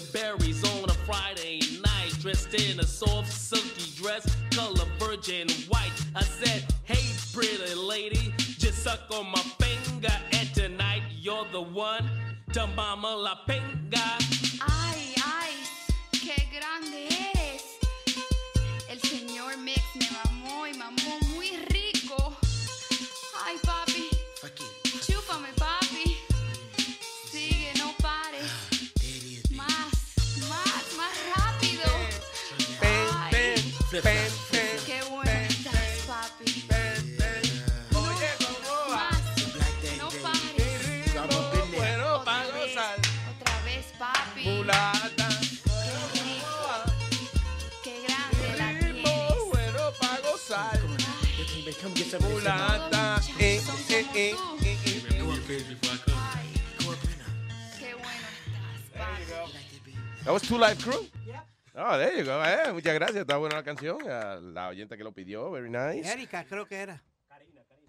The berries on a Friday night, dressed in a soft, silky dress, color virgin white. I said, Hey, pretty lady, just suck on my finger, and tonight you're the one to mama la pinga. Ay, ay, qué grande eres. El señor Mix me mamó y mamó muy rico. Ay, papi. Mulata. Eh, eh, eh, eh, eh. Qué bueno That was Two Live Crew. Oh, there you go. Eh, muchas gracias. Está buena la canción. A la oyente que lo pidió. Very nice. Erika, creo que era.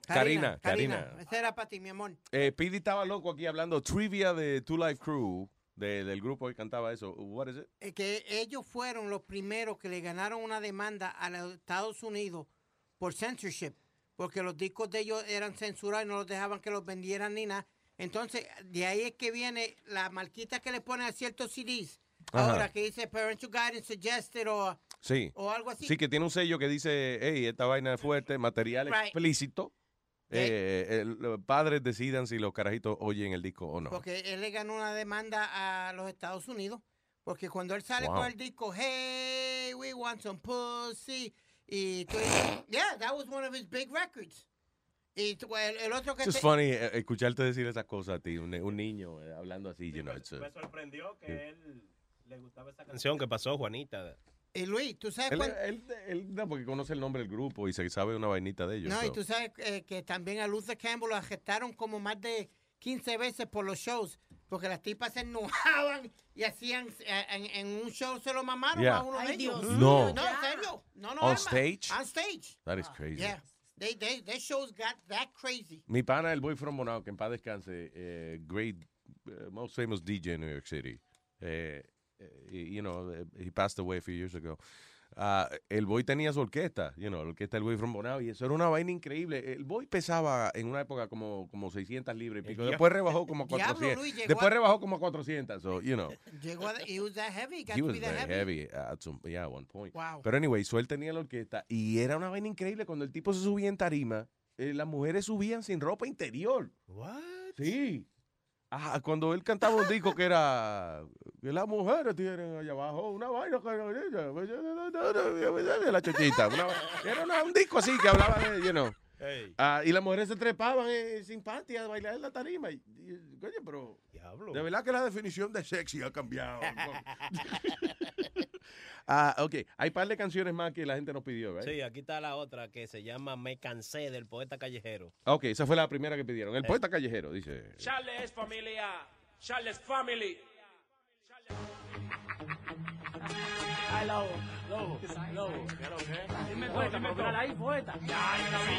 Karina, Karina. Esa era para ti, mi amor. Eh, Pidi estaba loco aquí hablando trivia de Two Live Crew, de- del grupo que cantaba eso. What is it? Eh, que ellos fueron los primeros que le ganaron una demanda a los Estados Unidos por censorship, porque los discos de ellos eran censurados y no los dejaban que los vendieran ni nada. Entonces, de ahí es que viene la marquita que le ponen a ciertos CDs. Ajá. Ahora que dice Parental Guidance Suggested o, Sí. o algo así. Sí, que tiene un sello que dice, hey, esta vaina es fuerte, material Right. explícito. Eh, los padres decidan si los carajitos oyen el disco o no. Porque él le ganó una demanda a los Estados Unidos. Porque cuando él sale Wow. con el disco, hey, we want some pussy. Y tú dices, yeah, that was one of his big records. Y tú- el, el otro que Es te- funny eh, escucharte decir esas cosas a ti, un, un niño eh, hablando así, you know, it's, uh, Me sorprendió que él le gustaba esa canción que pasó, Juanita. Y Luis, tú sabes él, cuán- él- él- no, porque conoce el nombre del grupo y se sabe una vainita de ellos. No, y tú sabes eh, que también a Luther Campbell lo arrestaron como más de 15 veces por los shows. Porque las tipas se enojaban y hacían, eh, en, en un show se lo mamaron Yeah. a uno de ellos. No. No, en serio. No, no, On stage? On stage. That is crazy. Yeah. They, they, their shows got that crazy. Mi pana, el boy from Bonao, que en paz descanse, eh, great, eh, most famous DJ in New York City. Eh, eh, you know, eh, he passed away a few years ago. Ah, el boy tenía su orquesta, you know, la orquesta del boy from Bonao, y eso era una vaina increíble. El boy pesaba en una época como, como 600 libras y pico. Después rebajó como Diablo, 400. Luis, Después a- rebajó como 400, so, you know. Llegó a, he was that heavy. He was that heavy. heavy at some, yeah, one point. Wow. Pero anyway, so él tenía la orquesta y era una vaina increíble cuando el tipo se subía en tarima, eh, las mujeres subían sin ropa interior. What? Sí. Ajá, cuando él cantaba un disco que era que las mujeres tienen allá abajo una vaina que la chochita. una era una- un disco así que hablaba de, you know. Hey. Ah, y las mujeres se trepaban eh, sin panty a bailar en la tarima. Y, y- coño, pero de verdad que la definición de sexy ha cambiado. ah, ok. Hay un par de canciones más que la gente nos pidió, ¿verdad? Sí, aquí está la otra que se llama Me cansé del poeta callejero. Ok, esa fue la primera que pidieron. El Eh. poeta callejero, dice. Charles es familia. Charles Family. Ay, lobo, lobo, lobo. Dime dime tú. ahí, poeta. Ya, yo la vi.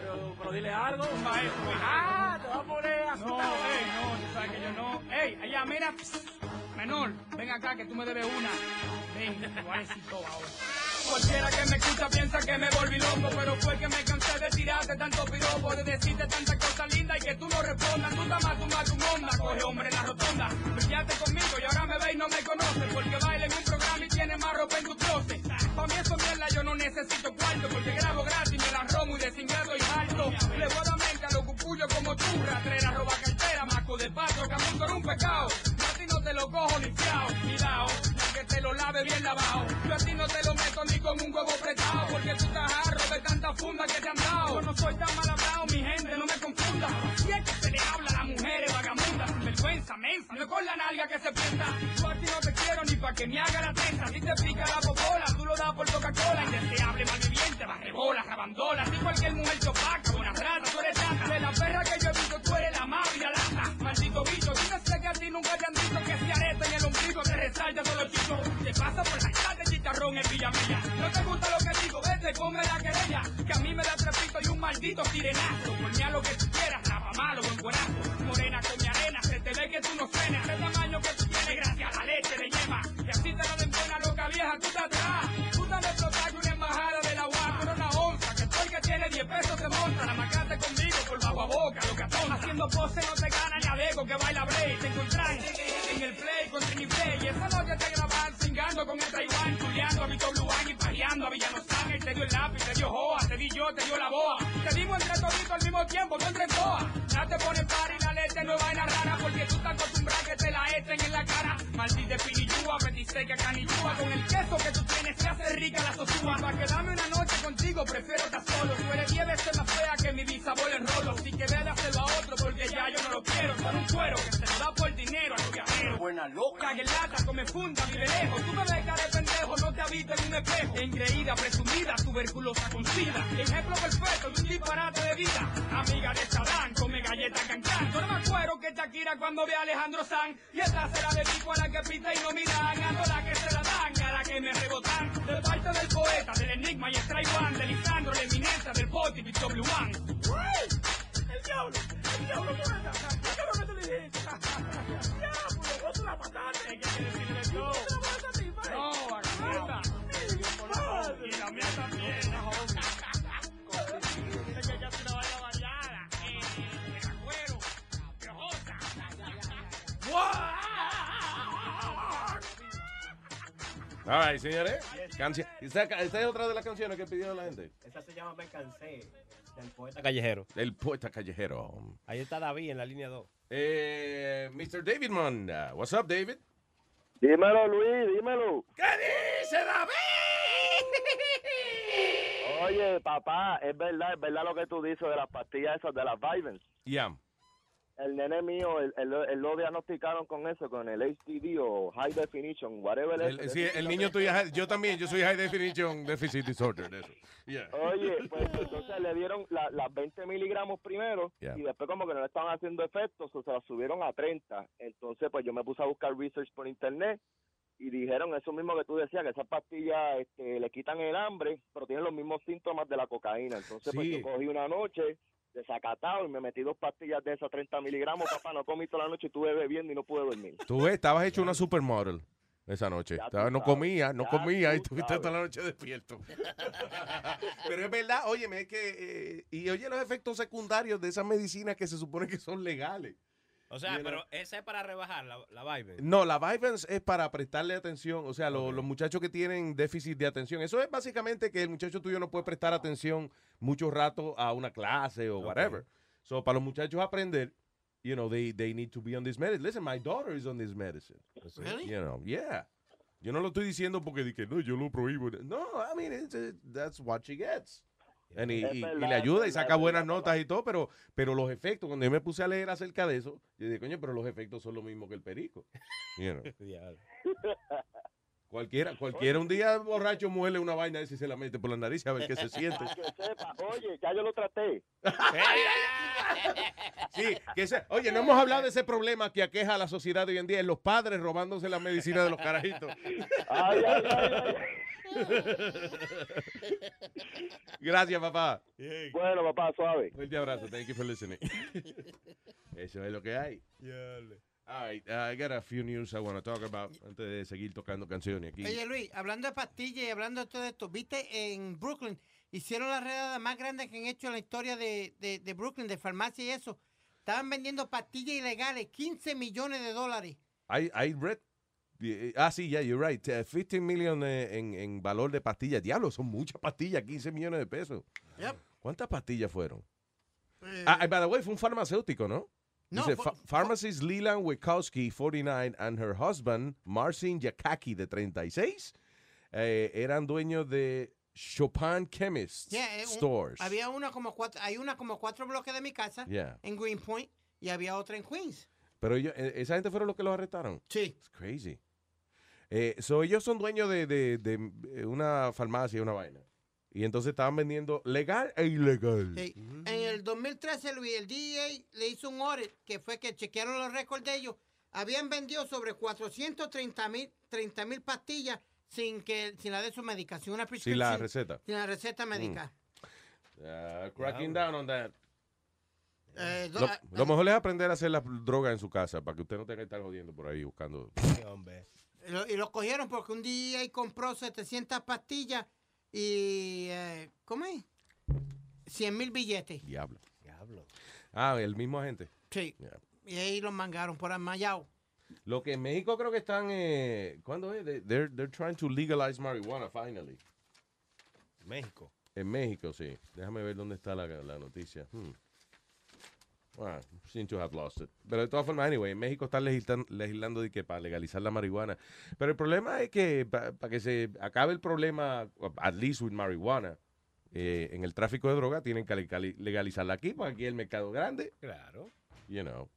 Pero, pero dile algo, maestro. Ah, te vas a poner asustado. No, ey, no, tú sabes que yo no. Ey, allá, mira. Menor, ven acá que tú me debes una. Ven, te voy a decir todo ahora. Cualquiera que me escucha piensa que me volví loco, pero fue que me cansé de tirarte tanto piropo, de decirte tantas cosas lindas y que tú no respondas. Tú estás más, tú más, tu onda, coge hombre en la rotonda. Brillaste conmigo y ahora me ve y no me conoce, porque baila en un programa y tiene más ropa en tu closet. Pa' mí eso mierda yo no necesito cuarto, porque grabo gratis, me la romo y de cingato y alto. Le voy a dar mente a los cupullos como tú, ratrera, roba cartera, maco de pato, camón con un pecado. Yo a ti no te lo cojo ni fiao, cuidado, que te lo lave bien lavado. Yo a ti no te lo meto ni con un huevo apretado, porque tú estás jarro de tanta funda que te han dado. Yo no soy tan mal hablado, mi gente, no me confunda. Si es que se le habla a las mujeres vagabundas, no es con la nalga que se piensa. Yo a ti no te quiero ni pa' que me haga la tensa. Si te pica la popola, tú lo das por Coca-Cola. Indeseable, malviviente, barrebola, rabandola. Si cualquier mujer te opaca, buena rata, tú eres tata. De la perra que yo he visto, tú eres la más lata. Maldito bicho, yo no sé que a ti nunca te han dicho que si areta en el ombligo te resalta todo los chicos. Te pasa por la de chicharrón en Villa Mía. No te gusta lo que digo, vete, ponme la querella. Que a mí me da trepito y un maldito sirenazo. Ponme a lo que tú quieras, rapa malo, buen buenazo. Que tú no suenas. El tamaño que tú tienes gracias a la leche de yema. Y así te lo den buena loca vieja, tú te atrás. Tú te me explotaste una embajada de la UAP, pero una onza. Que estoy que tiene 10 pesos se monta. La marcaste conmigo por bajo a boca, lo que atona. Haciendo pose no te gana ni adego que baila break. Te encontrás en el play con Trini Play. Y esa noche te graban cingando con el Taiwán. Chuleando a Vito Bluán y pajeando a Villano Sánchez. Te dio el lápiz, te dio joa, te di yo, te dio la boa. Te dimos entre toditos al mismo tiempo, no entre todas. Ya te ponen par y la leche no es vaina petiseca canillúa. Con el queso que tú tienes se hace rica la sosúa. Para quedarme una noche contigo prefiero estar solo. Tú eres 10 veces más fea que mi bisabuelo en rolo. Si que de hacerlo a otro porque ya yo no lo quiero. Son un cuero que se lo da por dinero a los viajeros. Buena loca. Cague lata, come funda, vive lejos. Tú me ves cara de pendejo, no te habito en un espejo. Engreída, presumida, tuberculosa con sida. Ejemplo perfecto de un disparate de vida. Amiga de Galleta cancán. Yo no me acuerdo que Shakira cuando ve a Alejandro San. Y esta será de tipo a la que pita y no miran. A la que se la dan, a la que me rebotan. De parte del poeta, del enigma y Strike One. De Lisandro, la eminencia del Poti, W One. El diablo, el diablo, ¿qué me ¿Qué es lo que tú le dijiste? Diablo, vos la. ¿Qué quiere decirle? All right, señores. Canción. Esta, esta es otra de las canciones que pidió la gente. Esa se llama Me Cansé, del poeta callejero. El poeta callejero. Ahí está David en la línea 2. Eh, Mr. David Monda. What's up, David? Dímelo, Luis, dímelo. ¿Qué dice David? Oye, papá, es verdad, es verdad lo que tú dices de las pastillas esas, de las Vivens. Yeah. El nene mío, él, él- él lo diagnosticaron con eso, con el HDD o High Definition, whatever. El, es. sí, el niño tuyo, yo también, yo soy High Definition Deficit Disorder. Eso. Yeah. Oye, pues entonces le dieron la- las 20 miligramos primero Yeah. y después como que no le estaban haciendo efectos, o se las subieron a 30. Entonces pues yo me puse a buscar research por internet y dijeron eso mismo que tú decías, que esas pastillas este, le quitan el hambre, pero tienen los mismos síntomas de la cocaína. Entonces pues Sí. yo cogí una noche desacatado y me metí dos pastillas de esas 30 miligramos, papá, no comí toda la noche, estuve bebiendo y no pude dormir. Tú ves, estabas hecho una supermodel esa noche. Estaba- no comía, no ya comía y estuviste sabes. toda la noche despierto. Pero es verdad, óyeme, es que. eh, y oye los efectos secundarios de esas medicinas que se supone que son legales. O sea, pero esa es para rebajar la, la vibe. No, la Vyvanse es para prestarle atención, o sea, lo- los muchachos que tienen déficit de atención. Eso es básicamente que el muchacho tuyo no puede prestar atención mucho rato a una clase o whatever. So, para los muchachos aprender, you know, they, they need to be on this medicine. Listen, my daughter is on this medicine. Really? You know, yeah. Yo no lo estoy diciendo porque dije, no, yo lo prohíbo. No, I mean, it's, that's what she gets. And y, le ayuda y saca buenas verdad, notas y todo, pero, pero los efectos, cuando yo me puse a leer acerca de eso, yo dije, coño, pero los efectos son lo mismo que el perico. You know. Cualquiera, cualquiera un día borracho muele una vaina y se la mete por la nariz a ver qué se siente. Que sepa, oye, ya yo lo traté. Sí, que oye, no hemos hablado de ese problema que aqueja a la sociedad de hoy en día, es los padres robándose la medicina de los carajitos. Ay, ay, ay, Gracias, papá. Bueno, papá, suave. Fuerte abrazo. Thank you for listening. Eso es lo que hay. All right, uh, I got a few news I want to talk about antes de seguir tocando canciones aquí. Oye, Luis, hablando de pastillas y hablando de todo esto, viste en Brooklyn, hicieron la redada más grande que han hecho en la historia de, de, de Brooklyn, de farmacia y eso. Estaban vendiendo pastillas ilegales, 15 millones de dólares. I, I read. Eh, Ah, sí, yeah, you're right. Uh, 15 million eh, en, en valor de pastillas. Diablo, son muchas pastillas, 15 millones de pesos. Yep. ¿Cuántas pastillas fueron? Eh, Ah, by the way, fue un farmacéutico, ¿no? No, Dice, fue- "Pha- pharmacist Leland Wikowski, 49, and her husband, Marcin Yakaki, de 36, eh, eran dueños de Chopin Chemist yeah, eh, un- Stores. Había una como cuatro, hay una como cuatro bloques de mi casa Yeah. en Greenpoint y había otra en Queens. Pero ellos, esa gente fueron los que los arrestaron. Sí. It's crazy. Eh, so ellos son dueños de, de- de, eh, una farmacia, una vaina. Y entonces estaban vendiendo legal e ilegal. Sí. En el 2013, Luis, el DEA le hizo un audit que fue que chequearon los récords de ellos. Habían vendido sobre 430 mil 30 mil pastillas sin que sin la de su medicación, una prescripción. Sin la receta. Sin la receta médica. Uh, cracking down on that. Eh, Lo, ah, lo mejor es aprender a hacer la droga en su casa para que usted no tenga que estar jodiendo por ahí buscando. Lo- y lo cogieron porque un DEA compró 700 pastillas y. eh, ¿Cómo es? 100 mil billetes. Diablo. Ah, el mismo agente. Sí. Y ahí los mangaron por Amayao. Lo que en México creo que están. Eh, ¿Cuándo es? They- They're, they're trying to legalize marijuana finally. México. En México, sí. Déjame ver dónde está la, la noticia. Hmm. Ah, seem to have lost it. Pero de todas formas, anyway, en México están legislan- legislando de que para legalizar la marihuana. Pero el problema es que para que se acabe el problema, at least with marihuana, eh, en el tráfico de droga, tienen que legali- legalizarla aquí, porque aquí es el mercado grande. Claro. You know.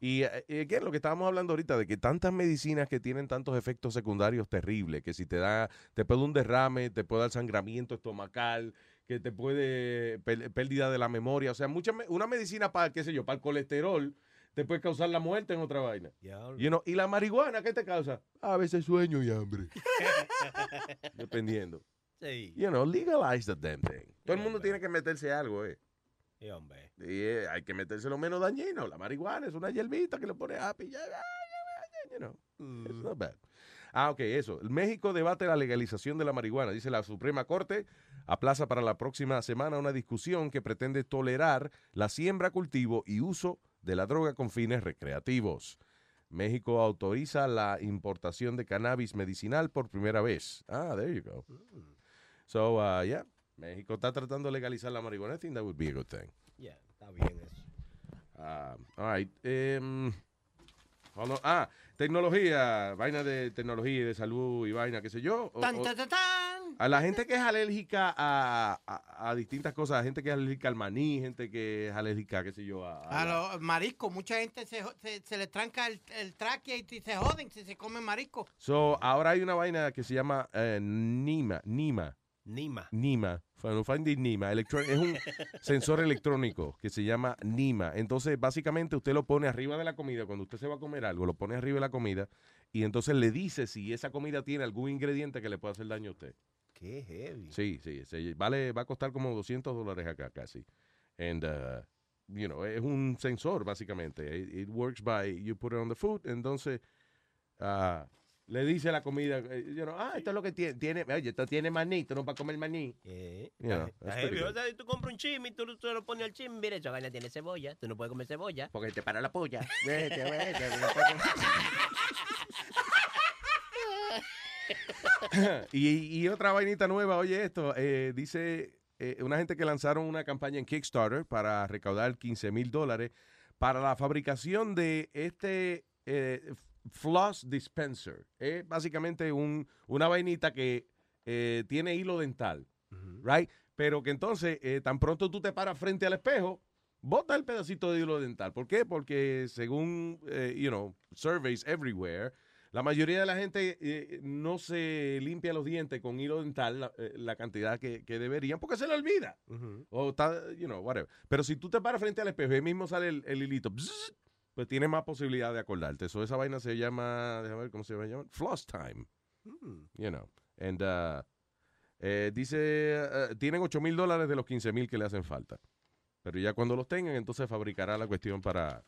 Y eh, eh, lo que estábamos hablando ahorita, de que tantas medicinas que tienen tantos efectos secundarios terribles, que si te da, te puede un derrame, te puede dar sangramiento estomacal, que te puede pérdida de la memoria, o sea, mucha, me- una medicina para, qué sé yo, para el colesterol, te puede causar la muerte en otra vaina. You know, y la marihuana, ¿qué te causa? A veces sueño y hambre. Dependiendo. Sí. You know, legalize the damn thing. Todo el mundo tiene que meterse algo, eh. Sí, hombre. Y eh, hay que meterse lo menos dañino. La marihuana es una hierbita que le pone happy. ya, ya, ya, You know, it's not bad. Ah, ok, eso. México debate la legalización de la marihuana. Dice la Suprema Corte aplaza para la próxima semana una discusión que pretende tolerar la siembra, cultivo y uso de la droga con fines recreativos. México autoriza la importación de cannabis medicinal por primera vez. Ah, there you go. So, uh, yeah, México está tratando de legalizar la marihuana. I think that would be a good thing. Ya, está bien eso. Ah, all right. on. Ah, tecnología, vaina de tecnología y de salud y vaina, qué sé yo. O- Tan, o- tan, tan, tan. a la gente que es alérgica a, a- a distintas cosas, gente que es alérgica al maní, gente que es alérgica, qué sé yo, a, a los mariscos, mucha gente se, se, se le tranca el, el tráquea y se joden si se comen marisco. So, ahora hay una vaina que se llama eh, NIMA, NIMA. Nima. NIMA, Final Finding NIMA, electro- es un sensor electrónico que se llama NIMA. Entonces, básicamente usted lo pone arriba de la comida, cuando usted se va a comer algo, lo pone arriba de la comida y entonces le dice si esa comida tiene algún ingrediente que le pueda hacer daño a usted. Qué heavy. Sí, sí, vale, va a costar como 200 dólares acá casi. And, uh, you know, es un sensor básicamente. It, it works by, you put it on the food, entonces ah, le dice la comida, eh, you know, ah, esto es lo que tiene, tiene oye, esto tiene maní, tú no para comer maní. Eh, You know, heavy. pretty O sea, tú compras un chimi, tú, tú lo pones al chimi, mira, esa vaina tiene cebolla, tú no puedes comer cebolla. Porque te para la polla. Vete, vete, y, y otra vainita nueva, oye esto, eh, dice eh, una gente que lanzaron una campaña en Kickstarter para recaudar 15 mil dólares para la fabricación de este eh, floss dispenser. Es básicamente un, una vainita que eh, tiene hilo dental, right? Pero que entonces, eh, tan pronto tú te paras frente al espejo, bota el pedacito de hilo dental. ¿Por qué? Porque según, eh, you know, surveys everywhere, la mayoría de la gente eh, no se limpia los dientes con hilo dental la, eh, la cantidad que, que deberían porque se le olvida. O está, you know, whatever. Pero si tú te paras frente al espejo y ahí mismo sale el, el hilito, bzz, pues tienes más posibilidad de acordarte. Eso, esa vaina se llama, déjame ver cómo se llama, floss time. You know. And, uh, eh, dice, uh, tienen 8 mil dólares de los 15 mil que le hacen falta. Pero ya cuando los tengan, entonces fabricará la cuestión para,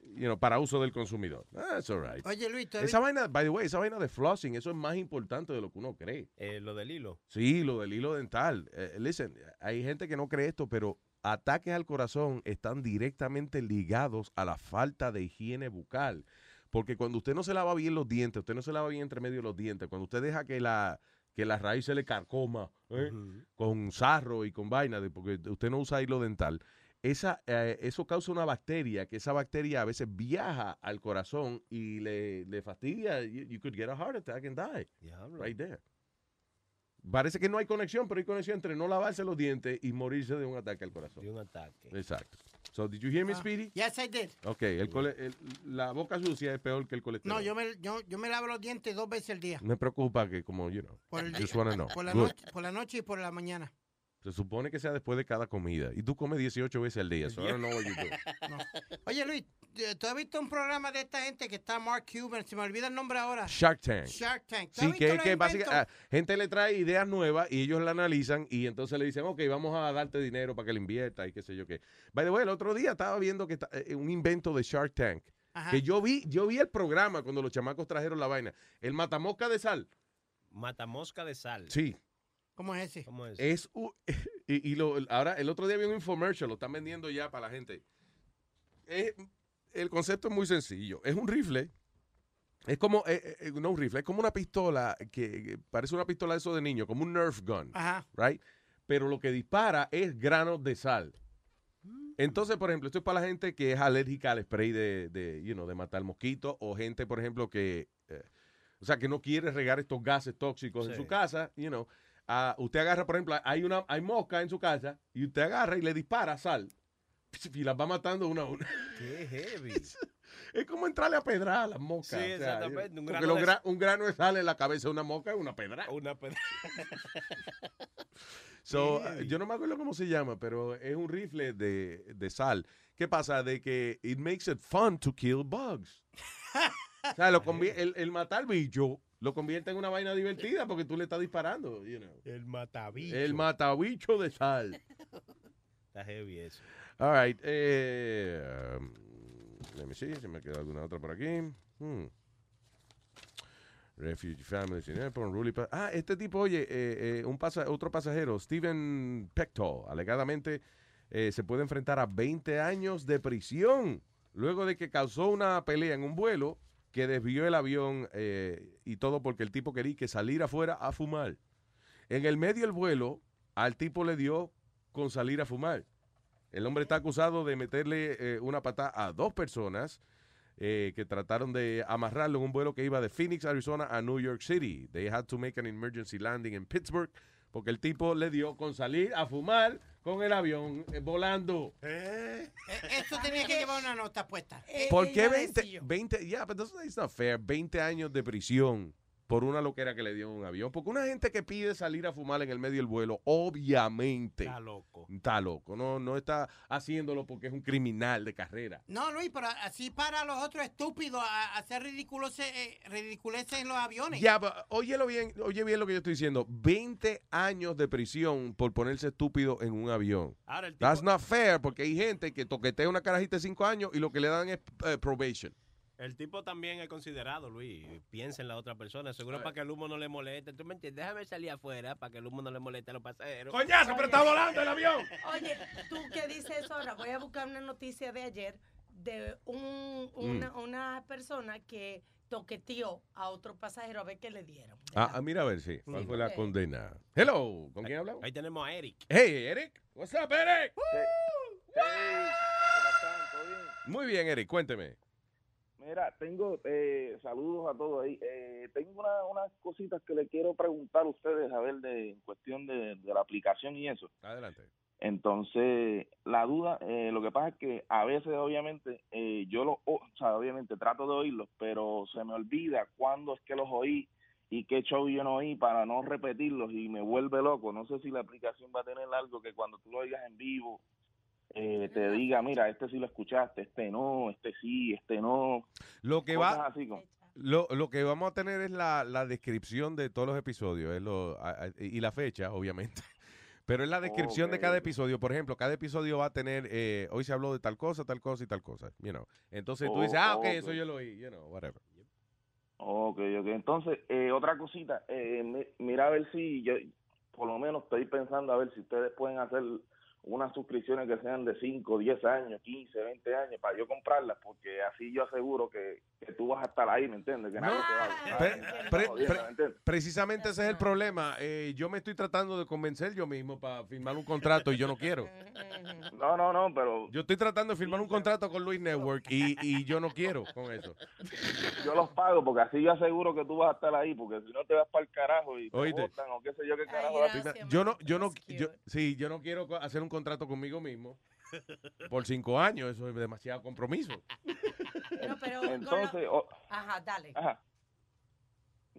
you know, para uso del consumidor. That's all right. Oye, Luis, ¿tú has Esa vaina, by the way, esa vaina de flossing, eso es más importante de lo que uno cree. Eh, lo del hilo. Sí, lo del hilo dental. Eh, listen, hay gente que no cree esto, pero ataques al corazón están directamente ligados a la falta de higiene bucal. Porque cuando usted no se lava bien los dientes, usted no se lava bien entre medio de los dientes, cuando usted deja que la, que la raíz se le carcoma ¿eh? con sarro y con vaina, de- porque usted no usa hilo dental, esa, eh, eso causa una bacteria, que esa bacteria a veces viaja al corazón y le, le fastidia. You, you could get a heart attack and die. Right there. Parece que no hay conexión, pero hay conexión entre no lavarse los dientes y morirse de un ataque al corazón. De un ataque. Exacto. So, did you hear me, Ah, Speedy? Yes, I did. Ok, el cole- el- la boca sucia es peor que el colesterol. No, yo me, yo, yo me lavo los dientes dos veces al día. Me preocupa que como, you know, Por, el just día- wanna know. por, la noche, por la noche y por la mañana. Se supone que sea después de cada comida. Y tú comes 18 veces al día. So I don't know what you do. No. Oye, Luis, eh, ¿tú has visto un programa de esta gente que está Mark Cuban? Se me olvida el nombre ahora. Shark Tank. Shark Tank. ¿Tú has Sí, visto que, que básicamente ah, gente le trae ideas nuevas y ellos la analizan y entonces le dicen, ok, vamos a darte dinero para que le invierta y qué sé yo qué. By the way, el otro día estaba viendo que está, eh, un invento de Shark Tank. Ajá. Que yo vi, yo vi el programa cuando los chamacos trajeron la vaina. El matamosca de sal. Matamosca de sal. Sí. ¿Cómo es ese? ¿Cómo es? Es u- y, y lo, ahora el otro día vi un infomercial, lo están vendiendo ya para la gente. Es- el concepto es muy sencillo. Es un rifle. Es como, eh, eh, no un rifle, es como una pistola que, que parece una pistola de eso de niño, como un Nerf gun. Ajá. Right? Pero lo que dispara es granos de sal. Entonces, por ejemplo, esto es para la gente que es alérgica al spray de, de, you know, de matar mosquitos o gente, por ejemplo, que, eh, o sea, que no quiere regar estos gases tóxicos en Sí. su casa, you know. Usted agarra, por ejemplo, hay una hay mosca en su casa y usted agarra y le dispara sal y las va matando una a una. Qué heavy. Es como entrarle a pedrar a las moscas. Sí, o sea, exactamente, un porque grano de- un grano de sal en la cabeza de una mosca es una pedra. Una pedra. So, uh, yo no me acuerdo cómo se llama, pero es un rifle de, de sal. ¿Qué pasa? De que it makes it fun to kill bugs. o sea, lo el, el matar bicho lo convierte en una vaina divertida porque tú le estás disparando. You know. El matabicho. El matabicho de sal. Está heavy eso. All right. Eh, um, let me see, si me queda alguna otra por aquí. Hmm. Refugee Families in Airport, Rully Ah, este tipo, oye, eh, eh, un pasa- otro pasajero, Steven Pector, alegadamente eh, se puede enfrentar a 20 años de prisión luego de que causó una pelea en un vuelo que desvió el avión eh, y todo porque el tipo quería que salir afuera a fumar. En el medio del vuelo, al tipo le dio con salir a fumar. El hombre está acusado de meterle eh, una patada a dos personas eh, que trataron de amarrarlo en un vuelo que iba de Phoenix, Arizona a New York City. They had to make an emergency landing in Pittsburgh porque el tipo le dio con salir a fumar con el avión eh, volando. Eh, Eso tenía que llevar una nota puesta. ¿Por qué 20? 20 yeah, but that's, not fair. 20 años de prisión por una loquera que le dio en un avión. Porque una gente que pide salir a fumar en el medio del vuelo, obviamente. Está loco. Está loco. No, no está haciéndolo porque es un criminal de carrera. No, Luis, pero así para los otros estúpidos a a hacer ridiculeces eh, ridiculeces en los aviones. Ya, but, óyelo bien, oye bien lo que yo estoy diciendo. 20 años de prisión por ponerse estúpido en un avión. Ahora el tipo- That's not fair porque hay gente que toquetea una carajita de 5 años y lo que le dan es eh, probation. El tipo también es considerado, Luis. Piensa en la otra persona. Seguro para que el humo no le moleste. ¿Tú me entiendes? Déjame salir afuera para que el humo no le moleste a los pasajeros. ¡Coñazo, pero está volando el avión! Oye, tú que dices eso ahora, voy a buscar una noticia de ayer de un, una, Mm. una persona que toqueteó a otro pasajero a ver qué le dieron. Ah, ah, mira a ver si. ¿Cuál Sí. fue la condena? Hello, ¿con quién hablamos? Ahí tenemos a Eric. Hey, Eric. What's up, Eric? Muy bien, Eric, cuénteme. Mira, tengo eh, saludos a todos ahí. Eh, tengo una- unas cositas que le quiero preguntar a ustedes, a ver, de en cuestión de, de la aplicación y eso. Adelante. Entonces, la duda, eh, lo que pasa es que a veces, obviamente, eh, yo lo, o sea, obviamente trato de oírlos, pero se me olvida cuándo es que los oí y qué show yo no oí para no repetirlos y me vuelve loco. No sé si la aplicación va a tener algo que cuando tú lo oigas en vivo eh, te diga, mira, este sí lo escuchaste, este no, este sí, este no. Lo que va. así como- Lo, lo que vamos a tener es la, la descripción de todos los episodios es lo, a- a- y la fecha, obviamente. Pero es la descripción de cada episodio. Por ejemplo, cada episodio va a tener, eh, hoy se habló de tal cosa, tal cosa y tal cosa. You know. Entonces tú Oh, dices, ah, ok, ok. eso yo lo oí, you know, whatever. Ok, ok. Entonces, eh, otra cosita, eh, mi- mira a ver si yo, por lo menos estoy pensando a ver si ustedes pueden hacer unas suscripciones que sean de 5, 10 años, 15, 20 años, para yo comprarlas, porque así yo aseguro que, que tú vas a estar ahí, ¿me entiendes? Que nadie te va a Pre- precisamente ese es el problema. Eh, yo me estoy tratando de convencer yo mismo para firmar un contrato y yo no quiero. No, no, no, pero Yo estoy tratando de firmar un contrato con Luis Network y, y yo no quiero con eso. yo los pago, porque así yo aseguro que tú vas a estar ahí, porque si no te vas para el carajo y te Oíste. botan o qué sé yo qué carajo. Yo no, yo no, yo, sí, yo no quiero hacer un contrato conmigo mismo por cinco años. Eso es demasiado compromiso. No, pero con lo- Entonces, Ajá, dale. ajá.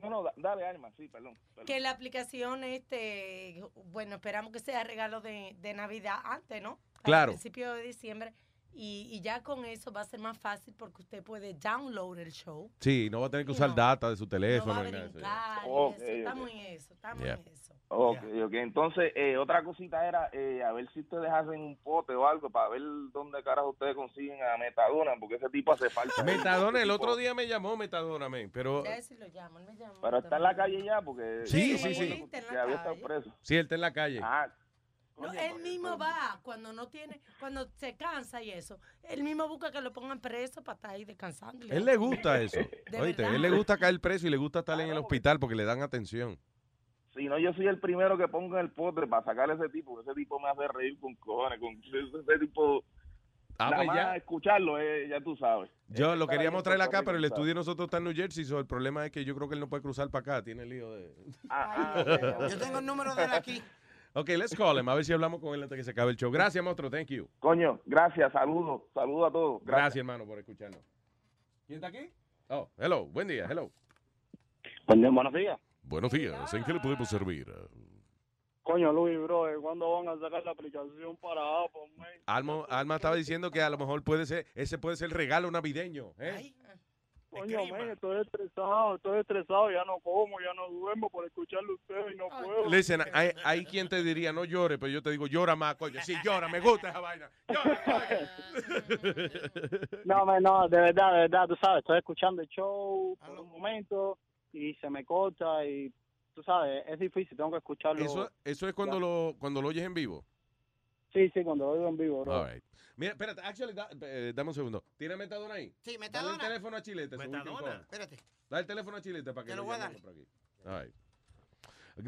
No, no, da- dale, Alma, sí, perdón. perdón. Que la aplicación, este, bueno, esperamos que sea regalo de, de Navidad antes, ¿no? Al Claro. principio de diciembre. Y, y ya con eso va a ser más fácil porque usted puede download el show. Sí, no va a tener que usar data de su teléfono. eso, ok. estamos en eso, estamos Yeah. en eso. Ok, ok. Entonces, eh, otra cosita era eh, a ver si ustedes hacen un pote o algo para ver dónde carajo ustedes consiguen a Metadona, porque ese tipo hace falta. Metadona, el otro día me llamó Metadona, men, pero Ya si lo llamo, él me llama. Pero está en la calle ya, porque. Sí, sí, sí. acuerdo Está en la Que había estado calle. preso. sí, él está en la calle. Ah, No, él mismo va cuando no tiene, cuando se cansa y eso. Él mismo busca que lo pongan preso para estar ahí descansando. Él le gusta eso. Oíste, él le gusta caer preso y le gusta estar en el hospital porque le dan atención. si no, yo soy el primero que pongo en el pote para sacar a ese tipo, ese tipo me hace reír con cojones, con ese, ese tipo. Ah, nada pues más ya. escucable, eh, ya tú sabes. Yo lo queríamos traer acá, pero el estudio de nosotros está en New Jersey, so el problema es que yo creo que él no puede cruzar para acá, tiene el lío de... Ah, Yo tengo el número de él aquí. Ok, let's call him, a ver si hablamos con él antes que se acabe el show. Gracias, monstruo, thank you. Coño, gracias, saludos, saludos a todos. Gracias, hermano, por escucharnos. ¿Quién está aquí? Oh, hello, buen día, hello. Buenos días. Buenos días, ¿en qué le podemos servir? Coño, Luis, bro, ¿cuándo van a sacar la aplicación para Apple, man? Alma, Alma estaba diciendo que a lo mejor puede ser, ese puede ser el regalo navideño, ¿eh? Coño, man, estoy estresado, estoy estresado, ya no como, ya no duermo por escucharle a ustedes y no puedo. Listen, hay, hay quien te diría no llore, pero yo te digo llora más, coño. Sí, llora, me gusta esa vaina. No, man, no, de verdad, de verdad, tú sabes, estoy escuchando el show por un momento y se me corta y, tú sabes, es difícil, tengo que escucharlo. Eso, eso es cuando lo, cuando lo oyes en vivo. Sí, sí, cuando lo oigo en vivo, bro. All right. Mira, espérate, actually, da- eh, dame un segundo. ¿Tiene metadona ahí? Sí, Dale metadona. el teléfono a Chilete. Metadona. Espérate. Dale el teléfono a Chilete para que Te lo lo voy a llamemos por aquí. All right.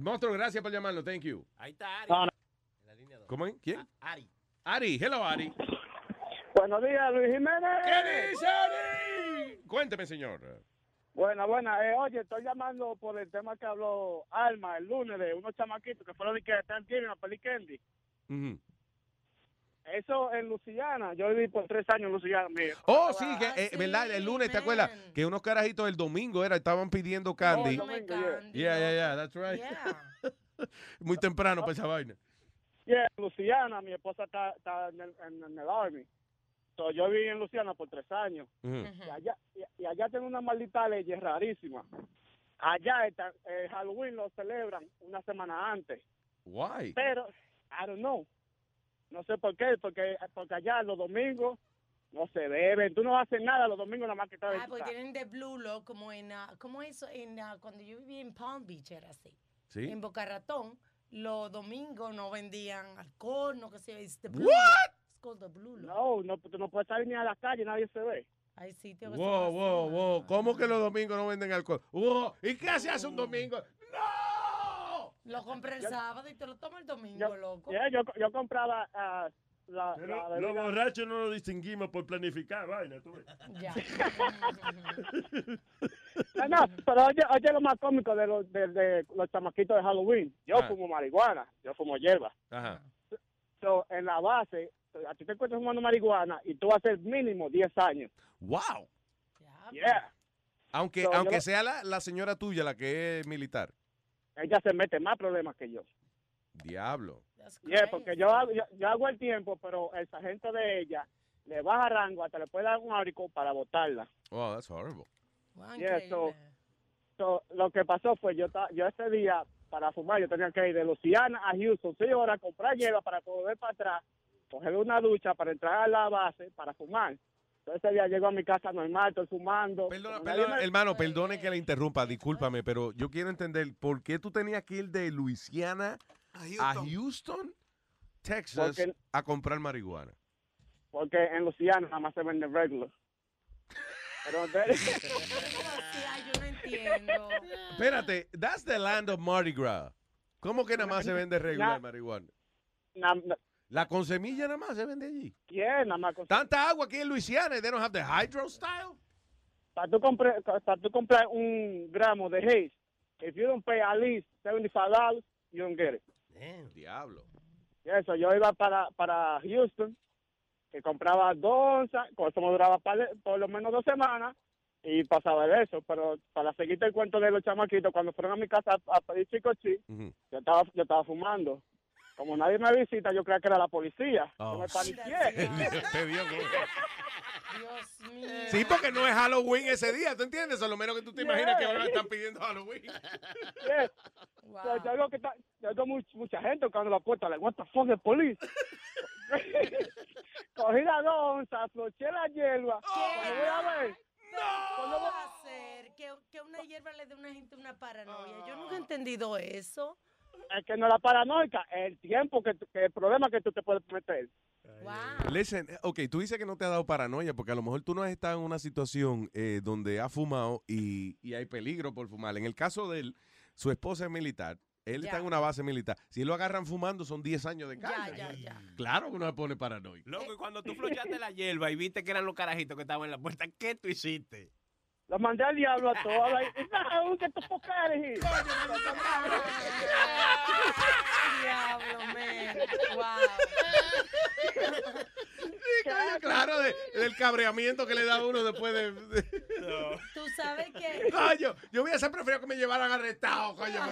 Monstruo, gracias por llamarlo. Thank you. Ahí está Ari. No, no. ¿Cómo es? ¿Quién? Ari. Ari, hello, Ari. Buenos días, Luis Jiménez. ¿Qué dice Ari? Cuénteme, señor. Buena, buena. Eh, oye, estoy llamando por el tema que habló Alma el lunes de unos chamaquitos que fueron de que están tienen a peli Candy. Ujú. Eso en Luciana, yo viví por tres años en Luciana. mire. Oh, sí, que, eh, ¿verdad? El lunes, ¿te acuerdas? Que unos carajitos el domingo era, estaban pidiendo candy. Oh, el domingo, yeah. Yeah, yeah, yeah, that's right. Muy temprano para esa vaina. Yeah, en Luciana, mi esposa está, está en, el, en- en el Army. So, yo viví en Luciana por tres años. Y allá, y, y allá tengo una maldita ley rarísima. Allá está, eh, Halloween lo celebran una semana antes. Why? Pero, I don't know. No sé por qué, porque, porque allá los domingos no se beben. Tú no haces nada los domingos nada más que estás Ah, porque tienen de Blue Lock como en, ah, ¿cómo eso? En, ah, cuando yo vivía en Palm Beach era así. Sí. En Boca Ratón, los domingos no vendían alcohol, no que sé, it's the Blue What? Lock. It's called the Blue Lock. No, no, tú no puedes salir ni a la calle, nadie se ve. Hay sitios que Wow, wow, wow. ¿Cómo que los domingos no venden alcohol? Wow. ¿Y qué se hace un domingo? Lo compré el sábado y te lo tomo el domingo, Yo, loco. yeah, yo, yo compraba ah, la, Pero la los borrachos no lo distinguimos por planificar, vaina, tú ves. Ya. No, no, pero oye, oye lo más cómico de los, de, de los chamaquitos de Halloween. Yo Ah. fumo marihuana, yo fumo hierba. Ajá. So, en la base, a ti te encuentras fumando marihuana y tú vas a ser mínimo 10 años. Wow. Yeah. Aunque, So, yo aunque lo- sea la, la señora tuya la que es militar. Ella se mete más problemas que yo. Diablo. Yeah, porque yo hago, yo, yo hago el tiempo, pero el sargento de ella le baja rango, hasta le puede dar un áurico para botarla. Oh, that's horrible. Yeah, so, so, lo que pasó fue, yo ta- yo ese día, para fumar, yo tenía que ir de Luciana a Houston, seis horas, comprar hierba para volver para atrás, coger una ducha para entrar a la base para fumar. Entonces ese día llego a mi casa normal, estoy fumando. Perdona, me- hermano, perdone que le interrumpa, discúlpame, pero yo quiero entender por qué tú tenías que ir de Luisiana a Houston, Texas, Porque- a comprar marihuana. Porque en Luciana nada más se vende regular. Pero yo no entiendo. Espérate, that's the land of Mardi Gras. ¿Cómo que nada más se vende regular Na- marihuana? na- na- La con semilla nada más se vende allí. ¿Quién? Nada más con- Tanta agua aquí en Luisiana they don't have the hydro style. para tú comprar para tú comprar un gramo de haze, if you don't pay at least $75, you don't get it. Diablo. Y eso, yo iba para, para Houston, que compraba dos onzas, con eso me duraba par- por lo menos dos semanas, y pasaba de eso. Pero para seguirte el cuento de los chamaquitos, cuando fueron a mi casa a, a pedir chico chi, yo estaba, yo estaba fumando. Como nadie me visita, yo creía que era la policía. Oh. Yo me paniqué. Te dio Dios mío. Sí, porque no es Halloween ese día, ¿tú entiendes? A lo menos que tú te imaginas que Yeah. ahora están pidiendo Halloween. Yeah. So, yo digo que está, yo digo much- mucha gente tocando la puerta, like, what the fuck, the police? Cogí las dos onzas, floché la hierba. Cuando voy a ver, ¿Cómo va a ser que, que una hierba le dé a una gente una paranoia? Yo nunca he entendido eso. Es que no es la paranoica, es el tiempo que, el problema que tú te puedes meter. Listen, eh, ok, tú dices que no te ha dado paranoia porque a lo mejor tú no has estado en una situación eh, donde has fumado y, y hay peligro por fumar. En el caso de él, su esposa es militar, él está en una base militar. Si lo agarran fumando son 10 años de Ya, cárcel. ya, ya. Claro que uno se pone paranoico. Loco, y cuando tú flochaste la hierba y viste que eran los carajitos que estaban en la puerta, ¿qué tú hiciste? Los mandé al diablo a todos. like, no, get the fuck out of here. Diablo, man. Wow. Claro, de- del cabreamiento que le da uno después de... de- Tú sabes que... Coño, yo hubiese preferido que me llevaran arrestado, coño.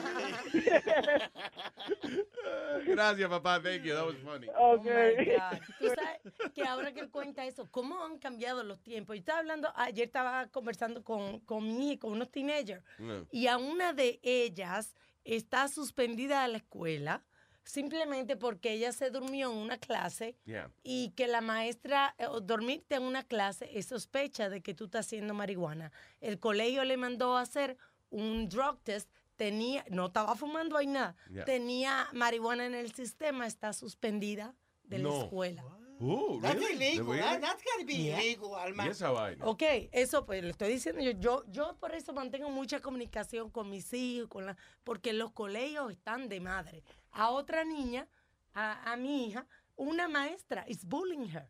Gracias, papá. Thank you. That was funny. Oh my God. Tú sabes que ahora que él cuenta eso, ¿cómo han cambiado los tiempos? Yo estaba hablando, ayer estaba conversando con, con mi hija, con unos teenagers, No. y a una de ellas está suspendida de la escuela simplemente porque ella se durmió en una clase Yeah. y que la maestra, eh, dormirte en una clase es sospecha de que tú estás haciendo marihuana. El colegio le mandó a hacer un drug test, tenía, no estaba fumando ahí nada, Yeah. tenía marihuana en el sistema, está suspendida de la escuela. Uh, That's really? illegal. ¿De That, that's gotta be Yeah. illegal, Alma. ¿Y esa vaina? Ok, eso pues le estoy diciendo yo, yo, yo por eso mantengo mucha comunicación con mis hijos, con la, porque los colegios están de madre. A otra niña, a, a mi hija, una maestra is bullying her,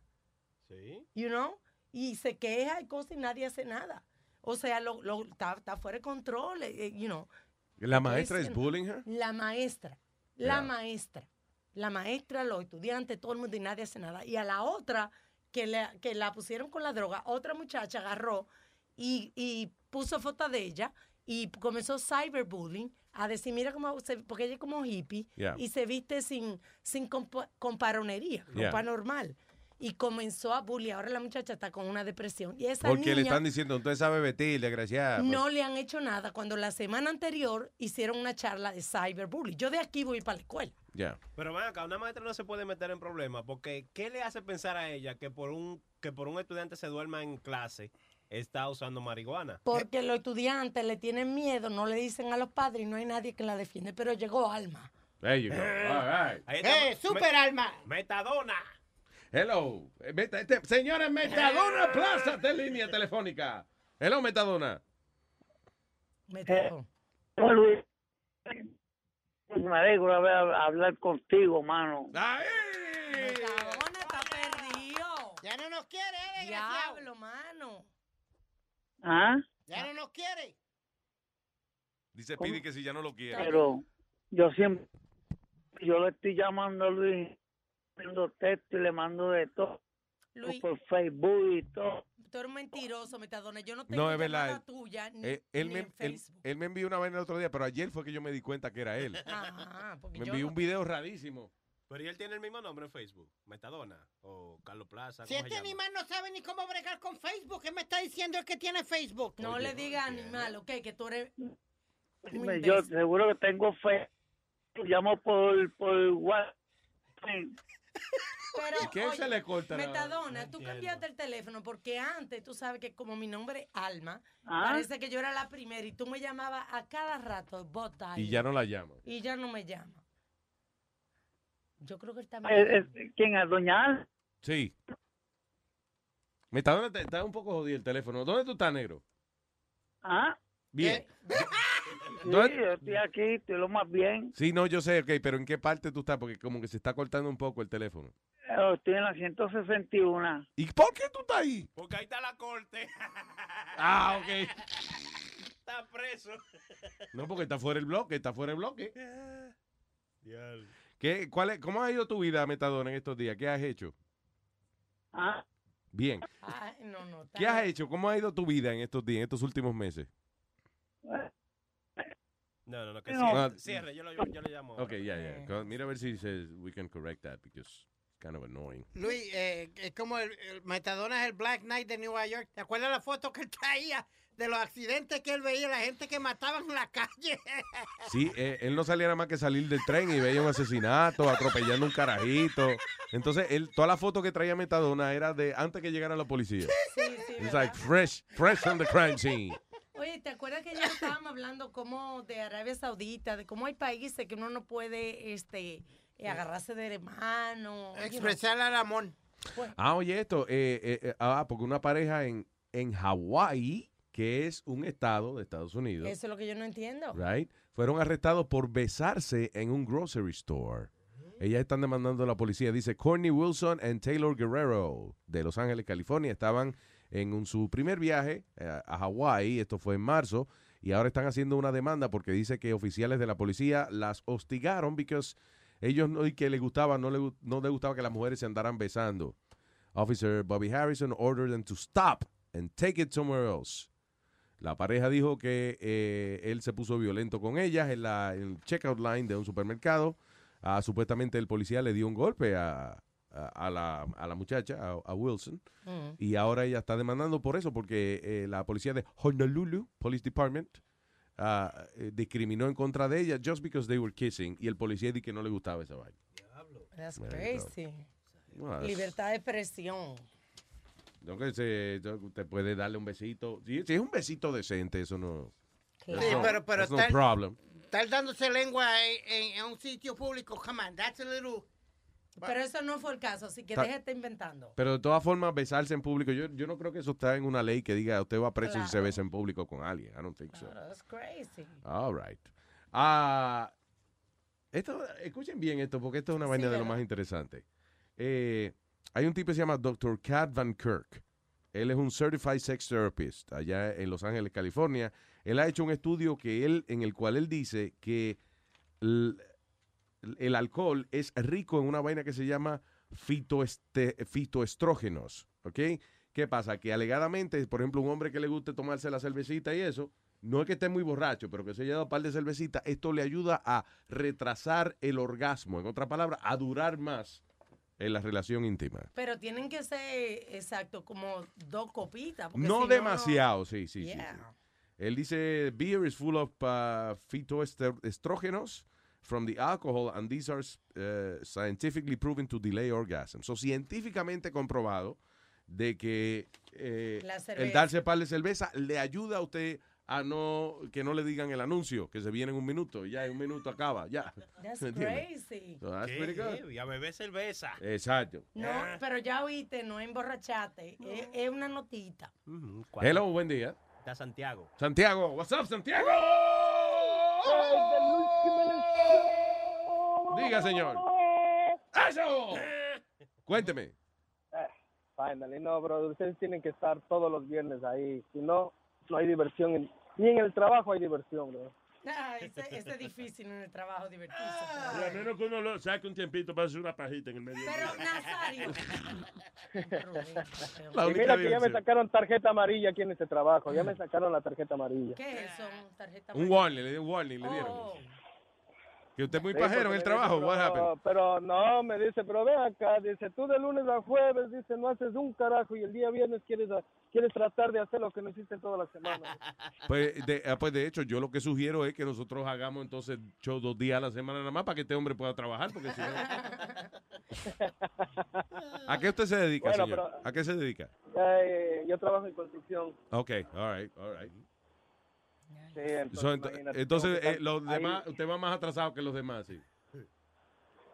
Sí. you know, y se queja y cosas y nadie hace nada. O sea, lo, lo, está, está fuera de control, eh, eh, you know. ¿La maestra es bullying her? La maestra, la Yeah. maestra, la maestra, los estudiantes, todo el mundo y nadie hace nada. Y a la otra que, le- que la pusieron con la droga, otra muchacha agarró y, y puso foto de ella y comenzó cyberbullying a decir, mira cómo, se- porque ella es como hippie Yeah. y se viste sin, sin compa- comparonería, Yeah. ropa normal. Y comenzó a bullying. Ahora la muchacha está con una depresión. Y esa Porque le niña- están diciendo, usted sabe vestir, desgraciada. no le han hecho nada cuando la semana anterior hicieron una charla de cyberbullying. Yo de aquí voy para la escuela. Ya. Pero ven acá, una maestra no se puede meter en problemas porque ¿qué le hace pensar a ella que por un que por un estudiante se duerma en clase está usando marihuana? Porque los estudiantes le tienen miedo, no le dicen a los padres y no hay nadie que la defiende. Pero llegó Alma. There you go. All right. Ahí está, ¡Eh, super Alma! Metadona. Hello. Eh, Meta- este, señores, Metadona Plaza de línea telefónica. Hello, Metadona. Oh, Luis, me alegro hablar contigo, mano. Metadona está perdido. Ya no nos quiere, eh, Diablo, mano. ¿Ah? Ya no nos quiere. Dice Pidi que si ya no lo quiere. Pero yo siempre, yo le estoy llamando a Luis, mando texto y le mando de todo, Luis. por Facebook y todo. Tú eres un mentiroso, Metadona. Yo no tengo No, es llamada verdad. tuya ni, Eh, él, ni me, en él, Facebook. él me envió una vaina el otro día, pero ayer fue que yo me di cuenta que era él. Ajá, porque Me envió no- un video rarísimo. Pero ¿y él tiene el mismo nombre en Facebook? Metadona o Carlos Plaza. Si ¿cómo se este llama? animal no sabe ni cómo bregar con Facebook, ¿qué me está diciendo el que tiene Facebook? No le digas animal, ok, que tú eres Dime, Yo imbécil. seguro que tengo fe. Llamo por, por WhatsApp. Pero, ¿Y qué se le corta Metadona, no tú cambiaste el teléfono porque antes tú sabes que como mi nombre es Alma, Ah. parece que yo era la primera y tú me llamabas a cada rato, bot Y ya no la llamo. y ya no me llama. Yo creo que está Eh, eh, ¿Quién es? ¿Doña? Sí. Metadona te- está un poco jodido el teléfono. ¿Dónde tú estás, negro? ¿Ah? Bien. Sí, ¿Dónde- yo estoy aquí, estoy lo más bien. Sí, no, yo sé, ok, pero ¿en qué parte tú estás? Porque como que se está cortando un poco el teléfono. Eh, Estoy en la 161. ¿Y por qué tú estás ahí? Porque ahí está la corte. Ah, ok. Está preso. No, porque está fuera el bloque, está fuera el bloque. ¿Qué, cuál es, ¿Cómo ha ido tu vida, Metadona, en estos días? ¿Qué has hecho? Ah, Bien. Ay, no, no. está ¿Qué has hecho? ¿Cómo ha ido tu vida en estos días, en estos últimos meses? No, no, no, que No. cierre, cierre, yo lo, yo lo llamo. Ok, ya, ya. Mira a ver si se- we can correct that because it's kind of annoying. Luis, eh, es como el, el Metadona es el Black Knight de Nueva York. ¿Te acuerdas la foto que él traía de los accidentes que él veía, la gente que mataban en la calle? Sí, eh, él no salía nada más que salir del tren y veía un asesinato, atropellando un carajito. Entonces, él, toda la foto que traía Metadona era de antes que llegara la policía. Sí, sí, like fresh, fresh from the crime scene. Oye, ¿te acuerdas que ya estábamos hablando como de Arabia Saudita, de cómo hay países que uno no puede este, eh, agarrarse de mano? you know? Expresar el amor. Ah, oye, esto, eh, eh, eh, ah, porque una pareja en, en Hawái, que es un estado de Estados Unidos, Eso es lo que yo no entiendo. right, fueron arrestados por besarse en un grocery store. Ellas están demandando a la policía. Dice, Courtney Wilson y Taylor Guerrero de Los Ángeles, California, estaban en un- su primer viaje eh, a Hawái, esto fue en marzo, y ahora están haciendo una demanda porque dice que oficiales de la policía las hostigaron porque ellos no, y que les gustaba, no gu- no les gustaba que las mujeres se andaran besando. Officer Bobby Harrison ordered them to stop and take it somewhere else. La pareja dijo que eh, él se puso violento con ellas en la en el checkout line de un supermercado. Ah, supuestamente el policía le dio un golpe a, a- a la, a la muchacha, a, Wilson. Mm. Y ahora ella está demandando por eso, porque eh, la policía de Honolulu Police Department ah, eh, discriminó en contra de ella just because they were kissing. Y el policía dijo que no le gustaba esa vaina. That's crazy. Libertad de expresión. No, que se, te puede darle un besito. Si, si es un besito decente, eso no. Sí, that's no- pero, pero no estar, problem. estar dándose lengua en, en- en un sitio público, come on, that's a little... Pero eso no fue el caso, así que déjate inventando. Pero de todas formas, besarse en público, yo, yo no creo que eso está en una ley que diga usted va preso si se Claro. besa en público con alguien. I don't think so. That's crazy. All right. Ah, esto, escuchen bien esto, porque esto es una vaina de lo más interesante. Eh, hay un tipo que se llama Dr. Cat Van Kirk. Él es un Certified Sex Therapist allá en Los Ángeles, California. Él ha hecho un estudio que él, en el cual él dice que el alcohol es rico en una vaina que se llama fitoestrógenos. ¿Ok? ¿Qué pasa? Que alegadamente, por ejemplo, un hombre que le guste tomarse la cervecita y eso, no es que esté muy borracho, pero que se haya dado un par de cervecitas, esto le ayuda a retrasar el orgasmo. En otras palabras, a durar más en la relación íntima. Pero tienen que ser, exacto, como dos copitas. No si demasiado, sí, sí, sí, Yeah. sí. Él dice, beer is full of uh, phytoestrógenos from the alcohol and these are uh, scientifically proven to delay orgasm. So, científicamente comprobado de que eh, el darse par de cerveza le ayuda a usted a no, que no le digan el anuncio, que se viene en un minuto, y ya en un minuto acaba, ya. That's crazy. So that's Qué pretty good. heavy, a beber cerveza. Exacto. No, pero ya oíste, no emborrachate. Es, es una notita. Hello, buen día. Está Santiago. Santiago, what's up, Santiago? Diga, señor. ¡Eso! Cuénteme. Finally, no, bro, ustedes tienen que estar todos los viernes ahí. Si no, no hay diversión. en- ni en el trabajo hay diversión, bro. Ah, es difícil en el trabajo divertirse. Por lo menos que uno lo saque un tiempito para hacer una pajita en el medio. Pero Nazario. Y mira que ya me sacaron tarjeta amarilla aquí en este trabajo. Ya me sacaron la tarjeta amarilla. ¿Qué es eso? Tarjeta Un warning, le dieron un warning, le dieron. Oh. Que usted es muy Sí, pajero en el trabajo, dice, what pero, no, me dice, pero ve acá, dice, tú de lunes a jueves, dice, no haces un carajo y el día viernes quieres, a- quieres tratar de hacer lo que no hiciste toda la semana. Pues de, ah, pues de hecho, yo lo que sugiero es que nosotros hagamos entonces show dos días a la semana nada más para que este hombre pueda trabajar, porque si no... ¿A qué usted se dedica, Bueno, señor? pero- ¿A qué se dedica? Eh, yo trabajo en construcción. Ok, all right, all right. Sí, entonces, So, ent- entonces, eh, los ahí. demás, usted va más atrasado que los demás, sí.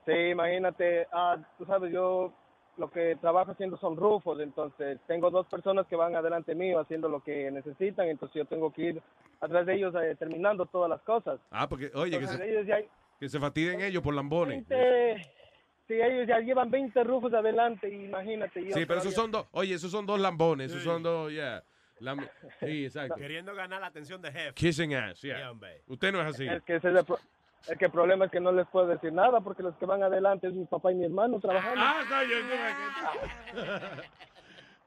Sí, imagínate, ah, tú sabes, yo lo que trabajo haciendo son rufos, entonces tengo dos personas que van adelante mío haciendo lo que necesitan, entonces yo tengo que ir atrás de ellos eh, terminando todas las cosas. Ah, porque, oye, que se, ellos ya, que se fatiguen ellos por lambones. 20, sí, ellos ya llevan 20 rufos adelante, imagínate. Yo Sí, pero esos son dos, oye, esos son dos lambones, esos son dos, yeah. lam- sí, exacto. Queriendo ganar la atención de jefe. Kissing ass, yeah. Yeah. Usted no es así. Es que ese es el, pro- es que el problema es que no les puedo decir nada porque los que van adelante es mi papá y mi hermano trabajando. Ah, coño,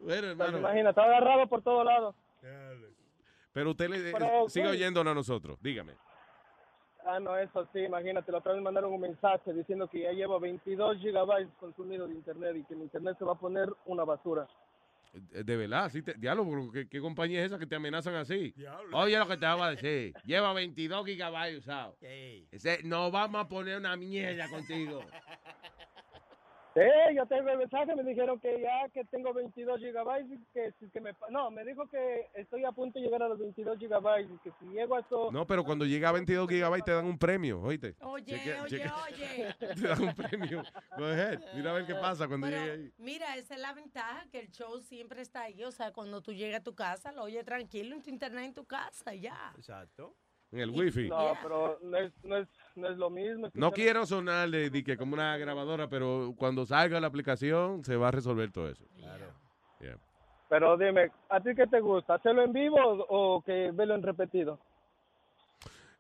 Bueno, Entonces, hermano. imagínate, está agarrado por todos lados. Pero usted le, Pero, sigue ¿cuál? oyéndonos a nosotros, dígame. Ah, no, eso sí, imagínate, la otra vez me mandaron un mensaje diciendo que ya llevo 22 gigabytes consumidos de internet y que el internet se va a poner una basura. Eh, De verdad, sí, te, diálogo, ¿qué, qué compañía es esa que te amenazan así? Oye lo que te voy a decir, lleva 22 gigabytes usados. No vamos a poner una mierda contigo. Sí, yo tengo el mensaje, me dijeron que ya que tengo 22 gigabytes, que, si- que me... No, me dijo que estoy a punto de llegar a los 22 gigabytes y que si llego a eso... No, pero cuando llega a 22 gigabytes te dan un premio, oíste. Oye, oye, oye. Te dan un premio. Go ahead, mira a ver qué pasa cuando Pero, llegue ahí. Mira, esa es la ventaja, que el show siempre está ahí. O sea, cuando tú llegas a tu casa, lo oyes tranquilo en tu internet en tu casa, ya. Exacto. En el wifi. No, pero no es, no es, no es lo mismo. No quiero sonar de, de que como una grabadora, pero cuando salga la aplicación se va a resolver todo eso. Claro. Yeah. Pero dime, ¿a ti qué te gusta? ¿Hacerlo en vivo o, o que verlo en repetido?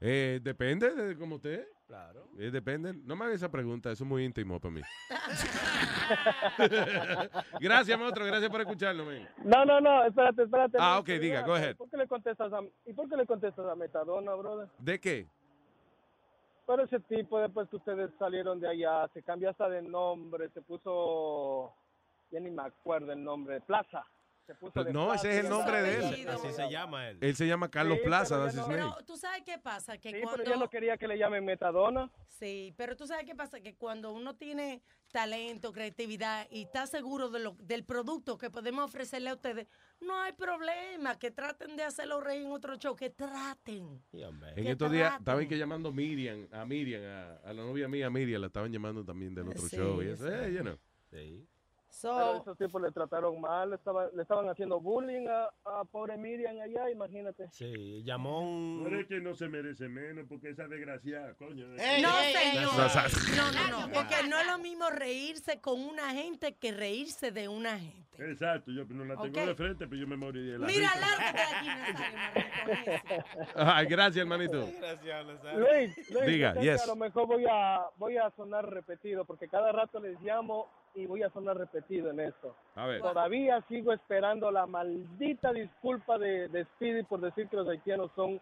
Eh, depende de como usted. Claro. Eh, depende. No me hagas esa pregunta, eso es muy íntimo para mí. gracias, monstruo, gracias por escucharlo, men. No, no, no, espérate, espérate. Ah, ok, diga, go ahead. ¿por qué le contestas a, ¿Y por qué le contestas a Metadona, brother? ¿De qué? Pero ese tipo, después que ustedes salieron de allá, se cambió hasta de nombre, se puso, ya ni me acuerdo el nombre, Plaza. Se puso Pues de no, ese Plaza es el nombre de él. apellido. Así se llama él. Él se llama Carlos Sí, Plaza, pero no- name. Pero tú sabes qué pasa, que Sí, cuando... pero yo no quería que le llamen Metadona. Sí, pero tú sabes qué pasa, que cuando uno tiene talento, creatividad y está seguro de lo, del producto que podemos ofrecerle a ustedes, no hay problema, que traten de hacerlo reír en otro show, que traten. En estos días estaban que llamando Miriam, a Miriam, a, a la novia mía, Miriam, la estaban llamando también del otro Sí, show. Y eso, sí. eh, you know. Pero esos tipos le trataron mal, le estaban, le estaban haciendo bullying a, a pobre Miriam allá, imagínate. Sí, llamó un... Pero es que no se merece menos porque esa desgraciada, coño. no, señor. No, No, no, no, porque no es lo mismo reírse con una gente que reírse de una gente. Exacto, yo no la tengo Ok. de frente, pero yo me moriría de la Mira, lárgate de aquí. Ay, gracias, hermanito. Gracias, Luis, Luis, Diga, yes. a lo mejor voy a, voy a sonar repetido, porque cada rato les llamo y voy a sonar repetido en esto. A ver. Todavía sigo esperando la maldita disculpa de, de Speedy por decir que los haitianos son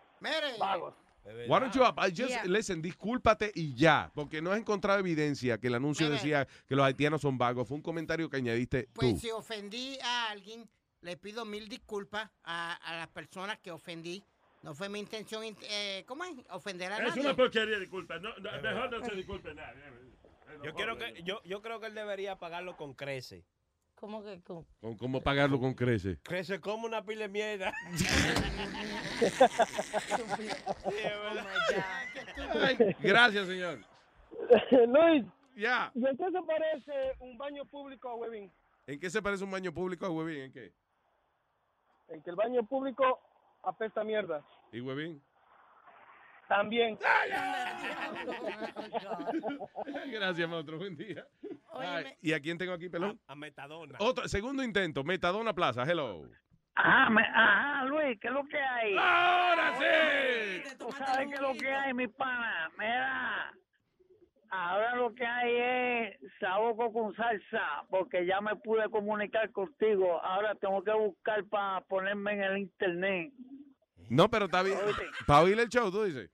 vagos. Why don't you, I just, Yeah. listen, discúlpate y ya, porque no has encontrado evidencia que el anuncio Mire. decía que los haitianos son vagos. Fue un comentario que añadiste Pues tú. si ofendí a alguien, le pido mil disculpas a, a las personas que ofendí. No fue mi intención, in- eh, ¿cómo es? Ofender a Es nadie. una porquería, disculpa. No, no, mejor no se disculpe nada. Yo, quiero que, yo, yo creo que él debería pagarlo con crece. ¿Cómo que con? Con ¿Cómo pagarlo con crece? Crece como una pila de mierda. Ay, gracias, señor. Luis, Ya. ¿y en qué se parece un baño público a Webin? ¿En qué se parece un baño público a Huevín? ¿En qué? En que el baño público apesta mierda. ¿Y Huevín? También. Gracias, monstruo. Buen día. Ay. ¿Y a quién tengo aquí, pelón? A Metadona. Otro, segundo intento, Metadona Plaza, hello. Ajá, me- ajá, Luis, ¿qué es lo que hay? ¡Ahora sí! ¿Tú sabes qué es lo que hay, mi pana? Mira, ahora lo que hay es saboco con salsa, porque ya me pude comunicar contigo. Ahora tengo que buscar para ponerme en el internet. No, pero está bien. Para oír el show, tú dices.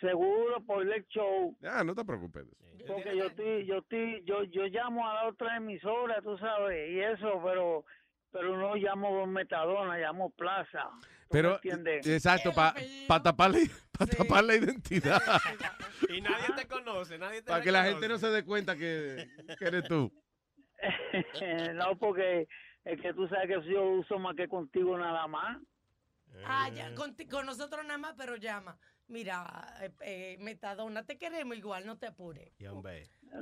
Seguro por el show. Ah, no te preocupes. Porque yo estoy, yo estoy, yo, yo llamo a la otra emisora, tú sabes, y eso, pero, pero no llamo Metadona, llamo Plaza. ¿Tú Pero, me entiendes? exacto, para taparle, pa tapar la identidad. Y nadie te conoce, nadie te Para que la gente no se dé cuenta que, que eres tú. no, porque es que tú sabes que yo uso más que contigo nada más. Ah, ya, con, con nosotros nada más, pero llama. Mira, eh, eh, Metadona, te queremos igual, no te apures.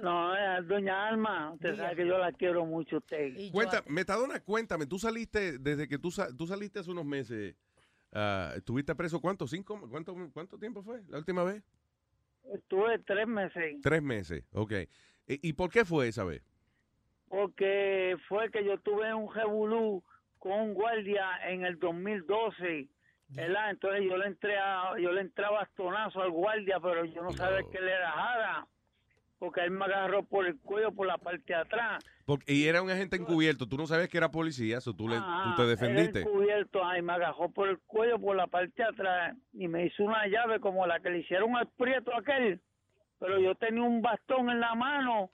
No, eh, doña Alma, usted sabe que yo la quiero mucho usted. Cuenta, Metadona, cuéntame, tú saliste, desde que tú, sa- tú saliste hace unos meses, ah, ¿estuviste preso cuánto? ¿Cinco? ¿Cuánto, ¿Cuánto tiempo fue la última vez? Estuve tres meses, Tres meses, ok. ¿Y, y por qué fue esa vez? porque fue que yo tuve un revolú con un guardia en el 2012. ¿Verdad? Entonces yo le entré a, yo le entré a bastonazo al guardia, pero yo no sabía que le era jara, porque él me agarró por el cuello por la parte de atrás. Porque, y era un agente encubierto, tú no sabías que era policía, so tú, le, Ajá, tú te defendiste. Era encubierto, ay, me agarró por el cuello, por la parte de atrás, y me hizo una llave como la que le hicieron al prieto aquel. Pero yo tenía un bastón en la mano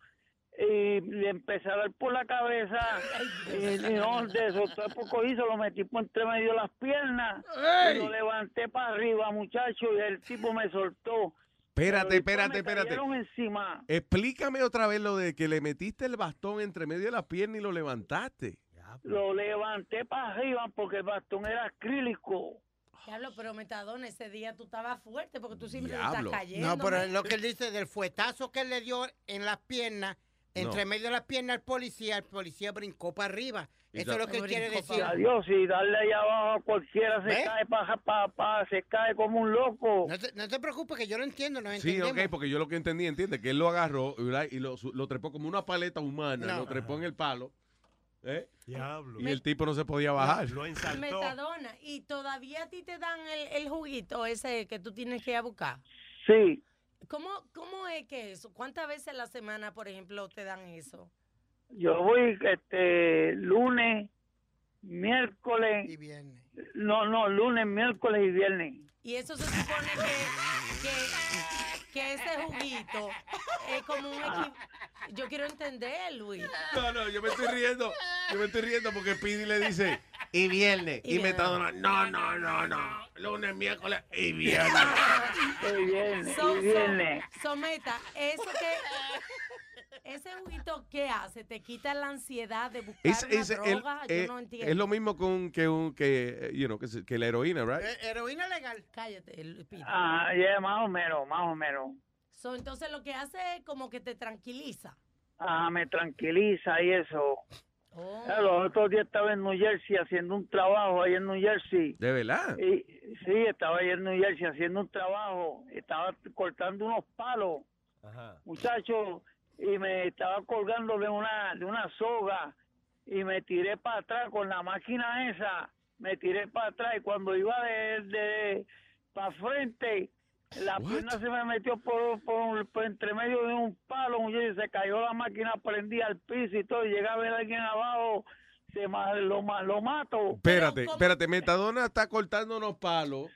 y le empecé a dar por la cabeza. Y, y no, de eso, todo poco hizo, lo metí por entre medio de las piernas. Y lo levanté para arriba, muchacho, y el tipo me soltó. Espérate, espérate, me espérate. encima. Explícame otra vez lo de que le metiste el bastón entre medio de las piernas y lo levantaste. Lo levanté para arriba porque el bastón era acrílico. Diablo, pero Metadona, ese día tú estabas fuerte porque tú siempre Diablo. estás cayendo. No, pero lo que él dice del fuetazo que él le dio en las piernas, entre No. medio de las piernas al policía, el policía brincó para arriba. Y Eso es lo que él quiere decir. Adiós, y darle allá abajo a cualquiera se ¿Ve? cae pa, pa, pa- se cae como un loco. No te, no te preocupes, que yo lo entiendo, no Sí, entendemos. ok, porque yo lo que entendí, entiende, que él lo agarró ¿verdad? y lo, su- lo trepó como una paleta humana, No. lo trepó en el palo. ¿eh? Diablo. Y el tipo no se podía bajar. Lo Metadona, y todavía a ti te dan el, el juguito ese que tú tienes que ir a buscar. Sí. ¿Cómo, ¿Cómo es que eso? ¿Cuántas veces a la semana, por ejemplo, te dan eso? Yo voy este lunes, miércoles. Y viernes. No, no, lunes, miércoles y viernes. Y eso se supone que, que, que ese juguito es como un equi- Yo quiero entender, Luis. No, no, yo me estoy riendo. Yo me estoy riendo porque Speedy le dice, y viernes. Y Y, viernes. Metadona, no, no, no, no. Lunes, miércoles y viernes. Y viernes, So- y viernes. so- Someta, eso que... Ese juguito, ¿qué hace? ¿Te quita la ansiedad de buscar Es, una es, el- droga? Yo eh, no entiendo. es lo mismo con, que, un, que, eh, you know, que, la heroína, right? heroína legal. Cállate, el Pito. Ah, ya, más o menos, más o menos. So, entonces lo que hace es como que te tranquiliza. Ah, me tranquiliza y eso. Oh. Los otros días estaba en New Jersey haciendo un trabajo ahí en New Jersey. ¿De verdad? Y, sí, estaba ahí en New Jersey haciendo un trabajo. Estaba cortando unos palos, muchacho, y me estaba colgando de una, de una soga y me tiré para atrás con la máquina esa. Me tiré para atrás y cuando iba de, de para frente, la pierna se me metió por, por, por entre medio de un palo, y se cayó la máquina, prendí al piso y todo. Y llega a ver a alguien abajo, se ma- lo, lo mato. Espérate, espérate. Metadona está cortando unos palos.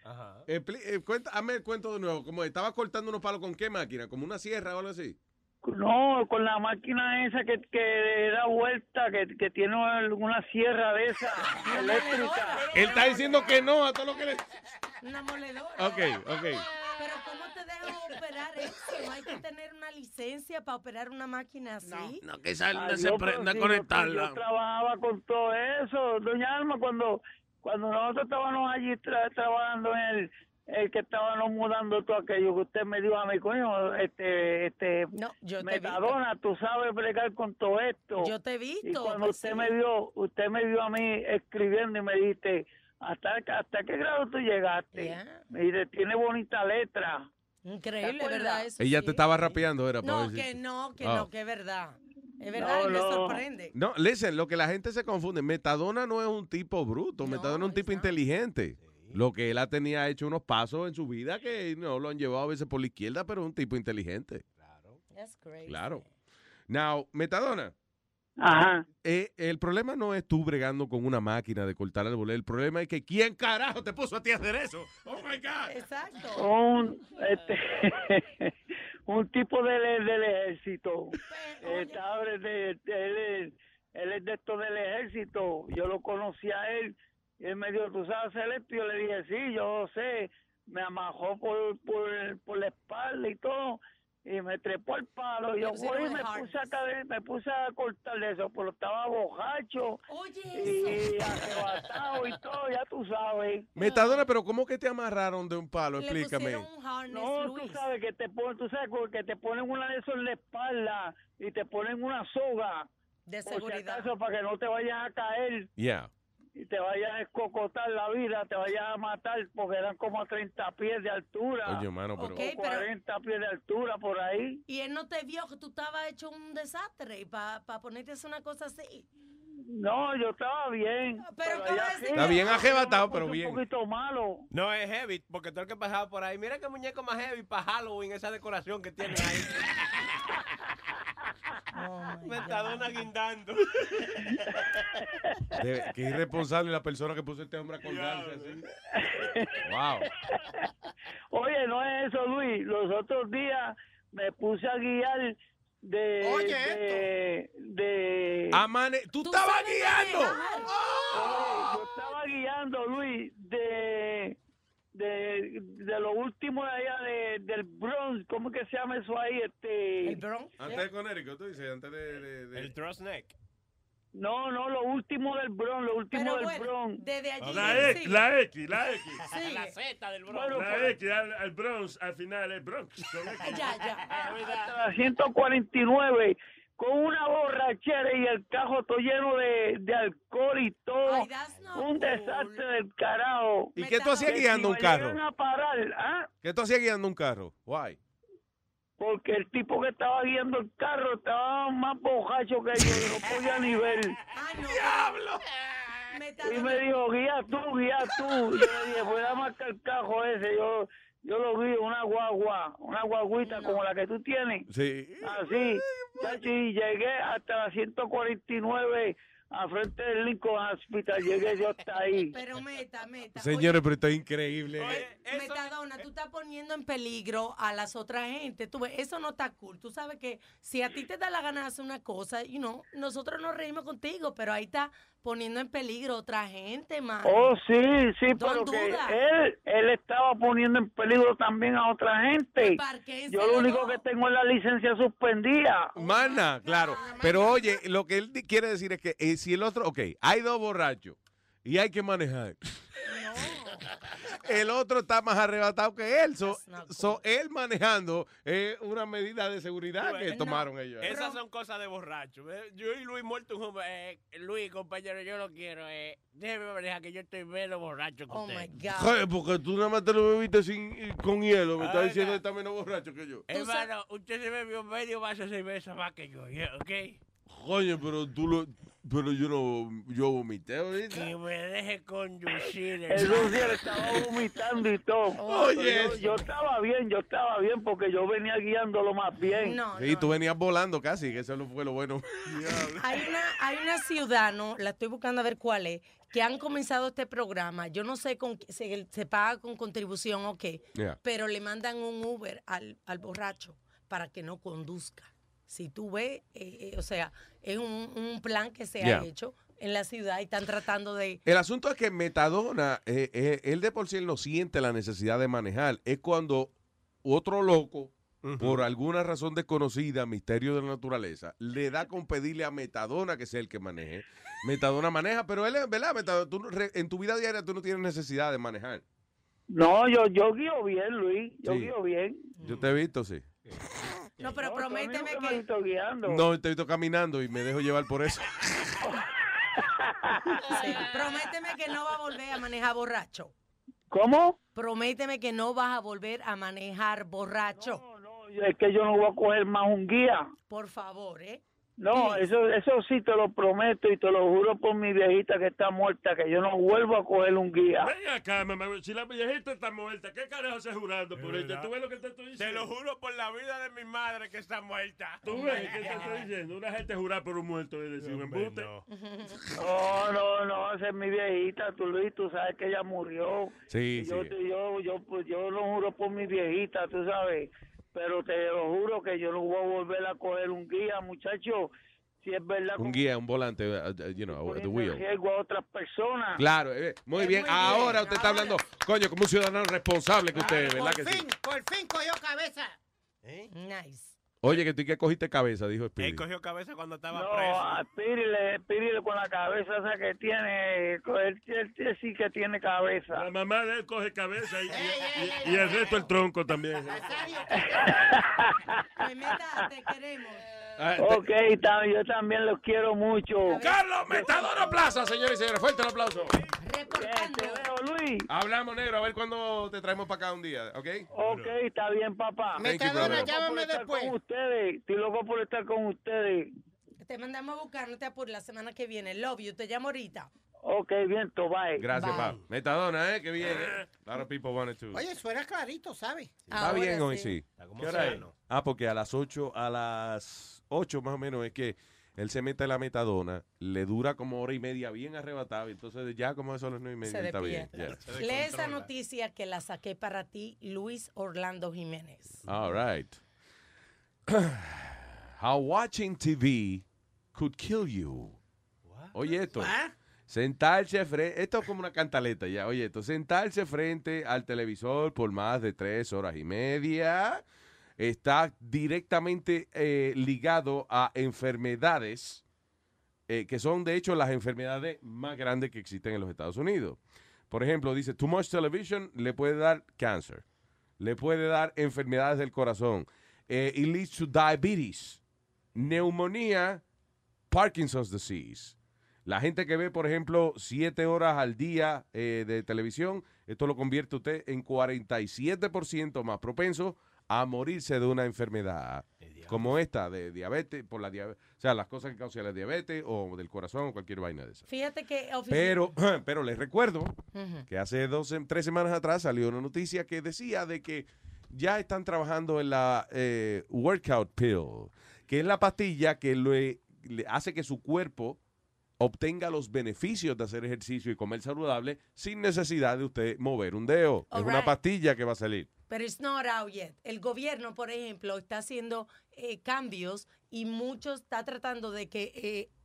Expli- eh, cuenta, hazme el cuento de nuevo. Como estaba cortando unos palos con qué máquina? ¿Como una sierra o algo así? No, con la máquina esa que, que da vuelta, que, que tiene una sierra de esa eléctrica. Él está diciendo que no a todo lo que le... Una moledora. Ok, ok. Pero ¿cómo te dejan operar eso? ¿No hay que tener una licencia para operar una máquina así? No, que esa no Adiós, se pero prende a yo- conectarla. Yo, trabajaba con todo eso, doña Alma, cuando cuando nosotros estábamos allí tra- trabajando en el, el que estábamos mudando todo aquello que usted me dijo a mí, coño, este, este, yo te he Metadona, tú sabes bregar con todo esto. Yo te he visto, Y cuando pues usted sí. me vio, usted me vio a mí escribiendo y me dijiste, ¿hasta, hasta qué grado tú llegaste? Me dice, tiene bonita letra. Increíble. ¿verdad? Eso Ella sí. te estaba rapeando, era No, que no, que Oh. no, que es verdad. Es verdad, No, y me no. sorprende. No, listen, lo que la gente se confunde, Metadona no es un tipo bruto, Metadona es un tipo inteligente. Lo que él ha tenía hecho unos pasos en su vida que no lo han llevado a veces por la izquierda, pero es un tipo inteligente. That's crazy. Claro. Now, Metadona. Ajá. eh, el problema no es tú bregando con una máquina de cortar árboles. El problema es que ¿quién carajo te puso a ti a hacer eso? Oh my God. Exacto. un este un tipo del, del ejército Estaba de- de- de- él, es- él es de esto del ejército yo lo conocí a él y él me dijo tú sabes hacer esto y yo le dije sí yo sé me amajó por, por, por la espalda y todo y me trepó el palo y yo el me harness. puse a caer- me puse a cortar eso pero estaba bojacho Oye, y arrebatado y todo ya tú sabes Metadona, pero ¿cómo que te amarraron de un palo? Le Explícame. no, tú sabes que te ponen, tú sabes que te ponen una de esos en la espalda y te ponen una soga. De por si seguridad. acaso, para que no te vayas a caer Yeah. Y te vayas a escocotar la vida, te vayas a matar porque eran como a 30 pies de altura. Oye, mano, pero... Ok, o 40 pies de altura por ahí. Y él no te vio que tú estabas hecho un desastre para ponerte a hacer una cosa así. No, yo estaba bien. Pero allá ¿cómo Está bien ajebatado, pero Un bien. poquito malo. No es heavy, porque todo el que pasaba por ahí, mira qué muñeco más heavy para Halloween, esa decoración que tienen ahí. Metadona guindando. De- qué irresponsable la persona que puso este hombre a colgarse así. Wow. Oye, no es eso, Luis. Los otros días me puse a guiar de. Oye, de, de- Amane, tú estabas guiando. Oye, yo estaba guiando, Luis, de. De, de lo último de allá de, del Bronx, ¿cómo que se llama eso ahí? Este, ¿El Bronx? Antes de Conérico, tú dices, antes de... de- de- El Trust Neck. No, no, lo último del Bronx, lo último Pero del bueno, Bronx. desde allí. La X, la X, la X. La Z del Bueno, La pues- X, al, al Bronx, al final, el Bronx. Ya, ya. la 149 con una borrachera y el cajo todo lleno de, de alcohol y todo. un desastre del carajo. ¿Y qué tú hacías guiando si un me carro? a parar, ¿ah? ¿Qué tú hacías guiando un carro? Why? Porque el tipo que estaba guiando el carro estaba más bojacho que yo y no podía ni ver. ¡Diablo! Y me dijo, guía tú, guía tú. Y yo le dije, voy a marcar el cajo ese. Yo yo lo vi, una guagua, una guaguita como la que tú tienes. Sí. Así, chacho, y llegué hasta la 149 a frente del Lincoln Hospital, llegué yo hasta ahí. Pero meta, meta. Señores, pero está increíble. Metadona, tú estás poniendo en peligro a las otras gente. Tú ves, eso no está cool. Tú sabes que si a ti te da la gana de hacer una cosa, you know, nosotros nos reímos contigo, pero ahí está poniendo en peligro a otra gente, man. Oh, sí, sí, pero que él, él estaba poniendo en peligro también a otra gente. Yo lo único que tengo es la licencia suspendida. Mana, claro. Pero oye, lo que él quiere decir es que eh, si el otro, ok, hay dos borrachos y hay que manejar. El otro está más arrebatado que él. So, so, él manejando es una medida de seguridad que tomaron ellos. Esas son cosas de borracho. Yo y Luis muerto un joven. Eh, Luis, compañero, yo lo quiero. Eh, déjeme manejar que yo estoy menos borracho que usted. Joder, porque tú nada más te lo bebiste sin, con hielo. Me estás Oiga. diciendo que está menos borracho que yo. Hermano, usted se bebió medio vaso de cerveza más que yo. ¿ok? Coño, pero tú lo. Pero yo no. Yo vomité ahorita. Que me deje conducir. El Lucier estaba vomitando y todo. Oye. Yo, yo estaba bien, yo estaba bien porque yo venía guiándolo más bien. Sí, tú venías volando casi, que eso lo- fue lo bueno. Hay una, hay una ciudad, ¿no? La estoy buscando a ver cuál es, que han comenzado este programa. Yo no sé con se, se paga con contribución o qué, Yeah. pero le mandan un Uber al, al borracho para que no conduzca. Si tú ves, eh, eh, o sea, es un, un plan que se Yeah. ha hecho en la ciudad y están tratando de... El asunto es que Metadona, eh, eh, él de por sí él no siente la necesidad de manejar. Es cuando otro loco, por alguna razón desconocida, misterio de la naturaleza, le da con pedirle a Metadona que sea el que maneje. Metadona maneja, pero él, es ¿verdad? Metadona, tú no- re- en tu vida diaria tú no tienes necesidad de manejar. No, yo, yo guío bien, Luis. Yo Sí. guío bien. Yo te he visto, sí. No, pero No, prométeme que... No, te he visto caminando y me dejo llevar por eso. Sí, prométeme que no va a volver a manejar borracho. ¿Cómo? Prométeme que no vas a volver a manejar borracho. Es que yo no voy a coger más un guía. Por favor, ¿eh? No, eso, eso sí te lo prometo y te lo juro por mi viejita que está muerta, que yo no vuelvo a coger un guía. Ven acá, mamá. Si la viejita está muerta, ¿qué carajo se jurando por ella? ¿Tú ves lo que te estoy Te diciendo? lo juro por la vida de mi madre que está muerta. ¿Tú ves qué te estoy diciendo? Una gente jurar por un muerto es decir, un embuste. No, no, no, esa es mi viejita, tú Luis, tú sabes que ella murió. Sí, Y yo, sí. yo, yo, pues, yo lo juro por mi viejita, tú sabes, pero te lo juro que yo no voy a volver a coger un guía, muchacho, si es verdad Un guía, un volante, uh, uh, you know, the que wheel. riesgo a otras personas. Claro, eh, muy bien. Ahora usted está hablando, coño, como un ciudadano responsable que usted, es, ¿verdad que sí? Por fin cogió cabeza. Nice. Oye, que tú que cogiste cabeza, dijo Él Speedy. cogió cabeza cuando estaba No, preso. a Pírile, Pírile con la cabeza esa que tiene, él, él- él sí que tiene cabeza. La mamá de él coge cabeza y, y- y- y el resto el tronco también. Meta, te queremos. Ah, Ok, ta- yo también los quiero mucho. Carlos Metadona Plaza, señores y señores. Fuerte el aplauso. Te veo, Luis. Hablamos, negro, a ver cuándo te traemos para acá un día, ¿ok? Ok, está bien, papá. Loco por estar con ustedes. Estoy loco por estar con ustedes. Te mandamos a buscar, no te apures, la semana que viene. Love you, te llamo ahorita. Ok, bien, to bye. Gracias, pa. Metadona, ¿eh? Que bien, ¿eh? A lot of people wanted to. Oye, suena clarito, ¿sabes? Está bien hoy, sí. como ¿Qué hora es? Ah, porque a las 8, a las 8 más o menos es que él se mete la metadona, le dura como hora y media bien arrebatado, y entonces ya como eso a las 9 y media Se está bien. despierta. Lee esa noticia que la saqué para ti, Luis Orlando Jiménez. All right. How watching TV could kill you. Oye esto. Sentarse frente, esto es como una cantaleta ya, oye esto, sentarse frente al televisor por más de tres horas y media está directamente eh, ligado a enfermedades eh, que son de hecho las enfermedades más grandes que existen en los Estados Unidos. Por ejemplo, dice, too much television le puede dar cáncer, le puede dar enfermedades del corazón, eh, it leads to diabetes, neumonía, Parkinson's disease. La gente que ve, por ejemplo, siete horas al día eh, de televisión, esto lo convierte usted en 47% más propenso a morirse de una enfermedad como esta, de diabetes, por la diabetes, o sea, las cosas que causan la diabetes o del corazón o cualquier vaina de esa. Fíjate que Pero, pero les recuerdo que hace dos, tres semanas atrás salió una noticia que decía de que ya están trabajando en la eh, workout pill, que es la pastilla que le, le hace que su cuerpo obtenga los beneficios de hacer ejercicio y comer saludable sin necesidad de usted mover un dedo. Es una pastilla que va a salir. Pero it's not out yet. El gobierno, por ejemplo, está haciendo eh, cambios y mucho está tratando de que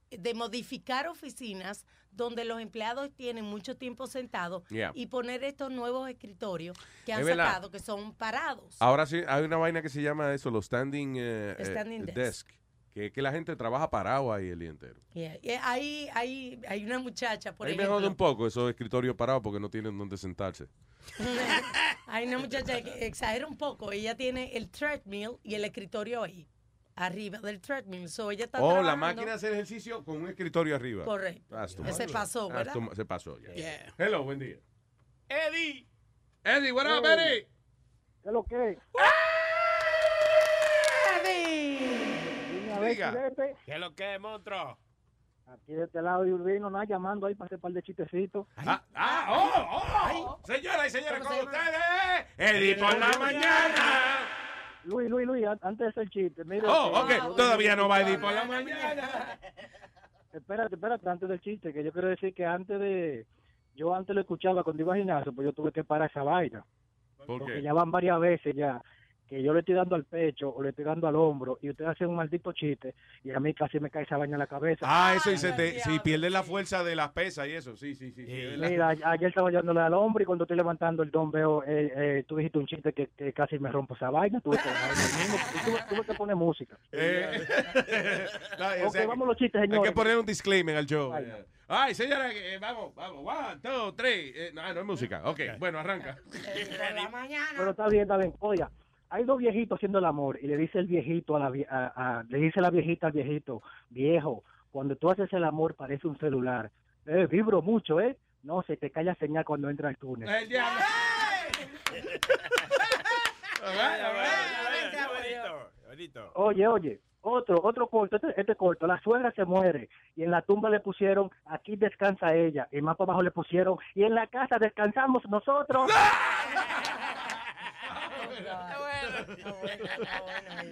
eh, de modificar oficinas donde los empleados tienen mucho tiempo sentados Yeah. y poner estos nuevos escritorios que Es han verdad. sacado que son parados. Ahora sí, hay una vaina que se llama eso, los standing, eh, eh, Standing desk. desk. Que, que la gente trabaja parado ahí el día entero. Yeah. Y Hay, hay, hay una muchacha, por Ahí me ejemplo. jode un poco esos escritorios parados porque no tienen donde sentarse. Hay una muchacha que exagera un poco. Ella tiene el treadmill y el escritorio ahí, arriba del treadmill. So ella está Oh, la máquina de hacer ejercicio con un escritorio arriba. Correcto. Ese much. pasó, That's ¿verdad? Se pasó, ya. Yeah. Hello, buen día. Eddie. Eddie, what up. Eddie? ¿Qué es lo que? Dime a ver, Diga. chilete. ¿Qué es lo que es, monstruo? Aquí de este lado de Urbino, nada, llamando ahí para hacer un par de chistecitos. Ah, ah, oh, oh. Señoras y señores, con ustedes, Eddie por la mañana. Luis, Luis, Luis, an- antes de hacer chiste, mira. Oh, ok, todavía no va Eddie por la mañana. Espérate, espérate, antes del chiste, que yo quiero decir que antes de... Yo antes lo escuchaba cuando iba al gimnasio, pues yo tuve que parar esa vaina. ¿Por Porque qué? ya van varias veces ya que yo le estoy dando al pecho o le estoy dando al hombro y usted hace un maldito chiste y a mí casi me cae esa vaina en la cabeza. Ah, eso, y se te, si pierdes la fuerza de las pesas y eso, sí, sí, sí. Mira, ayer estaba llevándole al hombro y cuando estoy levantando el don veo, eh, eh, tú dijiste un chiste que, que casi me rompo esa vaina, tuve que, tuve, tuve que poner música. Eh, no, o Ok, sea, vamos los chistes, Hay señores. que poner un disclaimer al show. Ay, señora, eh, vamos, vamos, one, two, three. Eh, no, no es música. Ok, bueno, arranca. Pero está bien, está bien. Oiga, hay dos viejitos haciendo el amor y le dice el viejito a la vie- a- a- le dice la viejita al viejito, viejo, cuando tú haces el amor parece un celular. Eh, vibro mucho, ¿eh? No, se te cae la señal cuando entra al túnel. El diablo. Oye, oye, otro, otro corto, este, este corto, la suegra se muere y en la tumba le pusieron, aquí descansa ella, y más para abajo le pusieron, y en la casa descansamos nosotros.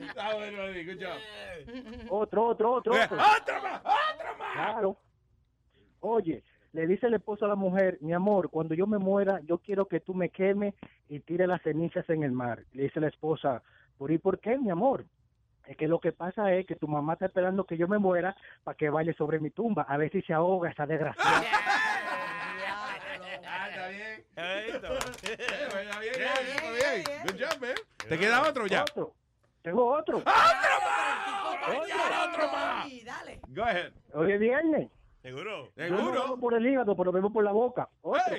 Está bueno, Eddie, good job. Otro, otro, otro, otro. ¡Otro más! ¡Otro más! Claro. Oye, le dice el esposo a la mujer, mi amor, cuando yo me muera, yo quiero que tú me quemes y tire las cenizas en el mar. Le dice la esposa, ¿por y por qué, mi amor? Es que lo que pasa es que tu mamá está esperando que yo me muera para que baile sobre mi tumba, a ver si se ahoga esa desgraciada. Está bien. Bien. Good job, man. ¿Te queda otro ya? Otro. Tengo otro. ¡Otro más! Go ahead. Hoy es viernes. ¿Seguro? Yo no por el hígado, pero bebo por la boca. Otro.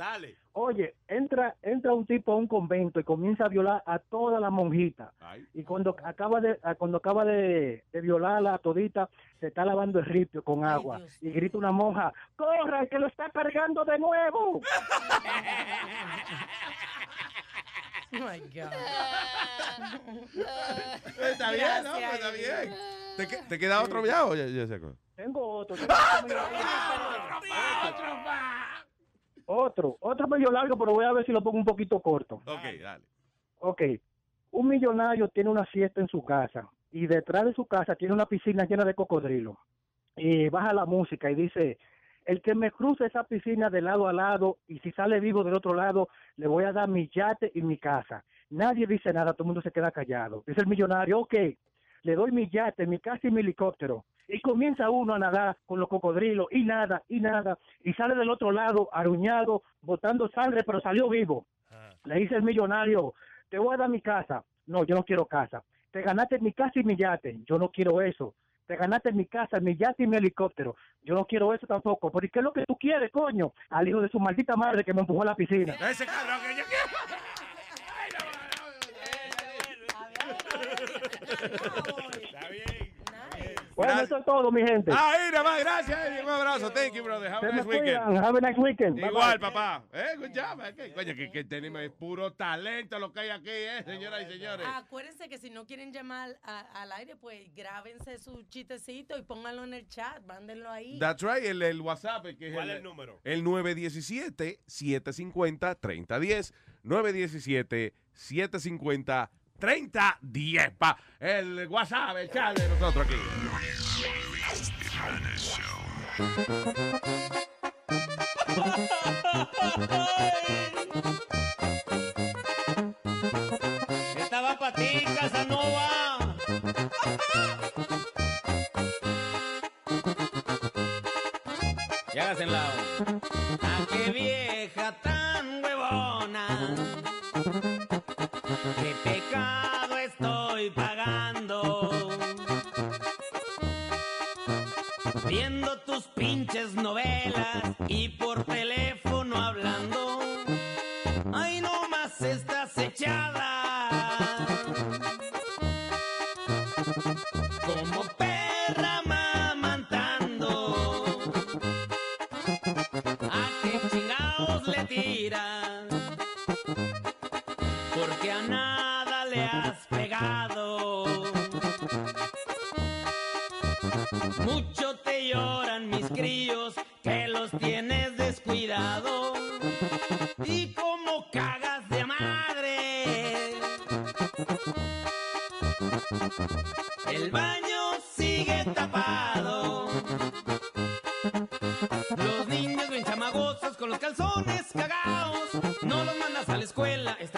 Dale. Oye, entra, entra un tipo a un convento y comienza a violar a toda la monjita. Y cuando acaba de, cuando acaba de, de violarla a todita, se está lavando el ripio con agua. Y grita una monja, ¡corra, que lo está cargando de nuevo! Oh my God. Está bien, ¿no? Pues está bien. ¿Te, te queda otro ya o ya, ya se acabó? Tengo otro. tengo Otro, otro medio largo, pero voy a ver si lo pongo un poquito corto. Ok, dale. Ok, un millonario tiene una fiesta en su casa y detrás de su casa tiene una piscina llena de cocodrilos. Y baja la música y dice, el que me cruce esa piscina de lado a lado y si sale vivo del otro lado, le voy a dar mi yate y mi casa. Nadie dice nada, todo el mundo se queda callado. Dice el millonario, ok, le doy mi yate, mi casa y mi helicóptero. Y comienza uno a nadar con los cocodrilos y nada, y nada, y sale del otro lado aruñado, botando sangre, pero salió vivo. Le dice el millonario, te voy a dar mi casa. No, yo no quiero casa. Te ganaste mi casa y mi yate. Yo no quiero eso. Te ganaste mi casa, mi yate y mi helicóptero. Yo no quiero eso tampoco. ¿Por qué es lo que tú quieres, coño? Al hijo de su maldita madre que me empujó a la piscina. Ese cabrón que yo bien. Bueno, Gracias. eso es todo, mi gente. Ahí nada más, gracias. Eddie. Un abrazo. Thank you, brother. Have a nice weekend. Have a nice weekend. Bye, Igual, papá. Eh, good job. eh, que- Coño, que, que tenemos es puro talento lo que hay aquí, eh, señoras y señores. Acuérdense que si no quieren llamar a- al aire, pues grábense su chistecito y pónganlo en el chat, mándenlo ahí. That's right, el, el WhatsApp. Que es ¿Cuál el, es el número? El 917-750-3010. 917-750-3010. Pa. El WhatsApp, el chat de nosotros aquí. Esta va para ti, Casanova. Y hágase en lado. ¡Ah, qué vieja tan 90.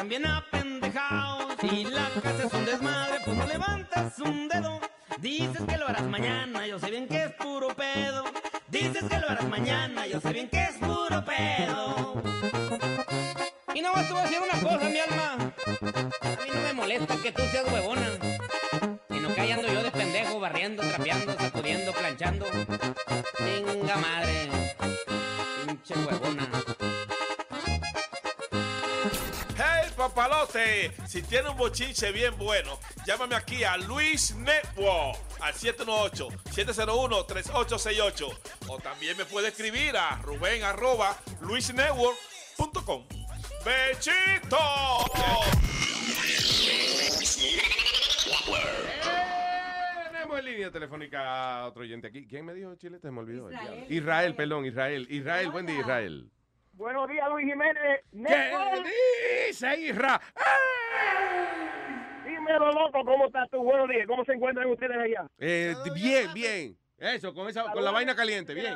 Bien apendejados. Y la casa es un desmadre, si tiene un bochinche bien bueno, llámame aquí a Luis Network al 718-701-3868 o también me puede escribir a Rubén arroba luisnetwork.com. ¡Bechito! Tenemos en línea telefónica a otro oyente aquí. ¿Quién me dijo Chile? Te me olvidó. Israel, Israel perdón, Israel. Israel, buen día, Israel. Buenos días, Luis Jiménez. ¿Qué dice Israel? Dímelo, loco, ¿cómo estás tú? Buenos días, ¿cómo se encuentran ustedes allá? Eh, bien, bien. Eso, con, esa, con la vaina caliente, bien.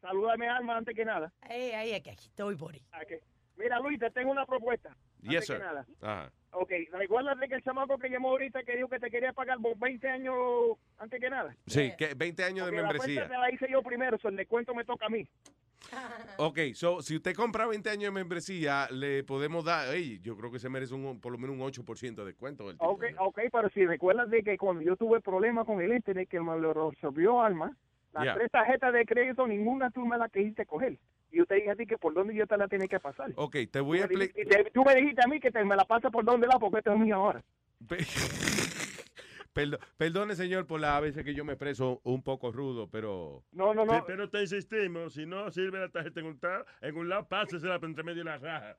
Salúdame, Alma, antes que nada. Ey, ay, aquí estoy, Bori. Ok. Mira, Luis, te tengo una propuesta. Yes, antes que sir. nada. Ajá. Ok, recuérdate que el chamaco que llamó ahorita que dijo que te quería pagar por 20 años antes que nada. Sí, que 20 años de Porque La membresía. cuenta te la hice yo primero, so el descuento me toca a mí. Ok, so, si usted compra 20 años de membresía, le podemos dar, ey, yo creo que se merece un, por lo menos un 8% de descuento. del tipo. Ok, ok, pero si recuerdas de que cuando yo tuve problemas con el internet, que me lo resolvió Alma, las tres tarjetas de crédito, ninguna tú me la quisiste coger. Y yo te dije a ti que por dónde yo te la tenía que pasar. Ok, te voy a explicar. tú me dijiste a mí que te me la pasa por dónde la, porque esto es mío ahora. Perdo- perdone, señor, por las veces que yo me expreso un poco rudo, pero... No, no, Sí, pero te insistimos, si no sirve la tarjeta en un, ta- en un lado, pásesela entre medio de la raja.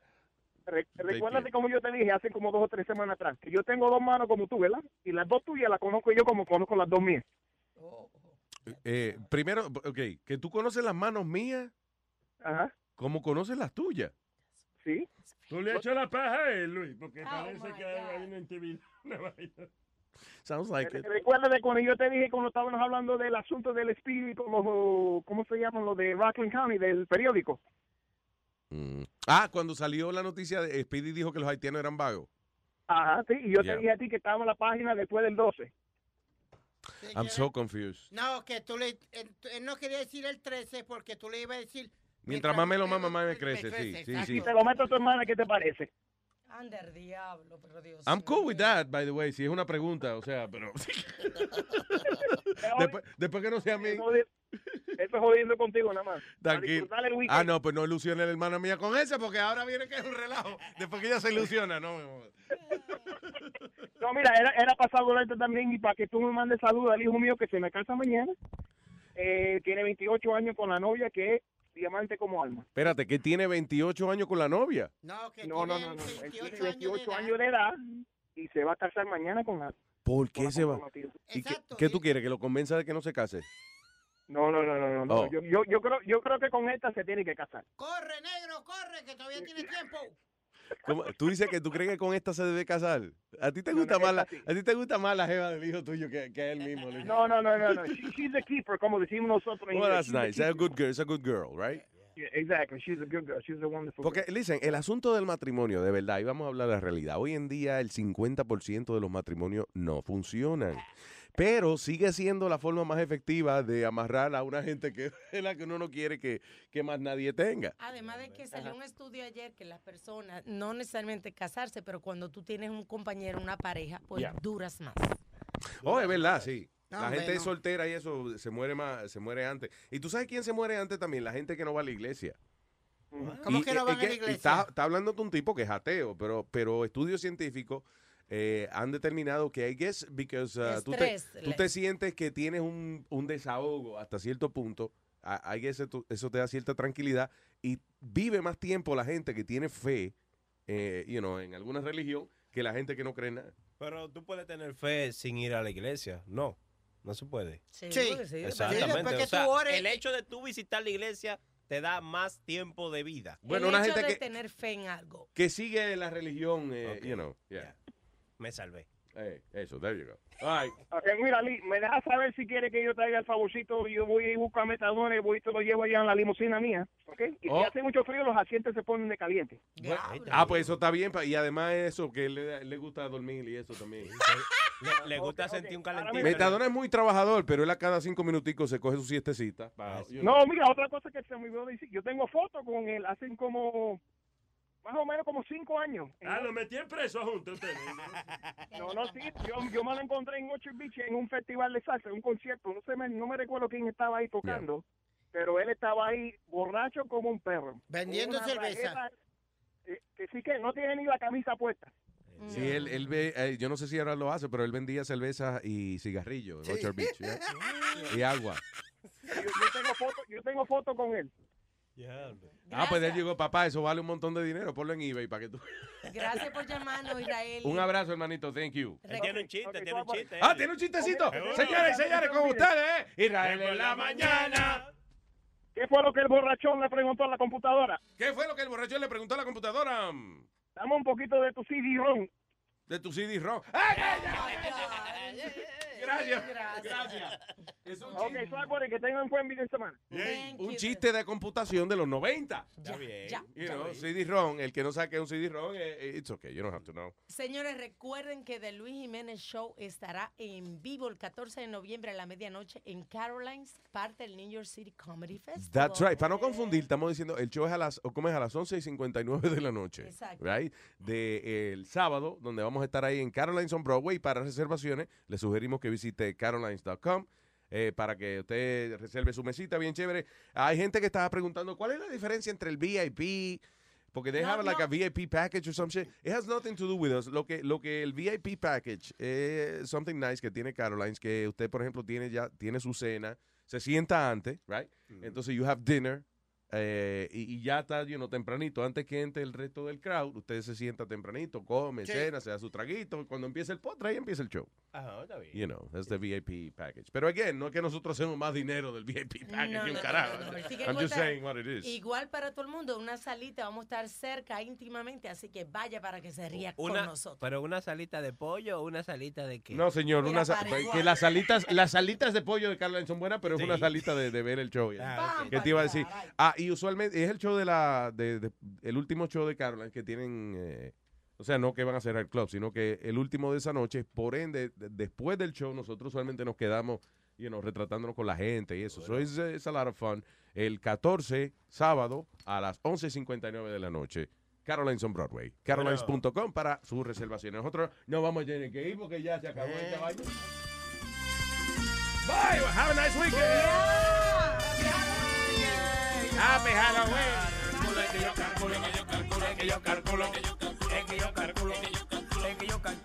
Re- recuérdate como yo te dije hace como dos o tres semanas atrás, que yo tengo dos manos como tú, ¿verdad? Y las dos tuyas las conozco yo como conozco las dos mías. Eh, primero, ok, que tú conoces las manos mías Ajá. como conoces las tuyas. Sí. Tú le echas la paja a él, Luis, porque parece que hay una intimidad. una vaina. Sounds like it. Recuérdate cuando yo te dije cuando estábamos hablando del asunto del espíritu, los, ¿cómo se llaman? Los de Rockland County, del periódico. Mm. Ah, cuando salió la noticia, de Speedy dijo que los haitianos eran vagos. Ajá, sí. Y yo Yeah. te dije a ti que estaba en la página después del 12. I'm so confused. No, que tú le. Él, no quería decir el 13 porque tú le ibas a decir. Mientras más me lo mama, más me crece, sí, crece, sí, sí. Y te lo meto a tu hermana, ¿qué te parece? Ander, diablo, pero Dios. I'm cool with that, by the way, si es una pregunta, o sea, pero... después, después que no sea mí, Eso es jodiendo contigo nada más. Tranquilo. Ah, no, pues no ilusione la hermana mía con esa, porque ahora viene que es un relajo. Después que ella se ilusiona, no. mi amor. No, mira, era, era para saludarte también y para que tú me mandes saludos al hijo mío que se me casa mañana. Eh, tiene 28 años con la novia que es diamante como alma. Espérate, que tiene 28 años con la novia. No, que No, no, no, no. Él tiene 28 años de edad y se va a casar mañana con la... ¿Por qué se va? ¿Y qué, qué tú quieres? ¿Que lo convenza de que no se case? No, no, no, no, no. no. Oh. Yo, yo, yo, creo, yo creo que con esta se tiene que casar. Corre, negro, corre, que todavía tiene tiempo. ¿Cómo? ¿Tú dices que tú crees que con esta se debe casar? ¿A ti te gusta más la, a ti te gusta más la jeva del hijo tuyo que, que a él mismo? No, no, no, no, no. She- she's a keeper, como decimos nosotros en Well, that's She's a nice. A keeper. good girl. It's a good girl, right? Yeah, exactly. She's a good girl. She's a wonderful Porque, girl. listen, el asunto del matrimonio, de verdad, y vamos a hablar de la realidad. Hoy en día el 50% de los matrimonios no funcionan. Pero sigue siendo la forma más efectiva de amarrar a una gente que es la que uno no quiere que, que más nadie tenga. Además de que salió un estudio ayer que las personas, no necesariamente casarse, pero cuando tú tienes un compañero, una pareja, pues duras más. Oh, es verdad, sí. No, la gente no. soltera y eso se muere más, se muere antes. Y tú sabes quién se muere antes también, la gente que no va a la iglesia. ¿Cómo Y, que no van es a la y iglesia? Está, está hablando de un tipo que es ateo, pero, pero estudios científicos eh, han determinado que, I guess, because uh, tú, te, tú te sientes que tienes un, un desahogo hasta cierto punto, I I guess eso, eso te da cierta tranquilidad y vive más tiempo la gente que tiene fe, eh, you know, en alguna religión que la gente que no cree en nada. Pero tú puedes tener fe sin ir a la iglesia. No, no se puede. Sí, Sí. sí, Exactamente. que o sea, tú ores- el hecho de tú visitar la iglesia te da más tiempo de vida. Bueno, el una hecho gente de que, tener fe en algo. que sigue la religión, eh, Ok. you know, yeah. Me salvé. Eh, eso, there you go. All right. Ok, mira, Lee, me dejas saber si quiere que yo traiga el favorcito. Yo voy y busco a Metadona y voy y te lo llevo allá en la limusina mía. ¿Ok? Y Oh. si hace mucho frío, los asientos se ponen de caliente. Ah, pues eso está bien. Y además eso, que le, le gusta dormir y eso también. Le, le gusta sentir un calentito. Metadona es muy trabajador, pero él a cada cinco minuticos se coge su siestecita. know. No, mira, otra cosa que se me olvidó decir. Yo tengo fotos con él hace como, más o menos como cinco años. Ah, lo metí en preso juntos ustedes. No, no, sí. Yo, yo me lo encontré en Ocho Beach en un festival de salsa, en un concierto. No, sé, me- no me recuerdo quién estaba ahí tocando. Pero él estaba ahí borracho como un perro. Vendiendo cerveza. rajeta, eh, que sí que no tiene ni la camisa puesta. Sí, él, él ve, eh, yo no sé si ahora lo hace, pero él vendía cerveza y en Orchard Beach. ¿ya? Y agua. Yo, yo tengo foto, yo tengo foto con él. Ah, pues él llegó, papá, eso vale un montón de dinero. Ponlo en eBay para que tú. Gracias por llamarnos, Israel. Un abrazo, hermanito. Thank you. Él tiene un chiste, tiene un chiste. Ah, tiene un chistecito. Señores y señores, con ustedes, ¿eh? Israel en la mañana. ¿Qué fue lo que el borrachón le preguntó a la computadora? ¿Qué fue lo que el borracho le preguntó a la computadora? Dame un poquito de tu CD-ROM. De tu CD-ROM. ¡Ay, ay, ay, ay! Gracias. Gracias. Es un Ok, suave que tengan un buen fin de semana. Un chiste de computación de los 90. Está bien. Ya. You know, CD-ROM. El que no sabe que es un CD-ROM, eh, it's okay. You don't have to know. Señores, recuerden que The Luis Jiménez Show estará en vivo el 14 de noviembre a la medianoche en Carolines, parte del New York City Comedy Festival. That's right. Para no confundir, estamos diciendo, el show es a las, o como es a las 11 y 59 de la noche. Exacto. Right? De eh, el sábado, donde vamos a estar ahí en Carolines on Broadway. Para reservaciones, le sugerimos que visite carolines.com. eh, para que usted reserve su mesita bien chévere. Hay gente que estaba preguntando cuál es la diferencia entre el VIP, porque they No, have like a VIP package or some shit. It has nothing to do with us. Lo que, lo que el VIP package es something nice que tiene Carolines, que usted, por ejemplo, tiene ya, tiene su cena, se sienta antes, right? Entonces you have dinner, eh, y, y ya está, you know, tempranito, antes que entre el resto del crowd, usted se sienta tempranito, come, Sí. cena, se da su traguito, y cuando empieza el postre, ahí empieza el show. Ajá, está bien. You know, that's the VIP package. Pero again, no es que nosotros hacemos más dinero del VIP package No, que un no, carajo. no, no, el ticket I'm just saying what it is. Igual para todo el mundo, una salita, vamos a estar cerca íntimamente, así que vaya para que se ría con nosotros. pero una salita de pollo o una salita de qué? No, señor, Mira, una sa- para igual. que las salitas, las salitas de pollo de Carolina son buenas, pero es una salita de, de ver el show. Ah. ¿Qué te iba a decir? Ah, y usualmente es el show de la, de, de- el último show de Caroline que tienen, eh, o sea, no que van a cerrar el club, sino que el último de esa noche, por ende, de- después del show, nosotros usualmente nos quedamos, you know, retratándonos con la gente y eso. So it's, it's a lot of fun. El 14, sábado, a las 11.59 de la noche. Carolines on Broadway. Carolines.com para sus reservaciones. Nosotros no vamos a tener que ir porque ya se acabó esta vaina. Bye. well, Have a nice weekend. Happy Halloween. Que yo calculo, que yo calculo, que yo calculo, es que yo calculo, es que yo calculo,